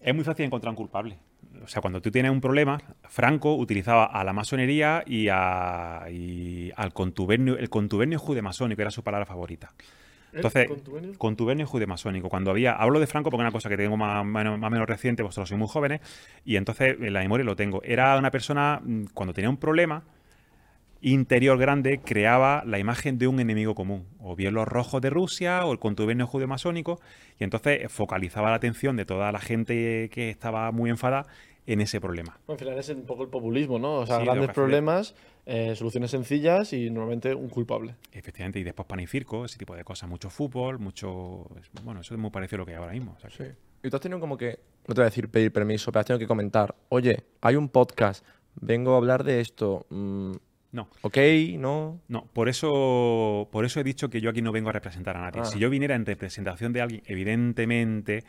Es muy fácil encontrar un culpable. O sea, cuando tú tienes un problema, Franco utilizaba a la masonería y, a- al contubernio, el contubernio judemasónico era su palabra favorita. Entonces, contubernio? contubernio judemasónico. Cuando había, hablo de Franco porque es una cosa que tengo más, más, más o menos reciente, vosotros sois muy jóvenes, y entonces en la memoria lo tengo. Era una persona, mm, cuando tenía un problema interior grande, creaba la imagen de un enemigo común, o bien los rojos de Rusia o el contubernio judemasónico, y entonces focalizaba la atención de toda la gente que estaba muy enfadada en ese problema. Al final es un poco el populismo, ¿no? O sea, Sí, grandes problemas, eh, soluciones sencillas y normalmente un culpable. Efectivamente, y después pan y circo, ese tipo de cosas, mucho fútbol, mucho... Bueno, eso es muy parecido a lo que hay ahora mismo. o sea que- Sí. Y tú has tenido como que, no te voy a decir pedir permiso, pero has tenido que comentar, oye, hay un podcast, vengo a hablar de esto. mm, No, ok, no. No, por eso, por eso he dicho que yo aquí no vengo a representar a nadie. Ah. Si yo viniera en representación de alguien, evidentemente,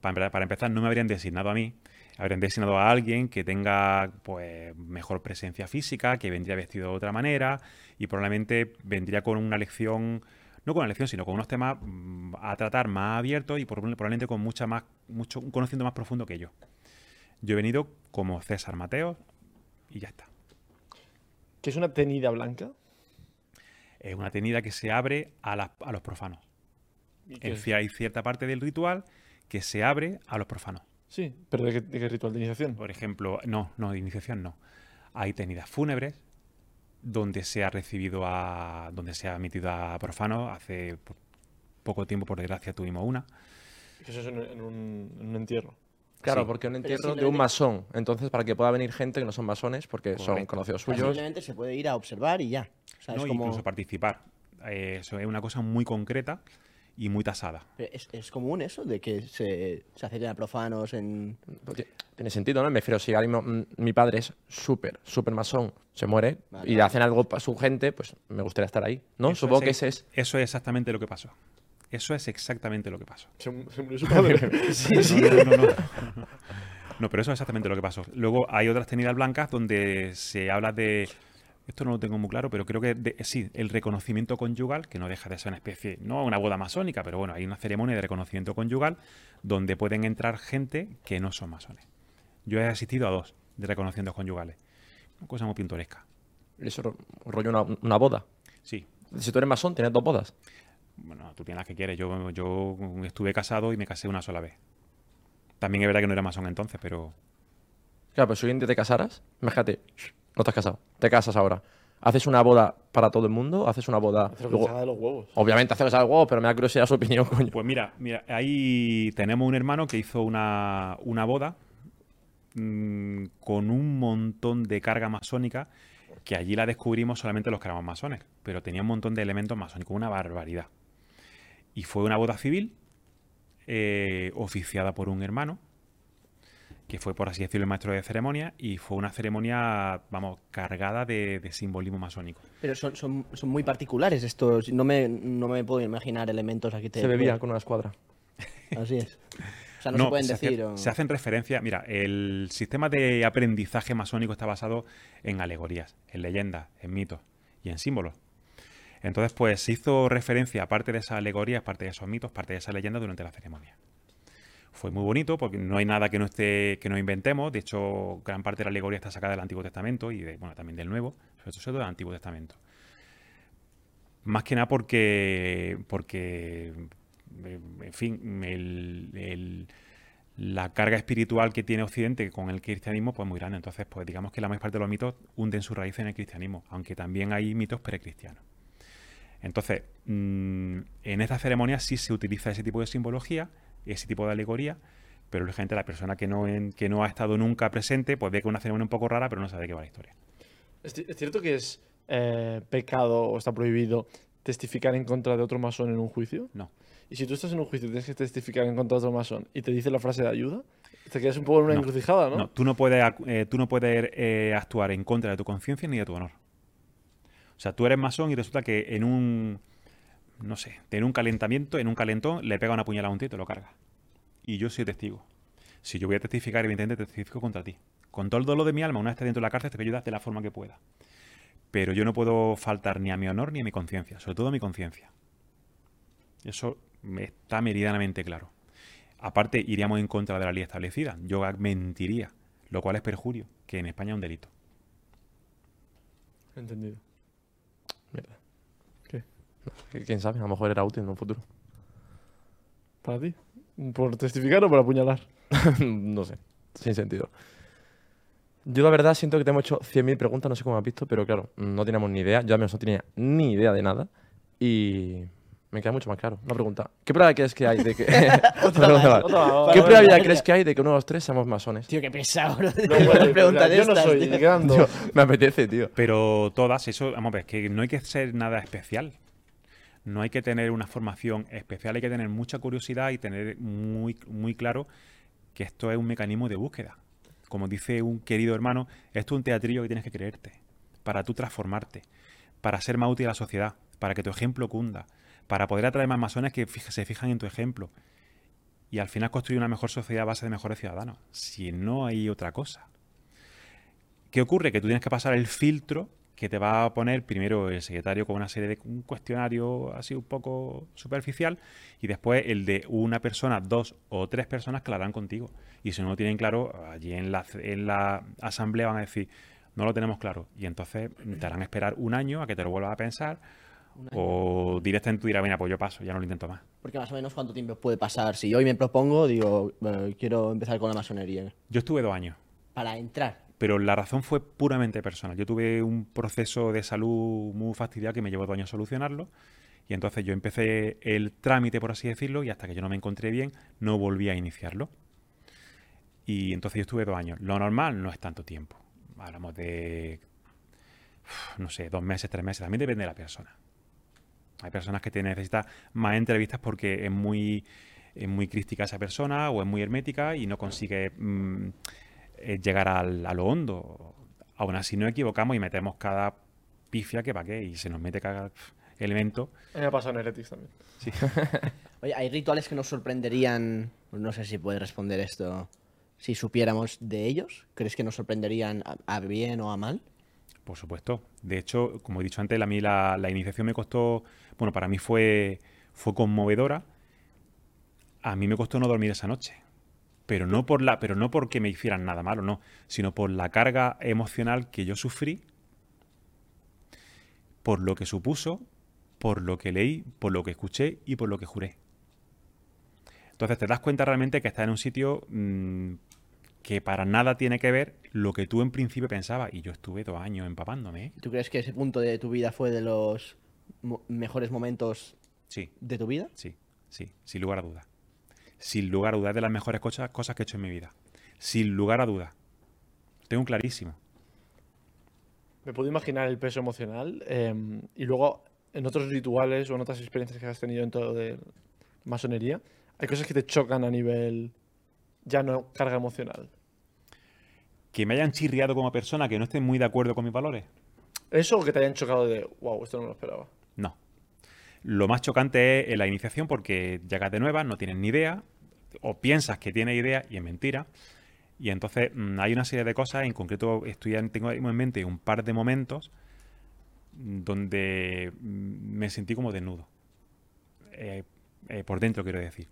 para, para empezar, no me habrían designado a mí, habrían designado a alguien que tenga pues mejor presencia física, que vendría vestido de otra manera y probablemente vendría con una lección, no con una lección, sino con unos temas mm, a tratar más abiertos y prob- probablemente con mucha más, mucho, un conocimiento más profundo que yo. Yo he venido como César Mateo y ya está. ¿Qué es una tenida blanca? Es una tenida que se abre a, las- a los profanos. ¿Y hay cierta parte del ritual que se abre a los profanos. Sí, pero ¿de qué, de qué ritual de iniciación? Por ejemplo, no, no, de iniciación no. Hay tenidas fúnebres donde se ha recibido a. donde se ha admitido a profanos. Hace po- poco tiempo, por desgracia, tuvimos una. Eso es en, en un, en un entierro. Claro, Sí. porque un entierro de un masón. Entonces, para que pueda venir gente que no son masones, porque son Correcto. conocidos O sea, suyos. simplemente se puede ir a observar y ya. O sea, no, es como... incluso participar. Eh, eso es una cosa muy concreta y muy tasada. Es, es común eso, de que se, se acerquen a profanos en... Porque Tiene sentido, ¿no? Me refiero, si ahora mismo mm, mi padre es súper, súper masón, se muere Vale, y vale. hacen algo para su gente, pues me gustaría estar ahí, ¿no? Eso Supongo que es- ese es. Eso es exactamente lo que pasó. Eso es exactamente lo que pasó. Se, se murió su padre. [LAUGHS] sí, sí. No, no, no, no. No, pero eso es exactamente lo que pasó. Luego hay otras tenidas blancas donde se habla de. Esto no lo tengo muy claro, pero creo que de- sí, el reconocimiento conyugal, que no deja de ser una especie, no una boda masónica, pero bueno, hay una ceremonia de reconocimiento conyugal donde pueden entrar gente que no son masones. Yo he asistido a dos de reconocimientos conyugales. Una cosa muy pintoresca. Eso ro- rollo una, una boda. Sí. Si tú eres masón, tienes dos bodas. Bueno, tú tienes las que quieres. Yo, yo estuve casado y me casé una sola vez. También es verdad que no era masón entonces, pero Claro, pero si hoy en día te casaras, imagínate, no te has casado, te casas ahora. ¿Haces una boda para todo el mundo? ¿Haces una boda...? Hacer lo que luego- de los huevos. Obviamente haces algo, pero me da curiosidad su opinión, coño. Pues mira, mira, ahí tenemos un hermano que hizo una, una boda mm, con un montón de carga masónica que allí la descubrimos solamente los que éramos masones, pero tenía un montón de elementos masónicos, una barbaridad. Y fue una boda civil eh, oficiada por un hermano que fue, por así decirlo, el maestro de ceremonia y fue una ceremonia, vamos, cargada de, de simbolismo masónico. Pero son, son, son muy particulares estos. No me, no me puedo imaginar elementos aquí. Se bebía con una escuadra. Así es. O sea, no, se pueden se, decir. hace- o- se hacen referencia. Mira, el sistema de aprendizaje masónico está basado en alegorías, en leyendas, en mitos y en símbolos. Entonces, pues se hizo referencia a parte de esas alegorías, parte de esos mitos, parte de esas leyendas durante la ceremonia. Fue muy bonito porque no hay nada que no esté que no inventemos. De hecho, gran parte de la alegoría está sacada del Antiguo Testamento y de, bueno, también del Nuevo, sobre todo del Antiguo Testamento. Más que nada porque, porque eh, en fin, la carga espiritual que tiene Occidente con el cristianismo pues muy grande. Entonces, pues digamos que la mayor parte de los mitos hunden su raíz en el cristianismo, aunque también hay mitos precristianos. Entonces, mm, en esta ceremonia sí se utiliza ese tipo de simbología, ese tipo de alegoría, pero lógicamente la persona que no, en- que no ha estado nunca presente, pues ve que es una ceremonia un poco rara, pero no sabe de qué va la historia. ¿Es, ci- es cierto que es eh, pecado o está prohibido testificar en contra de otro masón en un juicio? No. Y si tú estás en un juicio y tienes que testificar en contra de otro masón y te dice la frase de ayuda, te quedas un poco en una No. encrucijada, ¿no? No, tú no puedes, eh, tú no puedes eh, actuar en contra de tu conciencia ni de tu honor. O sea, tú eres masón y resulta que en un, no sé, en un calentamiento, en un calentón, le pega una puñalada a un tío y te lo carga. Y yo soy testigo. Si yo voy a testificar, evidentemente testifico contra ti. Con todo el dolor de mi alma, una vez estés dentro de la cárcel, te voy a ayudar de la forma que pueda. Pero yo no puedo faltar ni a mi honor ni a mi conciencia, sobre todo a mi conciencia. Eso está meridianamente claro. Aparte, iríamos en contra de la ley establecida. Yo mentiría, lo cual es perjurio, que en España es un delito. Entendido. Mierda. ¿Qué- ¿Quién sabe? A lo mejor era útil en un futuro. ¿Para ti? ¿Por testificar o por apuñalar? [LAUGHS] no sé, sin sentido. Yo la verdad siento que te hemos hecho 100.000 preguntas, no sé cómo has visto, pero claro, no teníamos ni idea. Yo al menos no tenía ni idea de nada. Y me queda mucho más claro. Una pregunta. ¿Qué probabilidad crees que hay de que... [LAUGHS] [LAUGHS] Otra pregunta. otra ¿Qué probabilidad crees que hay de que uno de los tres seamos masones? Tío, qué pesado, bro. No, bueno, preguntas de yo no estas, soy. Tío, me apetece, tío. Pero todas, eso, vamos a ver, que no hay que ser nada especial. No hay que tener una formación especial, hay que tener mucha curiosidad y tener muy, muy claro que esto es un mecanismo de búsqueda. Como dice un querido hermano, esto es un teatrillo que tienes que creerte para tú transformarte, para ser más útil a la sociedad, para que tu ejemplo cunda, para poder atraer más masones que se fijan en tu ejemplo y al final construir una mejor sociedad a base de mejores ciudadanos. Si no hay otra cosa. ¿Qué ocurre? Que tú tienes que pasar el filtro que te va a poner primero el secretario con una serie de un cuestionario así un poco superficial y después el de una persona, dos o tres personas que la harán contigo. Y si no lo tienen claro, allí en la, en la asamblea van a decir, no lo tenemos claro. Y entonces te harán esperar un año a que te lo vuelvas a pensar o directamente tú dirás, mira, pues yo paso, ya no lo intento más. Porque más o menos cuánto tiempo puede pasar. Si hoy me propongo, digo, quiero empezar con la masonería. Yo estuve dos años. Para entrar. Pero la razón fue puramente personal. Yo tuve un proceso de salud muy fastidiado que me llevó dos años solucionarlo. Y entonces yo empecé el trámite, por así decirlo, y hasta que yo no me encontré bien, no volví a iniciarlo. Y entonces yo estuve dos años. Lo normal no es tanto tiempo. Hablamos de, no sé, dos meses, tres meses. También depende de la persona. Hay personas que te necesitan más entrevistas porque es muy, es muy crítica esa persona o es muy hermética y no consigue mm, eh, llegar al- a lo hondo. Aún así no equivocamos y metemos cada pifia que pa' qué y se nos mete cada elemento. Me ha pasado en Heretics también. [LAUGHS] Oye, hay rituales que nos sorprenderían. No sé si puedes responder esto. si supiéramos de ellos? ¿Crees que nos sorprenderían a, a bien o a mal? Por supuesto. De hecho, como he dicho antes, a mí la, la iniciación me costó, bueno, para mí fue, fue conmovedora. A mí me costó no dormir esa noche. Pero no, por la, pero no porque me hicieran nada malo, no, sino por la carga emocional que yo sufrí, por lo que supuso, por lo que leí, por lo que escuché y por lo que juré. Entonces te das cuenta realmente que estás en un sitio mm, que para nada tiene que ver lo que tú en principio pensabas. Y yo estuve dos años empapándome. ¿eh? ¿Tú crees que ese punto de tu vida fue de los mo- mejores momentos Sí, de tu vida? sí, sí, sin lugar a dudas. Sin lugar a dudas, es de las mejores cosas, cosas que he hecho en mi vida. Sin lugar a dudas. Tengo clarísimo. Me puedo imaginar el peso emocional eh, y luego en otros rituales o en otras experiencias que has tenido dentro de masonería, hay cosas que te chocan a nivel ya no carga emocional. Que me hayan chirriado como persona, que no estén muy de acuerdo con mis valores. Eso o que te hayan chocado de, wow, esto no me lo esperaba. Lo más chocante es la iniciación porque llegas de nuevas, no tienes ni idea, o piensas que tienes idea y es mentira. Y entonces mm, hay una serie de cosas, en concreto estoy, en- tengo en mente un par de momentos donde mm, me sentí como desnudo. Eh, eh, por dentro, quiero decir.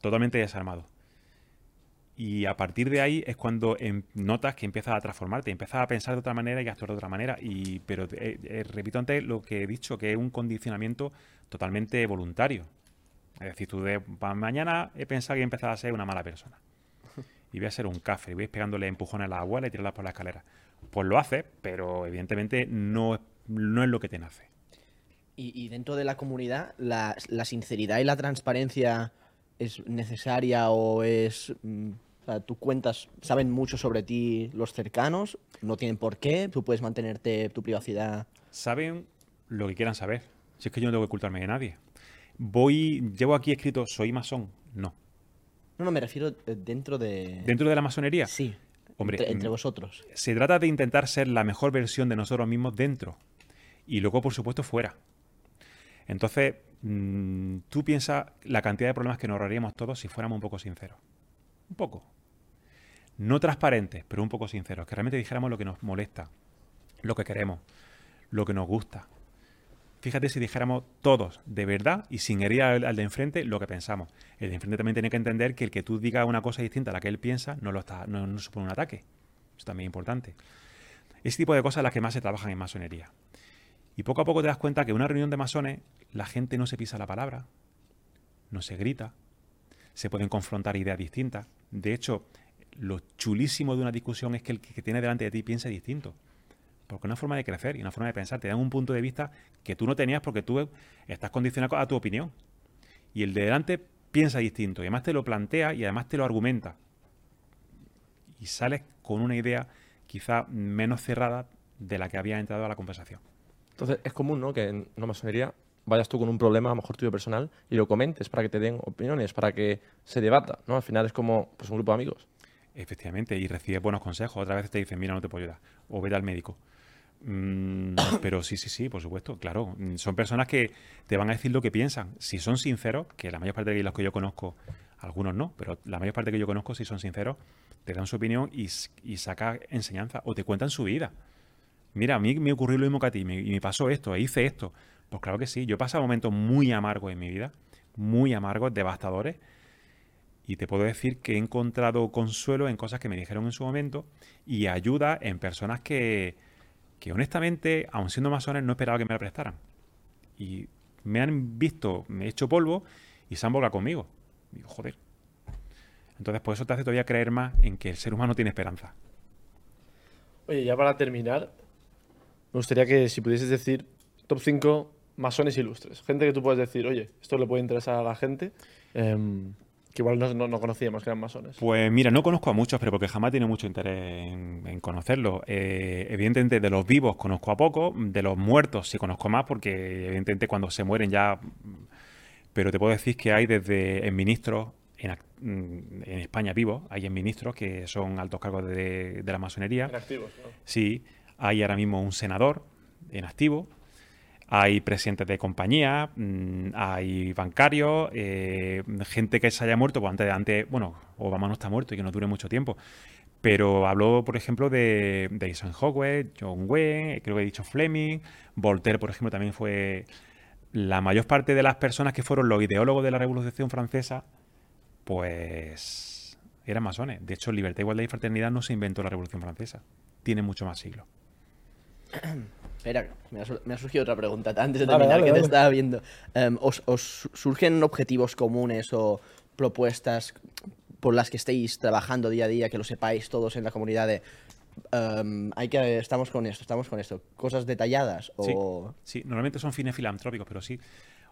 Totalmente desarmado. Y a partir de ahí es cuando em- notas que empiezas a transformarte, empiezas a pensar de otra manera y a actuar de otra manera. Y, pero eh, repito antes lo que he dicho, que es un condicionamiento totalmente voluntario. Es decir, tú de mañana he pensado que he empezado a ser una mala persona. Y voy a ser un café, voy pegándole empujones a la abuela y tirarla por la escalera. Pues lo haces, pero evidentemente no, es- no es lo que te nace. Y, y dentro de la comunidad, la, la sinceridad y la transparencia es necesaria o es... mm, o sea, tú cuentas, saben mucho sobre ti los cercanos, no tienen por qué, tú puedes mantenerte tu privacidad. saben lo que quieran saber. Si es que yo no tengo que ocultarme de nadie. Voy, llevo aquí escrito, soy masón. No. No, no, me refiero eh, dentro de... Dentro de la masonería, Sí, Hombre, entre, entre mm, vosotros. se trata de intentar ser la mejor versión de nosotros mismos dentro. Y luego, por supuesto, fuera. Entonces, mm, tú piensas la cantidad de problemas que nos ahorraríamos todos si fuéramos un poco sinceros. Un poco. No transparentes, pero un poco sinceros. Que realmente dijéramos lo que nos molesta, lo que queremos, lo que nos gusta. Fíjate si dijéramos todos, de verdad, y sin herir al, de enfrente, lo que pensamos. El de enfrente también tiene que entender que el que tú digas una cosa distinta a la que él piensa no, lo está, no, supone un ataque. Eso también es importante. Ese tipo de cosas las que más se trabajan en masonería. Y poco a poco te das cuenta que en una reunión de masones la gente no se pisa la palabra, no se grita, se pueden confrontar ideas distintas. De hecho, lo chulísimo de una discusión es que el que tiene delante de ti piense distinto. Porque es una forma de crecer y una forma de pensar. Te dan un punto de vista que tú no tenías porque tú estás condicionado a tu opinión. Y el de delante piensa distinto. Y además te lo plantea y además te lo argumenta. Y sales con una idea quizá menos cerrada de la que había entrado a la conversación. Entonces es común, ¿no? Que en una masonería vayas tú con un problema, a lo mejor tuyo personal, y lo comentes para que te den opiniones, para que se debata, ¿no? Al final es como pues, un grupo de amigos. Efectivamente, y recibes buenos consejos. Otras veces te dicen, mira, no te puedo ayudar. O vete al médico. Mm, [COUGHS] pero sí, sí, sí, por supuesto, claro. Mm, Son personas que te van a decir lo que piensan. Si son sinceros, que la mayor parte de los que yo conozco, algunos no, pero la mayor parte que yo conozco, si son sinceros, te dan su opinión y, y saca enseñanza o te cuentan su vida. Mira, a mí me ocurrió lo mismo que a ti, me- y me pasó esto, e hice esto. Pues claro que sí, yo he pasado momentos muy amargos en mi vida, muy amargos, devastadores, y te puedo decir que he encontrado consuelo en cosas que me dijeron en su momento y ayuda en personas que, que honestamente, aun siendo masones, no esperaba que me la prestaran. Y me han visto, me he hecho polvo y se han volcado conmigo. Digo, joder. Entonces, por eso te hace todavía creer más en que el ser humano tiene esperanza. Oye, ya para terminar, me gustaría que si pudieses decir top 5 masones ilustres. Gente que tú puedes decir, oye, esto le puede interesar a la gente, em, que igual no, no- no conocíamos que eran masones. Pues mira, no conozco a muchos, pero porque jamás tiene mucho interés en, en conocerlos. Eh, evidentemente, de los vivos conozco a poco, de los muertos sí conozco más, porque evidentemente cuando se mueren ya. Pero te puedo decir que hay desde en ministros en, mm, en España vivos, hay en ministros que son altos cargos de, de la masonería. Inactivos, ¿no? Sí, hay ahora mismo un senador en activo. Hay presidentes de compañía, mm, hay bancarios, eh, gente que se haya muerto, pues antes, antes, bueno, Obama no está muerto y que no dure mucho tiempo. Pero habló, por ejemplo, de, de Eisenhower, John Wayne, creo que he dicho Fleming, Voltaire, por ejemplo, también fue la mayor parte de las personas que fueron los ideólogos de la Revolución Francesa, pues eran masones. De hecho, libertad, igualdad y fraternidad no se inventó la Revolución Francesa. Tiene mucho más siglos. [CLEARS THROAT] Espera, me ha, me ha surgido otra pregunta antes de terminar dale, que te dale. estaba viendo. Em, ¿os, os surgen objetivos comunes o propuestas por las que estéis trabajando día a día, que lo sepáis todos en la comunidad de em, hay que estamos con esto, estamos con esto? ¿Cosas detalladas? Sí. O Sí, normalmente son fines filantrópicos, pero sí.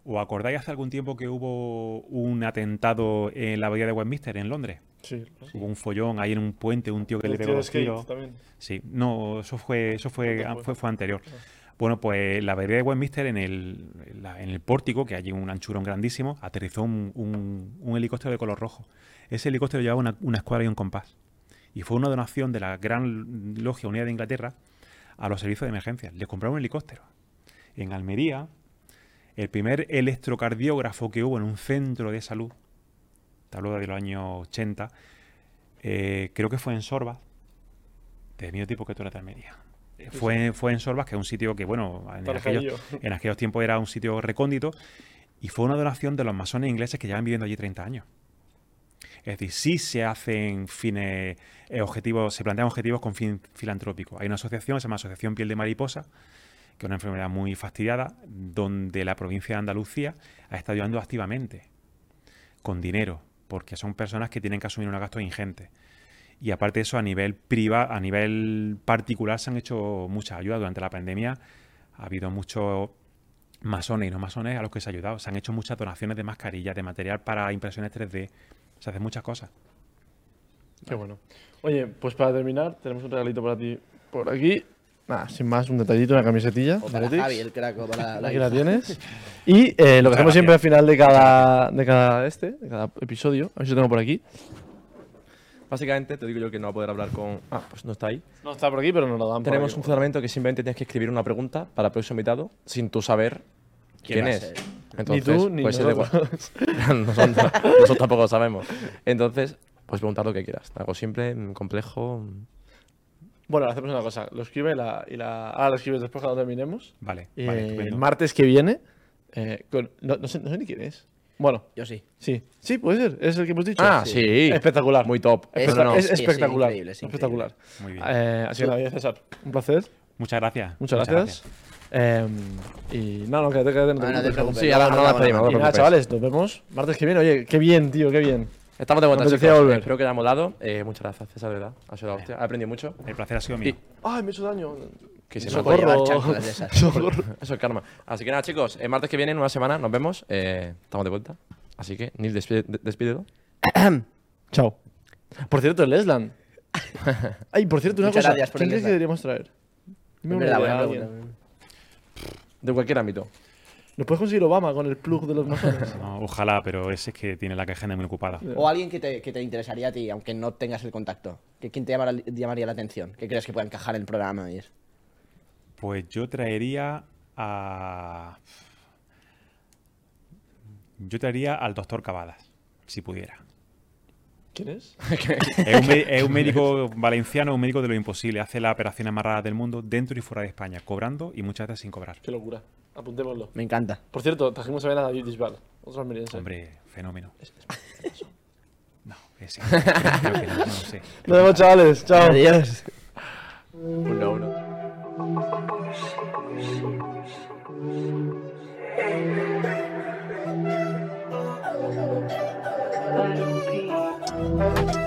¿O acordáis hace algún tiempo que hubo un atentado en la bahía de Westminster, en Londres? Sí. Hubo un follón ahí en un puente, un tío que le pegó dos tiros. Sí, no, eso fue, eso fue, Después. fue, fue anterior. Bueno, pues la bahía de Westminster, en el, en el pórtico, que hay un anchurón grandísimo, aterrizó un, un- un helicóptero de color rojo. Ese helicóptero llevaba una, una escuadra y un compás. Y fue una donación de la Gran Logia Unida de Inglaterra a los servicios de emergencia. Le compraron un helicóptero. En Almería, el primer electrocardiógrafo que hubo en un centro de salud, te hablo de los años 80, eh, creo que fue en Sorba, de mismo tipo que tú eres de Almería. Eh, Fue, fue en Sorbas, que es un sitio que, bueno, en Tarjadillo. aquellos, en aquellos tiempos era un sitio recóndito, y fue una donación de los masones ingleses que llevan viviendo allí 30 años. Es decir, sí se hacen fines, eh, objetivos, se plantean objetivos con fin filantrópico. Hay una asociación, se llama Asociación Piel de Mariposa, que es una enfermedad muy fastidiada, donde la provincia de Andalucía ha estado ayudando activamente, con dinero, porque son personas que tienen que asumir unos gastos ingentes. Y aparte de eso, a nivel privado, a nivel particular, se han hecho muchas ayudas. Durante la pandemia ha habido muchos masones y no masones a los que se ha ayudado. Se han hecho muchas donaciones de mascarillas, de material para impresiones 3D. Se hacen muchas cosas. Qué bueno. Oye, pues para terminar, tenemos un regalito para ti por aquí. Nada, sin más, un detallito, una camisetilla. o para. Javi, el crack, o para la Aquí la tienes. [LAUGHS] Y eh, lo que hacemos siempre al final de cada, de cada este, de cada episodio, a ver si lo tengo por aquí. Básicamente, te digo yo que no va a poder hablar con. Ah, pues no está ahí. No está por aquí, pero nos lo dan por Tenemos un fundamento que simplemente tienes que escribir una pregunta para el próximo invitado sin tú saber ¿Quién quién, es. ser? Ni tú, ni pues nosotros. igual. [LAUGHS] nosotros, nosotros tampoco lo sabemos. Entonces, pues preguntar lo que quieras. Algo simple, complejo. Bueno, hacemos una cosa. Lo escribe y la, y la... Ah, lo escribes después cuando terminemos. Vale, vale, el martes que viene... eh, con- no, no sé, no sé ni quién es. Bueno, Yo sí. sí. Sí, puede ser. Es el que hemos dicho. Ah, sí. Espectacular. Muy top. Es- No, espectacular. increíble, es espectacular. Muy bien. Eh, así que nada, César. Un placer. Muchas gracias. Muchas gracias. Eh, y no, no, quédate, quédate. No te Ah, no te preocupes. preocupes. Sí, ahora no la pedimos. te nada, chavales, nos vemos martes que viene. Oye, qué bien, tío, qué bien. Estamos de vuelta, Me chicos. volver. Espero que hayamos dado. Eh, muchas gracias, César, de verdad. Ha sido la hostia. He aprendido mucho. El placer ha sido mío. Ay, me he hecho daño. Que se me puede Socorro. llevar chanclas de esas. Socorro. [LAUGHS] Eso es karma. Así que nada, chicos, el martes que viene, en una semana, nos vemos. Eh, estamos de vuelta. Así que, Nil, despide- de- despídelo. [COUGHS] Chao. Por cierto, el Lesland. Ay, por cierto, una Muchas cosa. gracias por ¿Quién crees que deberíamos traer? Buena alguien. pregunta. De cualquier ámbito. ¿Nos puedes conseguir Obama con el plug de los masones? [LAUGHS] No, ojalá, pero ese es que tiene la agenda muy ocupada. O alguien que te, que te interesaría a ti, aunque no tengas el contacto. Que ¿Quién te llamara- llamaría la atención? ¿Qué crees que pueda encajar en el programa? Y eso? Pues yo traería a. Yo traería al doctor Cavadas, si pudiera. ¿Quién es? [LAUGHS] Es un, es un médico valenciano, un médico de lo imposible. Hace las operaciones más raras del mundo dentro y fuera de España, cobrando y muchas veces sin cobrar. Qué locura. Apuntémoslo. Me encanta. Por cierto, trajimos a ver a David Bisbal. Otro almeriense. Hombre, fenómeno. No, creo que no, no sé. Nos vemos, chavales. Chao. Adiós. Uno, uno. Battle